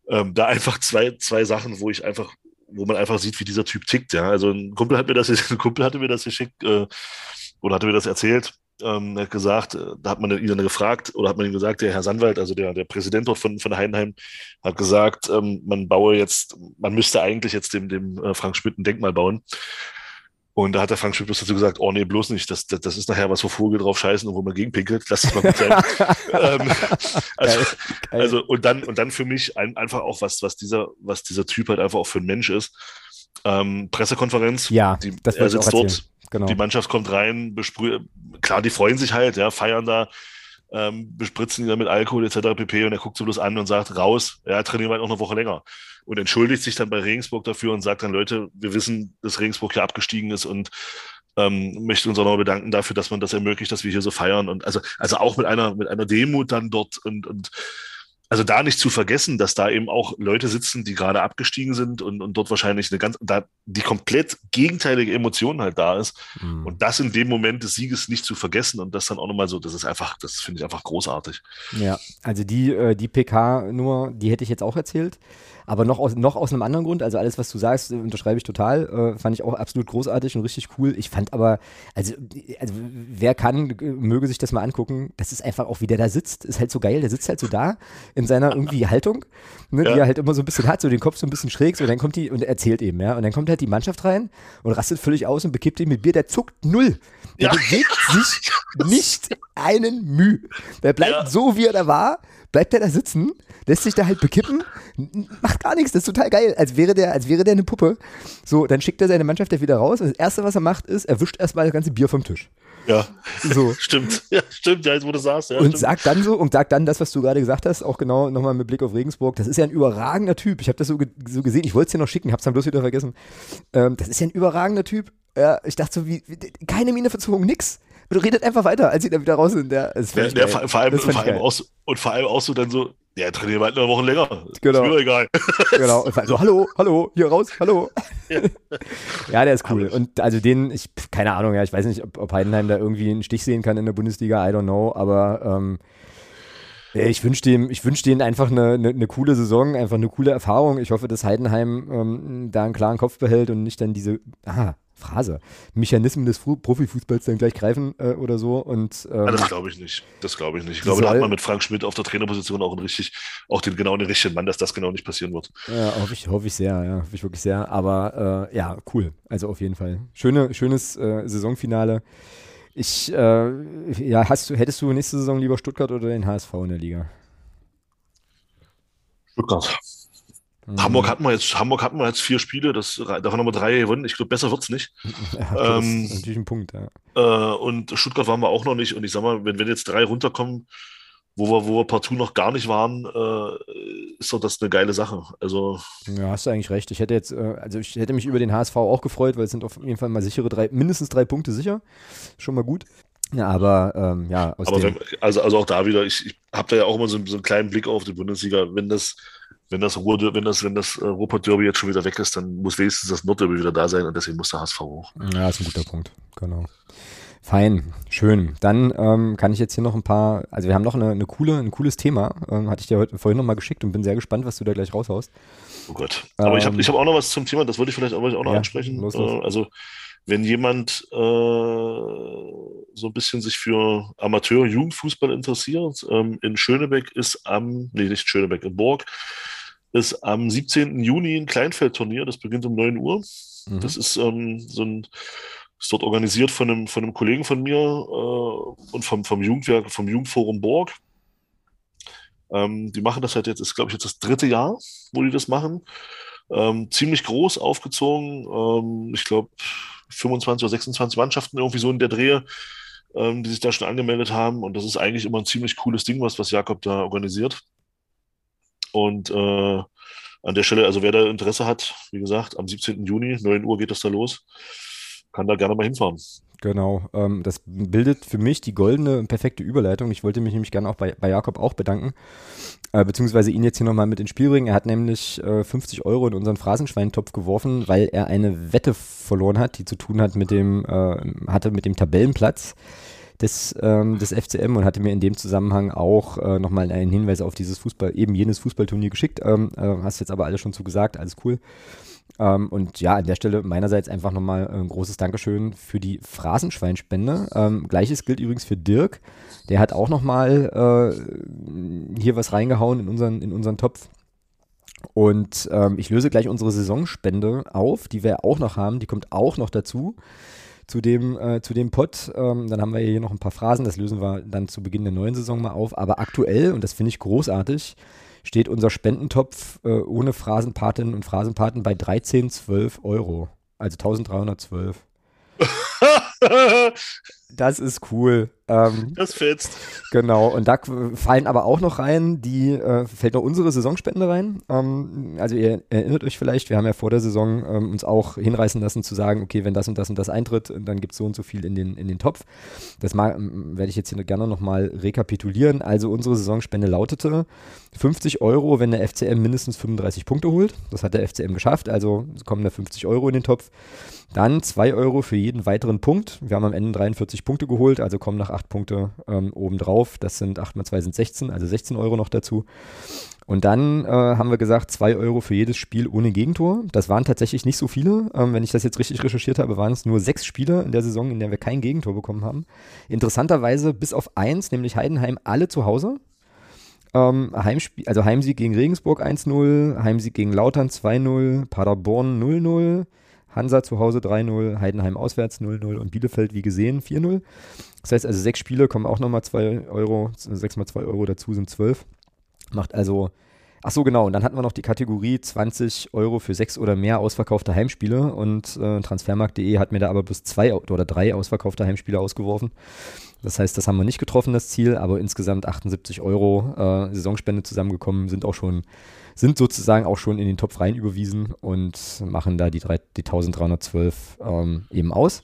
Ähm, da einfach zwei, zwei Sachen, wo ich einfach, wo man einfach sieht, wie dieser Typ tickt. Ja, also ein Kumpel hat mir das, ein Kumpel hatte mir das geschickt äh, oder hatte mir das erzählt. Ähm, hat gesagt, äh, da hat man ihn dann gefragt oder hat man ihm gesagt, der Herr Sandwald, also der, der Präsident von, von Heidenheim, hat gesagt, ähm, man baue jetzt, man müsste eigentlich jetzt dem, dem äh, Frank Schmidt ein Denkmal bauen. Und da hat der Frank Schmidt bloß dazu gesagt, oh nee, bloß nicht, das, das, das ist nachher was, wo Vogel drauf scheißen und wo man gegenpinkelt, lass es mal gut sein. ähm, also, geil, geil. also, und dann, und dann für mich ein, einfach auch was, was dieser, was dieser Typ halt einfach auch für ein Mensch ist. Ähm, Pressekonferenz, ja, die, das er sitzt dort, genau. die Mannschaft kommt rein, besprüht, klar, die freuen sich halt, ja, feiern da, ähm, bespritzen ihn dann mit Alkohol etc. pp. Und er guckt so bloß an und sagt, raus, ja, trainieren wir halt noch eine Woche länger. Und entschuldigt sich dann bei Regensburg dafür und sagt dann, Leute, wir wissen, dass Regensburg hier abgestiegen ist und ähm, möchte uns auch noch bedanken dafür, dass man das ermöglicht, dass wir hier so feiern. Und also, also auch mit einer, mit einer Demut dann dort und, und also da nicht zu vergessen, dass da eben auch Leute sitzen, die gerade abgestiegen sind und, und dort wahrscheinlich eine ganz, da die komplett gegenteilige Emotion halt da ist. Mhm. Und das in dem Moment des Sieges nicht zu vergessen und das dann auch nochmal so, das ist einfach, das finde ich einfach großartig. Ja, also die, äh, die PK-Nummer, die hätte ich jetzt auch erzählt. Aber noch aus, noch aus einem anderen Grund, also alles, was du sagst, unterschreibe ich total. Äh, fand ich auch absolut großartig und richtig cool. Ich fand aber, also, also wer kann, möge sich das mal angucken. Das ist einfach auch, wie der da sitzt, ist halt so geil. Der sitzt halt so da in seiner irgendwie Haltung, ne, ja. die er halt immer so ein bisschen hat, so den Kopf so ein bisschen schräg, so dann kommt die und erzählt eben, ja. Und dann kommt halt die Mannschaft rein und rastet völlig aus und bekippt ihn mit Bier. Der zuckt null. Der ja. bewegt sich nicht einen Mühe. Der bleibt ja. so, wie er da war bleibt er da sitzen, lässt sich da halt bekippen, macht gar nichts, das ist total geil, als wäre der, als wäre der eine Puppe. So, dann schickt er seine Mannschaft ja wieder raus und das erste, was er macht, ist, er wischt erstmal das ganze Bier vom Tisch. Ja, so. stimmt. Ja, stimmt, ja, jetzt wo du sagst. Ja, und stimmt. sagt dann so, und sagt dann das, was du gerade gesagt hast, auch genau nochmal mit Blick auf Regensburg, das ist ja ein überragender Typ. Ich habe das so, ge so gesehen, ich wollte es dir noch schicken, hab's dann bloß wieder vergessen. Ähm, das ist ja ein überragender Typ. Ja, ich dachte so, wie, wie keine Miene verzogen, nix. Und redet einfach weiter, als sie dann wieder raus sind. Vor, vor, allem, vor allem auch so, und vor allem auch so dann so, der trainiert halt eine Woche länger. Genau. Ist mir egal. Genau. Und so, hallo, hallo, hier raus, hallo. Ja, ja der ist cool. Und also den, ich, keine Ahnung, ja, ich weiß nicht, ob, ob Heidenheim da irgendwie einen Stich sehen kann in der Bundesliga, I don't know, aber ähm, ich wünsche dem, ich denen einfach eine, eine, eine, coole Saison, einfach eine coole Erfahrung. Ich hoffe, dass Heidenheim ähm, da einen klaren Kopf behält und nicht dann diese, ah, Phrase, Mechanismen des Fu Profifußballs dann gleich greifen äh, oder so. Und, ähm, ja, das glaube ich nicht. Das glaube ich nicht. Ich glaube, da hat man mit Frank Schmidt auf der Trainerposition auch einen richtig, auch den genau den richtigen Mann, dass das genau nicht passieren wird. Ja, hoffe ich, hoffe ich sehr, ja, hoffe ich wirklich sehr. Aber äh, ja, cool. Also auf jeden Fall. Schöne, schönes äh, Saisonfinale. Ich, äh, ja, hast du, hättest du nächste Saison lieber Stuttgart oder den HSV in der Liga? Stuttgart. Mhm. Hamburg hatten wir jetzt, Hamburg hatten wir jetzt vier Spiele, das, davon haben wir drei gewonnen. Ich glaube, besser wird es nicht. Ja, ähm, das ist natürlich ein Punkt, ja. Äh, und Stuttgart waren wir auch noch nicht. Und ich sag mal, wenn, wenn jetzt drei runterkommen, wo wir, wo wir partout noch gar nicht waren, äh, ist doch das eine geile Sache. Also. Ja, hast du eigentlich recht. Ich hätte jetzt, äh, also ich hätte mich über den HSV auch gefreut, weil es sind auf jeden Fall mal sichere drei, mindestens drei Punkte sicher. Schon mal gut. Ja, aber ähm, ja, aus aber wenn, also, also auch da wieder, ich, ich habe da ja auch immer so, so einen kleinen Blick auf die Bundesliga, wenn das wenn das, Ruhr, wenn das, wenn das Ruhrpott-Derby jetzt schon wieder weg ist, dann muss wenigstens das Nordderby wieder da sein und deswegen muss der HSV hoch. Ja, ist ein guter Punkt, genau. Fein, schön. Dann ähm, kann ich jetzt hier noch ein paar, also wir haben noch eine, eine coole, ein cooles Thema, ähm, hatte ich dir heute, vorhin nochmal geschickt und bin sehr gespannt, was du da gleich raushaust. Oh Gott. Aber ähm, ich habe ich hab auch noch was zum Thema, das wollte ich vielleicht auch, auch noch ja, ansprechen. Los, los. Äh, also wenn jemand äh, so ein bisschen sich für Amateur-Jugendfußball interessiert, ähm, in Schönebeck ist am, nee, nicht Schönebeck, in Borg, ist am 17. Juni ein Kleinfeldturnier, das beginnt um 9 Uhr. Mhm. Das ist ähm, so ein, ist dort organisiert von einem, von einem Kollegen von mir äh, und vom, vom Jugendwerk, vom Jugendforum Borg. Ähm, die machen das halt jetzt, ist glaube ich jetzt das dritte Jahr, wo die das machen. Ähm, ziemlich groß aufgezogen. Ähm, ich glaube 25 oder 26 Mannschaften irgendwie so in der Drehe, ähm, die sich da schon angemeldet haben. Und das ist eigentlich immer ein ziemlich cooles Ding, was, was Jakob da organisiert. Und äh, an der Stelle, also wer da Interesse hat, wie gesagt, am 17. Juni, 9 Uhr geht das da los, kann da gerne mal hinfahren. Genau, ähm, das bildet für mich die goldene, perfekte Überleitung. Ich wollte mich nämlich gerne auch bei, bei Jakob auch bedanken, äh, beziehungsweise ihn jetzt hier nochmal mit ins Spiel bringen. Er hat nämlich äh, 50 Euro in unseren Phrasenschweintopf geworfen, weil er eine Wette verloren hat, die zu tun hat mit dem, äh, hatte mit dem Tabellenplatz des, ähm, des FCM und hatte mir in dem Zusammenhang auch äh, nochmal einen Hinweis auf dieses Fußball, eben jenes Fußballturnier geschickt. Ähm, äh, hast jetzt aber alles schon zu gesagt, alles cool. Ähm, und ja, an der Stelle meinerseits einfach nochmal ein großes Dankeschön für die Phrasenschweinspende. Ähm, Gleiches gilt übrigens für Dirk. Der hat auch nochmal äh, hier was reingehauen in unseren, in unseren Topf. Und ähm, ich löse gleich unsere Saisonspende auf, die wir auch noch haben. Die kommt auch noch dazu zu dem, äh, zu dem Pod. Ähm, dann haben wir hier noch ein paar Phrasen, das lösen wir dann zu Beginn der neuen Saison mal auf. Aber aktuell, und das finde ich großartig, steht unser Spendentopf äh, ohne Phrasenpatinnen und Phrasenpaten bei 1312 Euro. Also 1312. das ist cool. Ähm, das fetzt. Genau, und da fallen aber auch noch rein, die äh, fällt noch unsere Saisonspende rein. Ähm, also ihr erinnert euch vielleicht, wir haben ja vor der Saison ähm, uns auch hinreißen lassen zu sagen, okay, wenn das und das und das eintritt, dann gibt es so und so viel in den, in den Topf. Das werde ich jetzt hier gerne nochmal rekapitulieren. Also unsere Saisonspende lautete 50 Euro, wenn der FCM mindestens 35 Punkte holt. Das hat der FCM geschafft, also kommen da 50 Euro in den Topf. Dann 2 Euro für jeden weiteren Punkt. Wir haben am Ende 43 Punkte geholt, also kommen nach 8 Punkte ähm, obendrauf. Das sind 8 mal 2 sind 16, also 16 Euro noch dazu. Und dann äh, haben wir gesagt, 2 Euro für jedes Spiel ohne Gegentor. Das waren tatsächlich nicht so viele. Ähm, wenn ich das jetzt richtig recherchiert habe, waren es nur sechs Spiele in der Saison, in der wir kein Gegentor bekommen haben. Interessanterweise bis auf eins, nämlich Heidenheim, alle zu Hause. Ähm, Heimspiel, also Heimsieg gegen Regensburg 1-0, Heimsieg gegen Lautern 2-0, Paderborn 0-0, Hansa zu Hause 3-0, Heidenheim auswärts 0-0 und Bielefeld wie gesehen 4-0. Das heißt also sechs Spiele kommen auch nochmal 2 Euro, 6 mal 2 Euro dazu sind 12. Macht also, ach so genau, und dann hatten wir noch die Kategorie 20 Euro für sechs oder mehr ausverkaufte Heimspiele und äh, Transfermarkt.de hat mir da aber bis zwei oder drei ausverkaufte Heimspiele ausgeworfen. Das heißt, das haben wir nicht getroffen, das Ziel, aber insgesamt 78 Euro äh, Saisonspende zusammengekommen, sind auch schon, sind sozusagen auch schon in den Topf rein überwiesen und machen da die, drei, die 1312 ähm, eben aus.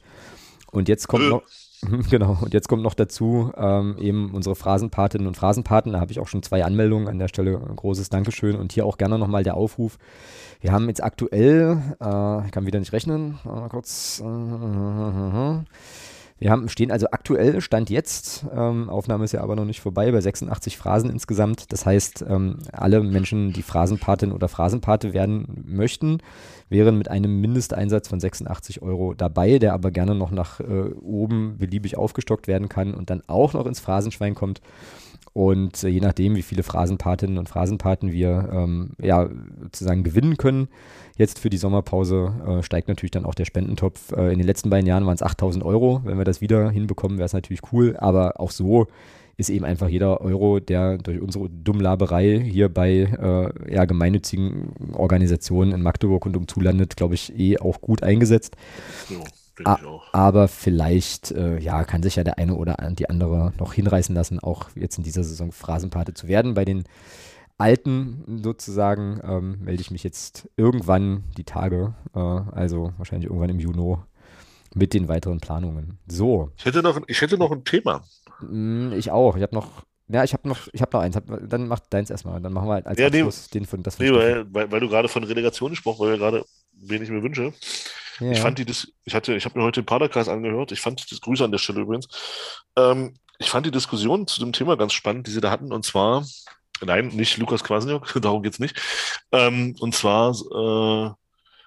Und jetzt kommt noch, genau, und jetzt kommt noch dazu ähm, eben unsere Phrasenpatinnen und Phrasenpaten. Da habe ich auch schon zwei Anmeldungen an der Stelle. Ein großes Dankeschön und hier auch gerne nochmal der Aufruf. Wir haben jetzt aktuell, äh, ich kann wieder nicht rechnen, äh, kurz, äh, wir haben, stehen also aktuell, Stand jetzt, ähm, Aufnahme ist ja aber noch nicht vorbei, bei 86 Phrasen insgesamt. Das heißt, ähm, alle Menschen, die Phrasenpatin oder Phrasenpate werden möchten, wären mit einem Mindesteinsatz von 86 Euro dabei, der aber gerne noch nach äh, oben beliebig aufgestockt werden kann und dann auch noch ins Phrasenschwein kommt. Und äh, je nachdem, wie viele Phrasenpatinnen und Phrasenpaten wir ähm, ja, sozusagen gewinnen können, jetzt für die Sommerpause äh, steigt natürlich dann auch der Spendentopf. Äh, in den letzten beiden Jahren waren es 8000 Euro. Wenn wir das wieder hinbekommen, wäre es natürlich cool. Aber auch so ist eben einfach jeder Euro, der durch unsere Dummlaberei hier bei äh, ja, gemeinnützigen Organisationen in Magdeburg und umzu landet, glaube ich, eh auch gut eingesetzt. Ja. A aber vielleicht, äh, ja, kann sich ja der eine oder die andere noch hinreißen lassen, auch jetzt in dieser Saison Phrasenpate zu werden. Bei den Alten sozusagen ähm, melde ich mich jetzt irgendwann die Tage, äh, also wahrscheinlich irgendwann im Juni mit den weiteren Planungen. So. Ich hätte noch, ich hätte noch ein Thema. Mm, ich auch. Ich habe noch ja, ich habe noch, ich habe noch eins. Hab, dann mach deins erstmal. Dann machen wir als ja, Abschluss nee, den von das. Nee, weil, weil, weil, du gerade von Relegation gesprochen, weil wir gerade, wen ich mir wünsche. Ja. Ich fand die, ich hatte, ich habe mir heute den Paderkreis angehört. Ich fand das Grüße an der Stelle übrigens. Ähm, ich fand die Diskussion zu dem Thema ganz spannend, die sie da hatten. Und zwar, nein, nicht Lukas Kwasniok, darum geht's nicht. Ähm, und zwar äh,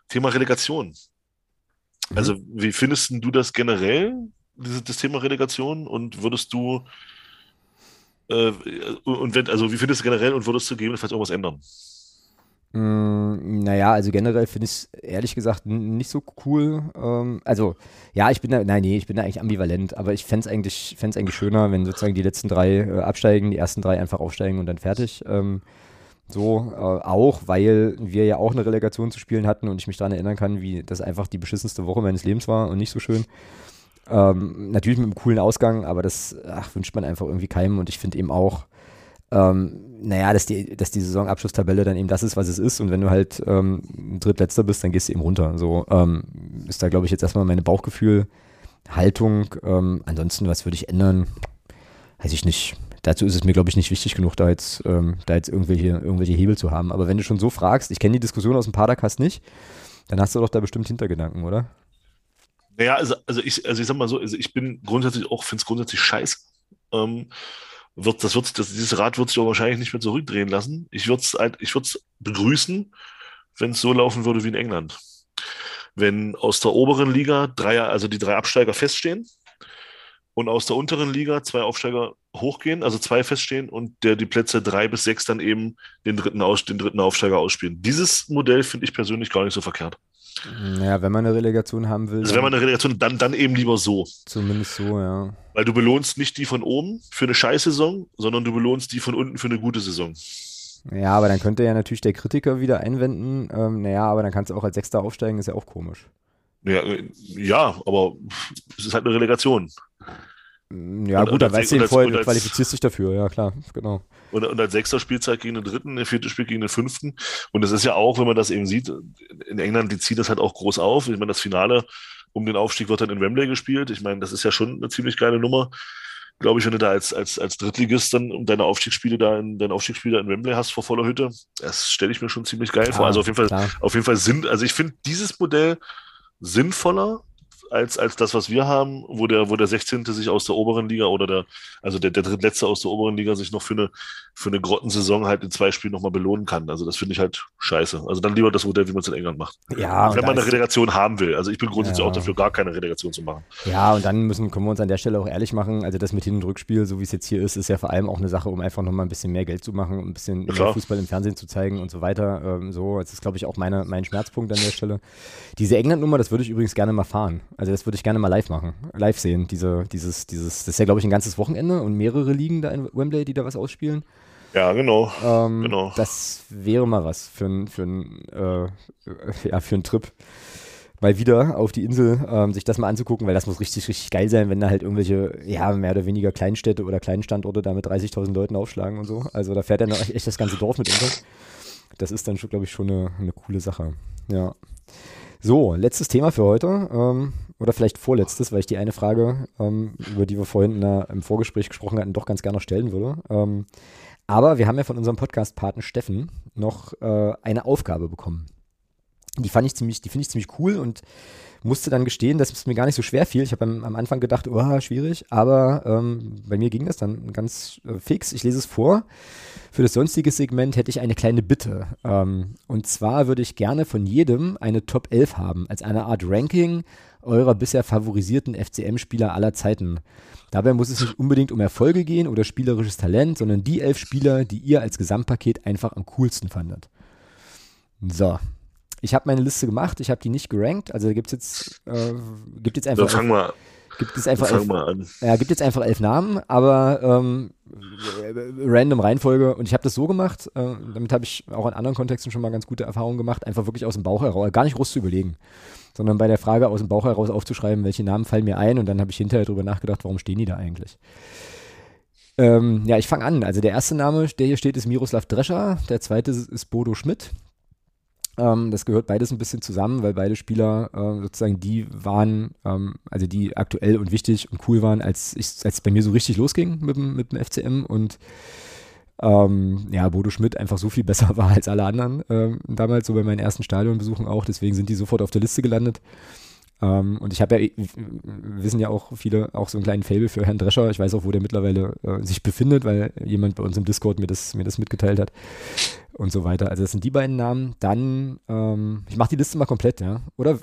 Thema Relegation. Mhm. Also, wie findest du das generell, dieses, das Thema Relegation? Und würdest du äh, und wenn, also wie findest du generell und würdest du gegebenenfalls irgendwas ändern? Mm, naja, also generell finde ich es ehrlich gesagt nicht so cool. Ähm, also, ja, ich bin da, nein, nee, ich bin da eigentlich ambivalent, aber ich fände es eigentlich, eigentlich schöner, wenn sozusagen die letzten drei äh, absteigen, die ersten drei einfach aufsteigen und dann fertig. Ähm, so, äh, auch weil wir ja auch eine Relegation zu spielen hatten und ich mich daran erinnern kann, wie das einfach die beschissenste Woche meines Lebens war und nicht so schön. Ähm, natürlich mit einem coolen Ausgang, aber das ach, wünscht man einfach irgendwie keinem und ich finde eben auch, ähm, naja, dass die, dass die Saisonabschlusstabelle dann eben das ist, was es ist. Und wenn du halt ähm, Drittletzter bist, dann gehst du eben runter. So ähm, ist da, glaube ich, jetzt erstmal mein Bauchgefühl. Haltung. Ähm, ansonsten, was würde ich ändern? Weiß ich nicht. Dazu ist es mir, glaube ich, nicht wichtig genug, da jetzt, ähm, da jetzt irgendwelche, irgendwelche Hebel zu haben. Aber wenn du schon so fragst, ich kenne die Diskussion aus dem Padercast nicht, dann hast du doch da bestimmt Hintergedanken, oder? Naja, also, also, ich, also ich sag mal so, also ich bin grundsätzlich auch, finde es grundsätzlich scheiße. Ähm, wird, das wird, das, dieses Rad wird sich auch wahrscheinlich nicht mehr zurückdrehen lassen. Ich würde es ich würd's begrüßen, wenn es so laufen würde wie in England. Wenn aus der oberen Liga drei, also die drei Absteiger feststehen und aus der unteren Liga zwei Aufsteiger hochgehen, also zwei feststehen und der die Plätze drei bis sechs dann eben den dritten, Aus, den dritten Aufsteiger ausspielen. Dieses Modell finde ich persönlich gar nicht so verkehrt. Naja, wenn man eine Relegation haben will. Also wenn man eine Relegation, dann, dann eben lieber so. Zumindest so, ja. Weil du belohnst nicht die von oben für eine Scheißsaison, sondern du belohnst die von unten für eine gute Saison. Ja, aber dann könnte ja natürlich der Kritiker wieder einwenden, ähm, naja, aber dann kannst du auch als Sechster aufsteigen, ist ja auch komisch. Ja, ja aber es ist halt eine Relegation. Ja, und, gut, dann weißt du vorher, du qualifizierst dich dafür, ja klar, genau. Und, und als sechster Spielzeit gegen den dritten, der vierte Spiel gegen den fünften. Und es ist ja auch, wenn man das eben sieht, in England, die zieht das halt auch groß auf. Ich meine, das Finale um den Aufstieg wird dann in Wembley gespielt. Ich meine, das ist ja schon eine ziemlich geile Nummer. Glaube ich, wenn du da als, als, als Drittligist dann deine Aufstiegsspiele da in, deine Aufstiegsspiele in Wembley hast vor voller Hütte, das stelle ich mir schon ziemlich geil klar, vor. Also auf jeden Fall, klar. auf jeden Fall sind, also ich finde dieses Modell sinnvoller als, als das, was wir haben, wo der, wo der 16. sich aus der oberen Liga oder der, also der, der drittletzte aus der oberen Liga sich noch für eine, für eine Grottensaison halt in zwei Spielen nochmal belohnen kann. Also das finde ich halt scheiße. Also dann lieber das Modell, wie man es in England macht. Ja, wenn man eine Relegation haben will. Also ich bin grundsätzlich ja. auch dafür, gar keine Relegation zu machen. Ja, und dann müssen, können wir uns an der Stelle auch ehrlich machen. Also das mit Hin- und Rückspiel, so wie es jetzt hier ist, ist ja vor allem auch eine Sache, um einfach nochmal ein bisschen mehr Geld zu machen, ein bisschen ja, mehr Fußball im Fernsehen zu zeigen und so weiter. Ähm, so, das ist, glaube ich, auch meine, mein Schmerzpunkt an der Stelle. Diese England-Nummer, das würde ich übrigens gerne mal fahren. Also das würde ich gerne mal live machen, live sehen. Diese, dieses, dieses, das ist ja, glaube ich, ein ganzes Wochenende und mehrere Ligen da in Wembley, die da was ausspielen. Ja, genau. Ähm, genau. Das wäre mal was für einen für äh, ja, für Trip. Mal wieder auf die Insel, ähm, sich das mal anzugucken, weil das muss richtig, richtig geil sein, wenn da halt irgendwelche, ja, mehr oder weniger Kleinstädte oder Kleinstandorte da mit 30.000 Leuten aufschlagen und so. Also da fährt dann echt das ganze Dorf mit unter. Das ist dann, glaube ich, schon eine, eine coole Sache. Ja. So, letztes Thema für heute. Ähm, oder vielleicht vorletztes, weil ich die eine Frage, ähm, über die wir vorhin der, im Vorgespräch gesprochen hatten, doch ganz gerne noch stellen würde. Ähm, aber wir haben ja von unserem Podcast-Paten Steffen noch äh, eine Aufgabe bekommen. Die fand ich ziemlich, die finde ich ziemlich cool und musste dann gestehen, dass es mir gar nicht so schwer fiel. Ich habe am, am, Anfang gedacht, oh, schwierig, aber ähm, bei mir ging das dann ganz äh, fix. Ich lese es vor. Für das sonstige Segment hätte ich eine kleine Bitte. Ähm, und zwar würde ich gerne von jedem eine Top 11 haben, als eine Art Ranking eurer bisher favorisierten FCM-Spieler aller Zeiten. Dabei muss es nicht unbedingt um Erfolge gehen oder spielerisches Talent, sondern die elf Spieler, die ihr als Gesamtpaket einfach am coolsten fandet. So. Ich habe meine Liste gemacht, ich habe die nicht gerankt, also gibt es jetzt, äh, gibt jetzt einfach. Dann fang mal, gibt es einfach elf, ja, gibt jetzt einfach elf Namen, aber ähm, random Reihenfolge. Und ich habe das so gemacht, äh, damit habe ich auch in anderen Kontexten schon mal ganz gute Erfahrungen gemacht, einfach wirklich aus dem Bauch heraus, gar nicht groß zu überlegen sondern bei der Frage aus dem Bauch heraus aufzuschreiben, welche Namen fallen mir ein und dann habe ich hinterher darüber nachgedacht, warum stehen die da eigentlich. Ähm, ja, ich fange an. Also der erste Name, der hier steht, ist Miroslav Drescher, der zweite ist Bodo Schmidt. Ähm, das gehört beides ein bisschen zusammen, weil beide Spieler äh, sozusagen die waren, ähm, also die aktuell und wichtig und cool waren, als es bei mir so richtig losging mit, mit dem FCM und ähm, ja, Bodo Schmidt einfach so viel besser war als alle anderen ähm, damals, so bei meinen ersten Stadionbesuchen auch. Deswegen sind die sofort auf der Liste gelandet. Ähm, und ich habe ja, wissen ja auch viele, auch so einen kleinen Fable für Herrn Drescher. Ich weiß auch, wo der mittlerweile äh, sich befindet, weil jemand bei uns im Discord mir das, mir das mitgeteilt hat und so weiter. Also das sind die beiden Namen. Dann, ähm, ich mache die Liste mal komplett, ja? Oder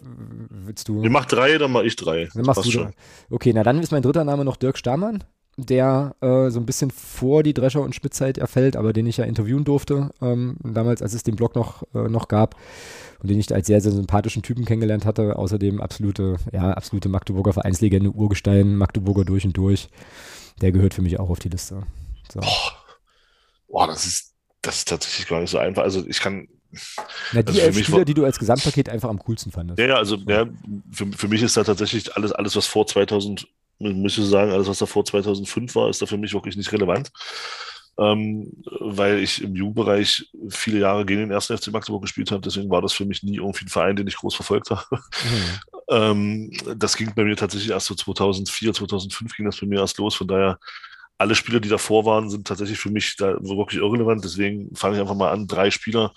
willst du? Ich mach drei, dann mach ich drei. Dann machst du schon. Okay, na dann ist mein dritter Name noch Dirk Stamann der äh, so ein bisschen vor die Drescher- und Schmidtzeit erfällt, aber den ich ja interviewen durfte, ähm, damals, als es den Blog noch, äh, noch gab und den ich als sehr, sehr sympathischen Typen kennengelernt hatte. Außerdem absolute, ja, absolute Magdeburger Vereinslegende, Urgestein, Magdeburger durch und durch. Der gehört für mich auch auf die Liste. So. Boah. Boah, das ist, das ist tatsächlich gar nicht so einfach. Also ich kann, na, die also elf Spieler, die du als Gesamtpaket einfach am coolsten fandest. Ja, ja also ja, für, für mich ist da tatsächlich alles, alles was vor 2000 muss ich sagen, alles, was da vor 2005 war, ist da für mich wirklich nicht relevant. Ähm, weil ich im Jugendbereich viele Jahre gegen den ersten FC Magdeburg gespielt habe. Deswegen war das für mich nie irgendwie ein Verein, den ich groß verfolgt habe. Mhm. Ähm, das ging bei mir tatsächlich erst so 2004, 2005 ging das bei mir erst los. Von daher, alle Spieler, die davor waren, sind tatsächlich für mich da wirklich irrelevant. Deswegen fange ich einfach mal an. Drei Spieler,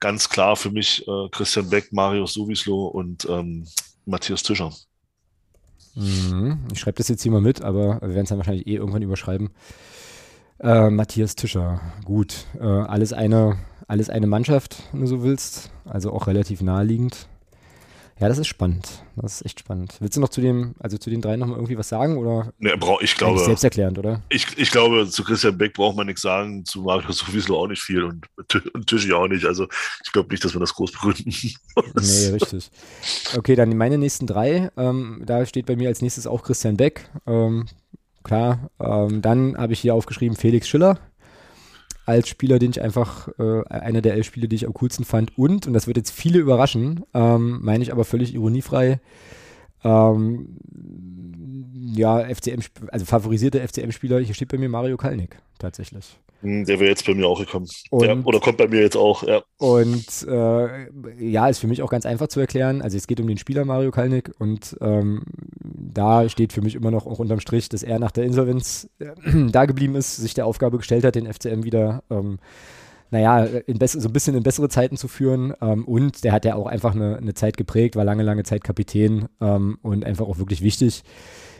ganz klar für mich äh, Christian Beck, Marius Sowislo und ähm, Matthias Tischer. Mhm. Ich schreibe das jetzt hier mal mit, aber wir werden es dann wahrscheinlich eh irgendwann überschreiben. Äh, Matthias Tischer, gut. Äh, alles, eine, alles eine Mannschaft, wenn du so willst. Also auch relativ naheliegend. Ja, das ist spannend. Das ist echt spannend. Willst du noch zu dem, also zu den drei nochmal irgendwie was sagen oder? Ne, brauch, ich glaube. Selbsterklärend, oder? Ich, ich glaube, zu Christian Beck braucht man nichts sagen, zu Marius Sowieso auch nicht viel und, und Tischi auch nicht. Also ich glaube nicht, dass wir das groß begründen. nee, richtig. Okay, dann meine nächsten drei. Ähm, da steht bei mir als nächstes auch Christian Beck. Ähm, klar. Ähm, dann habe ich hier aufgeschrieben Felix Schiller als Spieler, den ich einfach, äh, einer der elf Spiele, die ich am coolsten fand. Und, und das wird jetzt viele überraschen, ähm, meine ich aber völlig ironiefrei, ähm, ja, FCM, also favorisierte FCM-Spieler, hier steht bei mir Mario Kalnick tatsächlich. Hm, der wäre jetzt bei mir auch gekommen. Und, der, oder kommt bei mir jetzt auch, ja. Und äh, ja, ist für mich auch ganz einfach zu erklären. Also es geht um den Spieler Mario Kalnick und ähm, da steht für mich immer noch auch unterm Strich, dass er nach der Insolvenz äh, da geblieben ist, sich der Aufgabe gestellt hat, den FCM wieder ähm, naja, so ein bisschen in bessere Zeiten zu führen. Ähm, und der hat ja auch einfach eine, eine, Zeit geprägt, war lange, lange Zeit Kapitän ähm, und einfach auch wirklich wichtig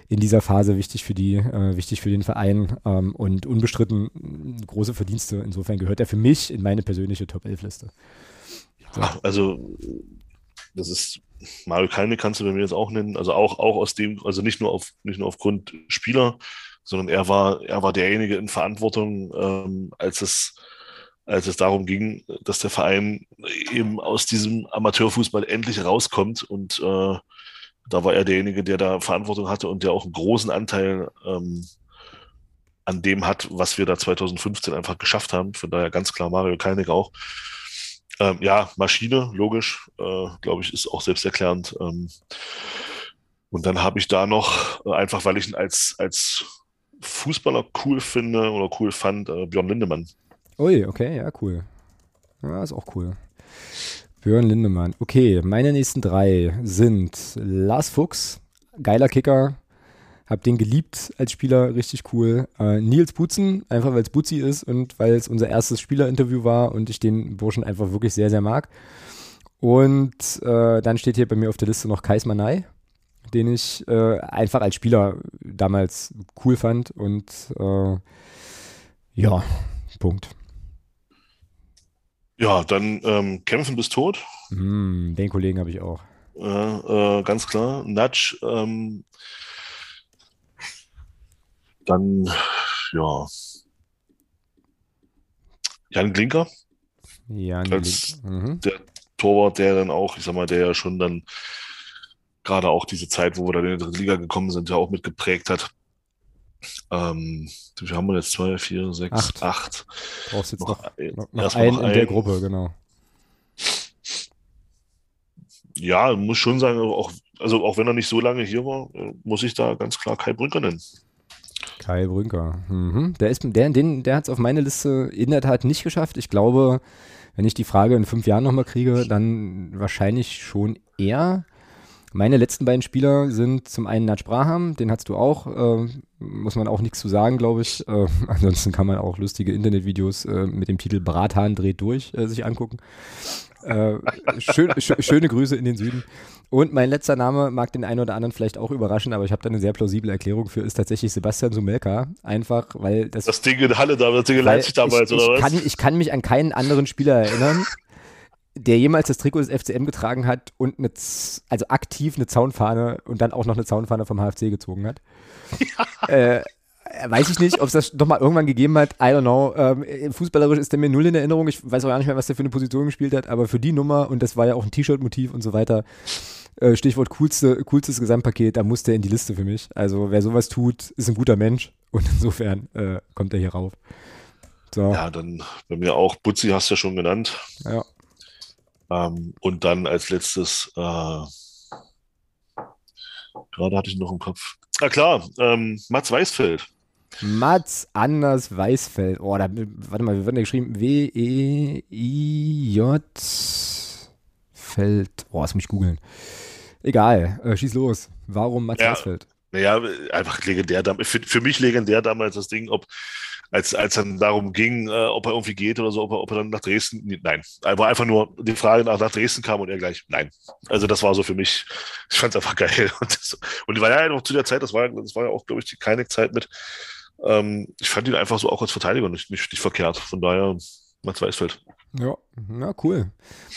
in dieser Phase wichtig für die, äh, wichtig für den Verein ähm, und unbestritten große Verdienste. Insofern gehört er für mich in meine persönliche Top 11 Liste. So. also das ist Mario Kalme kannst du bei mir jetzt auch nennen, also auch, auch aus dem, also nicht nur auf, nicht nur aufgrund Spieler, sondern er war, er war derjenige in Verantwortung, ähm, als es, als es darum ging, dass der Verein eben aus diesem Amateurfußball endlich rauskommt und äh, da war er derjenige, der da Verantwortung hatte und der auch einen großen Anteil ähm, an dem hat, was wir da 2015 einfach geschafft haben. Von daher ganz klar Mario Kalnick auch. Ähm, ja, Maschine, logisch, äh, glaube ich, ist auch selbsterklärend. Ähm, und dann habe ich da noch, äh, einfach weil ich ihn als, als Fußballer cool finde oder cool fand, äh, Björn Lindemann. Ui, okay, ja, cool. Ja, ist auch cool. Björn Lindemann. Okay, meine nächsten drei sind Lars Fuchs, geiler Kicker, hab den geliebt als Spieler, richtig cool. Äh, Nils Butzen, einfach weil es Butzi ist und weil es unser erstes Spielerinterview war und ich den Burschen einfach wirklich sehr, sehr mag. Und äh, dann steht hier bei mir auf der Liste noch Kais Manai, den ich äh, einfach als Spieler damals cool fand und äh, ja, Punkt. Ja, dann ähm, kämpfen bis tot. Mm, den Kollegen habe ich auch. Äh, äh, ganz klar. Natsch. Ähm, dann, ja. Jan Glinker. Jan als mhm. der Torwart, der dann auch, ich sag mal, der ja schon dann gerade auch diese Zeit, wo wir dann in die dritte Liga gekommen sind, ja auch mitgeprägt hat. Ähm, wir haben jetzt zwei, vier, sechs, acht. acht. Brauchst jetzt noch, noch, noch einen in der Gruppe, genau. Ja, muss schon sagen, auch, also auch wenn er nicht so lange hier war, muss ich da ganz klar Kai Brünker nennen. Kai Brünker. Mhm. Der, ist, der, den, der hat es auf meine Liste in der Tat nicht geschafft. Ich glaube, wenn ich die Frage in fünf Jahren nochmal kriege, dann wahrscheinlich schon eher. Meine letzten beiden Spieler sind zum einen Natsch Braham, den hast du auch, äh, muss man auch nichts zu sagen, glaube ich. Äh, ansonsten kann man auch lustige Internetvideos äh, mit dem Titel Brathahn dreht durch äh, sich angucken. Äh, schön, sch schöne Grüße in den Süden. Und mein letzter Name mag den einen oder anderen vielleicht auch überraschen, aber ich habe da eine sehr plausible Erklärung für, ist tatsächlich Sebastian Sumelka. Einfach, weil das. Das Ding in Halle, das Ding in Leipzig damals, ich, oder was? Kann, ich kann mich an keinen anderen Spieler erinnern, der jemals das Trikot des FCM getragen hat und eine, also aktiv eine Zaunfahne und dann auch noch eine Zaunfahne vom HFC gezogen hat. Ja. Äh, weiß ich nicht, ob es das nochmal irgendwann gegeben hat. I don't know. Ähm, fußballerisch ist der mir null in Erinnerung. Ich weiß auch gar nicht mehr, was der für eine Position gespielt hat, aber für die Nummer, und das war ja auch ein T-Shirt-Motiv und so weiter, äh, Stichwort coolste, coolstes Gesamtpaket, da muss der in die Liste für mich. Also wer sowas tut, ist ein guter Mensch und insofern äh, kommt er hier rauf. So. Ja, dann bei mir auch. Butzi hast du ja schon genannt. Ja. Ähm, und dann als letztes, äh, gerade hatte ich noch im Kopf. Ah klar, ähm, Mats Weißfeld. Mats Anders Weißfeld. Oh, da, warte mal, wie wird der geschrieben? W-E-I-J Feld. Oh, das muss ich googeln. Egal, äh, schieß los. Warum Mats Ja. Eisfeld? Naja, einfach legendär. Für, für mich legendär damals das Ding, ob als als dann darum ging, äh, ob er irgendwie geht oder so, ob er, ob er dann nach Dresden. Nein, war einfach nur die Frage nach, nach Dresden kam und er gleich, nein. Also das war so für mich, ich fand es einfach geil. Und, das, und war ja noch zu der Zeit, das war, das war ja auch, glaube ich, die keine Zeit mit. Ähm, ich fand ihn einfach so auch als Verteidiger nicht, nicht, nicht verkehrt. Von daher, Mats Weißfeld. Ja, na cool.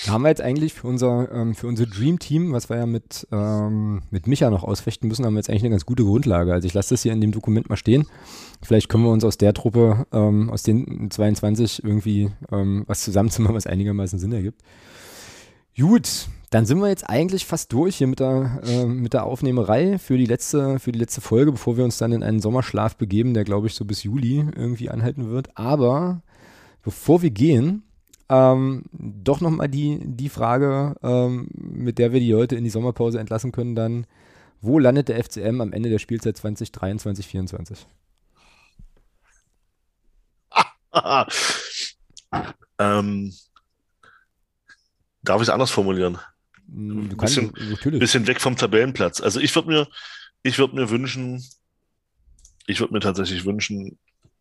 Da haben wir jetzt eigentlich für unser, ähm, für unser Dream Team, was wir ja mit, ähm, mit Micha noch ausfechten müssen, haben wir jetzt eigentlich eine ganz gute Grundlage. Also ich lasse das hier in dem Dokument mal stehen. Vielleicht können wir uns aus der Truppe, ähm, aus den 22 irgendwie ähm, was zusammenzimmern, was einigermaßen Sinn ergibt. Gut, dann sind wir jetzt eigentlich fast durch hier mit der, äh, mit der Aufnehmerei für die, letzte, für die letzte Folge, bevor wir uns dann in einen Sommerschlaf begeben, der glaube ich so bis Juli irgendwie anhalten wird. Aber bevor wir gehen, ähm, doch nochmal die, die Frage, ähm, mit der wir die Leute in die Sommerpause entlassen können, dann, wo landet der FCM am Ende der Spielzeit 2023, 2024? ähm, darf ich es anders formulieren? Hm, Du Bisschen- kannst, natürlich. bisschen weg vom Tabellenplatz. Also ich würde mir, ich würde mir wünschen, ich würde mir tatsächlich wünschen,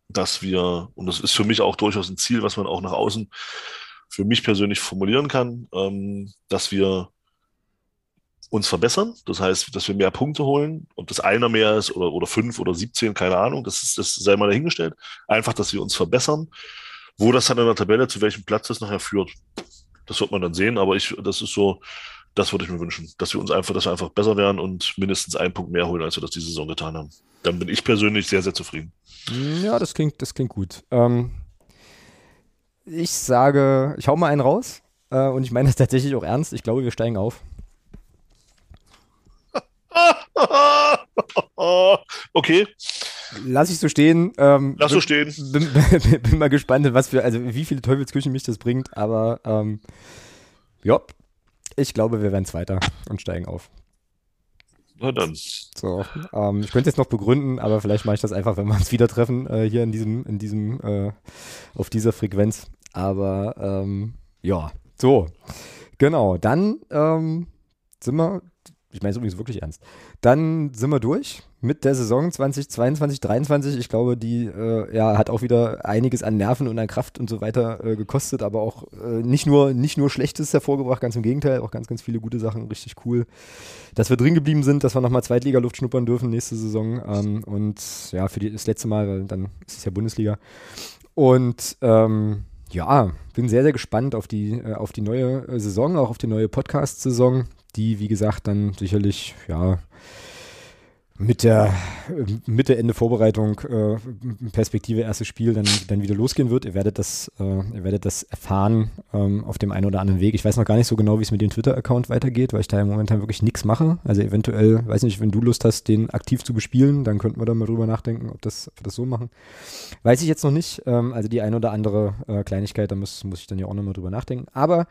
dass wir, und das ist für mich auch durchaus ein Ziel, was man auch nach außen für mich persönlich formulieren kann, ähm, dass wir uns verbessern. Das heißt, dass wir mehr Punkte holen. Ob das einer mehr ist oder, oder fünf oder 17, keine Ahnung, das, ist, das sei mal dahingestellt. Einfach, dass wir uns verbessern. Wo das dann in der Tabelle, zu welchem Platz das nachher führt, das wird man dann sehen. Aber ich, das ist so, das würde ich mir wünschen, dass wir uns einfach, dass wir einfach besser werden und mindestens einen Punkt mehr holen, als wir das diese Saison getan haben. Dann bin ich persönlich sehr, sehr zufrieden. Ja, das klingt, das klingt gut. Ähm, ich sage, ich hau mal einen raus äh, und ich meine das tatsächlich auch ernst. Ich glaube, wir steigen auf. okay, Lass ich so stehen. Ähm, lass so stehen. bin, bin, bin mal gespannt, was für, also wie viele Teufelsküchen mich das bringt, aber ähm, ja, ich glaube, wir werden Zweiter und steigen auf. Na dann. So, ähm, ich könnte jetzt noch begründen, aber vielleicht mache ich das einfach, wenn wir uns wieder treffen, äh, hier in diesem, in diesem, äh, auf dieser Frequenz. Aber ähm, ja, so, genau, dann ähm, sind wir, ich meine es übrigens wirklich ernst, dann sind wir durch mit der Saison 2022, 2023. Ich glaube, die äh, ja, hat auch wieder einiges an Nerven und an Kraft und so weiter äh, gekostet, aber auch äh, nicht, nur, nicht nur Schlechtes hervorgebracht, ganz im Gegenteil, auch ganz, ganz viele gute Sachen, richtig cool dass wir drin geblieben sind, dass wir nochmal Zweitliga-Luft schnuppern dürfen nächste Saison. Ähm, und ja, für die, das letzte Mal, weil dann ist es ja Bundesliga. Und ähm, ja, bin sehr, sehr gespannt auf die, äh, auf die neue äh, Saison, auch auf die neue Podcast-Saison, die, wie gesagt, dann sicherlich, ja, mit der Mitte, Ende Vorbereitung, äh, Perspektive erstes Spiel, dann, dann wieder losgehen wird. Ihr werdet das, äh, ihr werdet das erfahren ähm, auf dem einen oder anderen Weg. Ich weiß noch gar nicht so genau, wie es mit dem Twitter-Account weitergeht, weil ich da momentan wirklich nichts mache. Also eventuell, weiß nicht, wenn du Lust hast, den aktiv zu bespielen, dann könnten wir da mal drüber nachdenken, ob, das, ob wir das so machen. Weiß ich jetzt noch nicht. Ähm, also die eine oder andere äh, Kleinigkeit, da muss, muss ich dann ja auch nochmal drüber nachdenken. Aber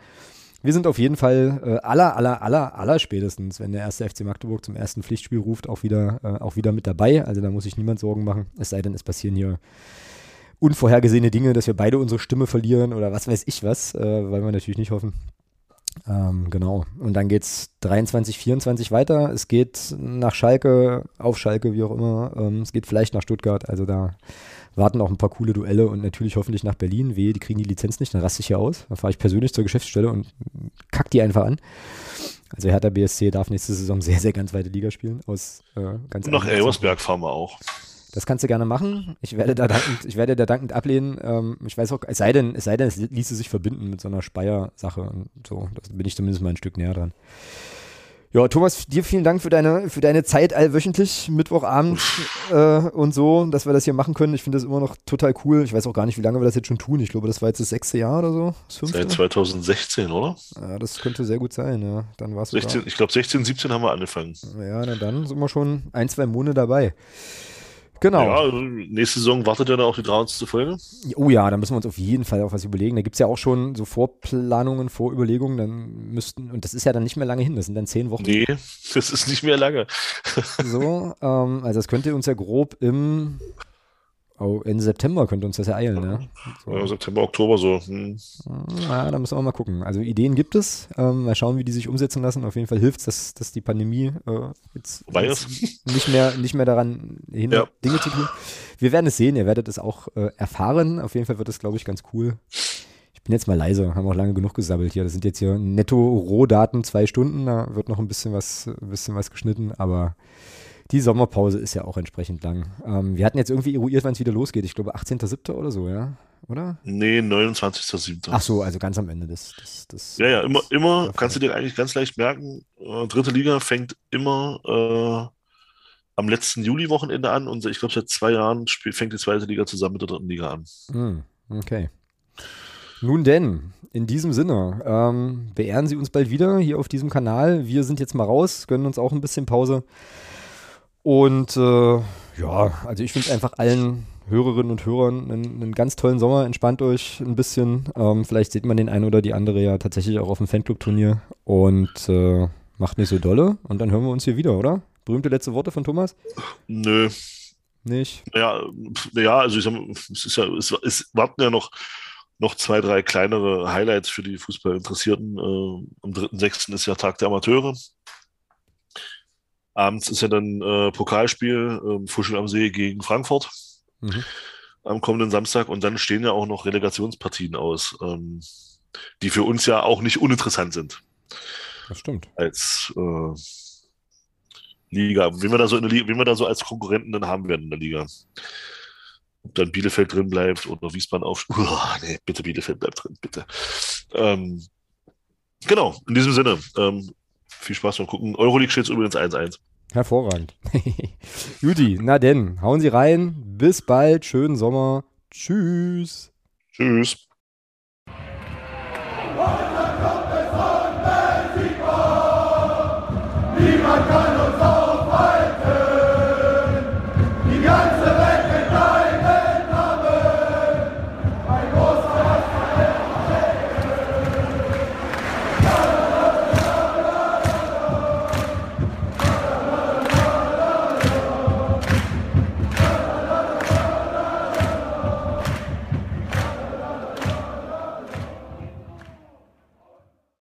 wir sind auf jeden Fall äh, aller, aller, aller, aller spätestens, wenn der erste FC Magdeburg zum ersten Pflichtspiel ruft, auch wieder, äh, auch wieder mit dabei. Also da muss sich niemand Sorgen machen. Es sei denn, es passieren hier unvorhergesehene Dinge, dass wir beide unsere Stimme verlieren oder was weiß ich was, äh, weil wir natürlich nicht hoffen. Ähm, genau. Und dann geht's 23, 24 weiter. Es geht nach Schalke, auf Schalke, wie auch immer. Ähm, es geht vielleicht nach Stuttgart. Also da warten auch ein paar coole Duelle und natürlich hoffentlich nach Berlin. Wehe, die kriegen die Lizenz nicht, dann raste ich hier aus. Dann fahre ich persönlich zur Geschäftsstelle und kack die einfach an. Also Hertha BSC darf nächste Saison sehr, sehr ganz weite Liga spielen. Aus äh, ganz Und nach Elversberg fahren wir auch. das kannst du gerne machen. Ich werde da dankend, ich werde da dankend ablehnen. Ähm, ich weiß auch, es sei denn, es sei denn, es ließe sich verbinden mit so einer Speyer-Sache und so. Da bin ich zumindest mal ein Stück näher dran. Ja, Thomas, dir vielen Dank für deine, für deine Zeit allwöchentlich, Mittwochabend äh, und so, dass wir das hier machen können. Ich finde das immer noch total cool. Ich weiß auch gar nicht, wie lange wir das jetzt schon tun. Ich glaube, das war jetzt das sechste Jahr oder so. Seit 2016, oder? Ja, das könnte sehr gut sein, ja. Dann war es 16, ich glaube 16, 17 haben wir angefangen. Ja, na dann sind wir schon ein, zwei Monate dabei. Genau. Ja, also nächste Saison wartet ja dann auch die 300. Folge. Oh ja, da müssen wir uns auf jeden Fall auch was überlegen. Da gibt es ja auch schon so Vorplanungen, Vorüberlegungen. Dann müssten, und das ist ja dann nicht mehr lange hin, das sind dann zehn Wochen. Nee, das ist nicht mehr lange. So, ähm, also das könnte uns ja grob im Oh, Ende September könnte uns das ja eilen, ne? So. Ja, September, Oktober so. Hm. Ja, da müssen wir mal gucken. Also Ideen gibt es. Ähm, mal schauen, wie die sich umsetzen lassen. Auf jeden Fall hilft es, dass, dass die Pandemie äh, jetzt, jetzt nicht mehr, nicht mehr daran hindert, Ja. Dinge zu tun. Wir werden es sehen. Ihr werdet es auch äh, erfahren. Auf jeden Fall wird es, glaube ich, ganz cool. Ich bin jetzt mal leise. Haben auch lange genug gesabbelt hier. Das sind jetzt hier netto Rohdaten zwei Stunden. Da wird noch ein bisschen was, ein bisschen was geschnitten. Aber die Sommerpause ist ja auch entsprechend lang. Ähm, wir hatten jetzt irgendwie eruiert, wann es wieder losgeht. Ich glaube 18.07. oder so, ja? Oder? Nee, 29.07. Ach so, also ganz am Ende des. des, des Ja, ja, immer, immer, kannst du dir eigentlich ganz leicht merken, äh, dritte Liga fängt immer äh, am letzten Juli-Wochenende an und ich glaube seit zwei Jahren spiel, fängt die zweite Liga zusammen mit der dritten Liga an. Hm, okay. Nun denn, in diesem Sinne, ähm, beehren Sie uns bald wieder hier auf diesem Kanal. Wir sind jetzt mal raus, gönnen uns auch ein bisschen Pause. Und äh, ja, also ich wünsche einfach allen Hörerinnen und Hörern einen, einen ganz tollen Sommer. Entspannt euch ein bisschen. Ähm, vielleicht sieht man den einen oder die andere ja tatsächlich auch auf dem Fanclub-Turnier. Und äh, macht nicht so dolle. Und dann hören wir uns hier wieder, oder? Berühmte letzte Worte von Thomas? Nö, Nicht? ja, ja, also ich sag mal, es ist ja, es, es warten ja noch, noch zwei, drei kleinere Highlights für die Fußballinteressierten. Äh, am 3.6. ist ja Tag der Amateure. Abends ist ja dann äh, Pokalspiel, äh, Fuschel am See gegen Frankfurt. Mhm. am kommenden Samstag und dann stehen ja auch noch Relegationspartien aus, ähm, die für uns ja auch nicht uninteressant sind Das stimmt. als äh, Liga. Wen wir da so in der Liga, wen wir da so als Konkurrenten dann haben werden in der Liga. Ob dann Bielefeld drin bleibt oder Wiesbaden auf. Uah, nee, bitte Bielefeld bleibt drin, bitte. Ähm, genau, in diesem Sinne. Ähm, viel Spaß beim Gucken. Euroleague steht übrigens 1-1. Hervorragend. Juti, na denn, hauen Sie rein. Bis bald. Schönen Sommer. Tschüss. Tschüss. Niemand kann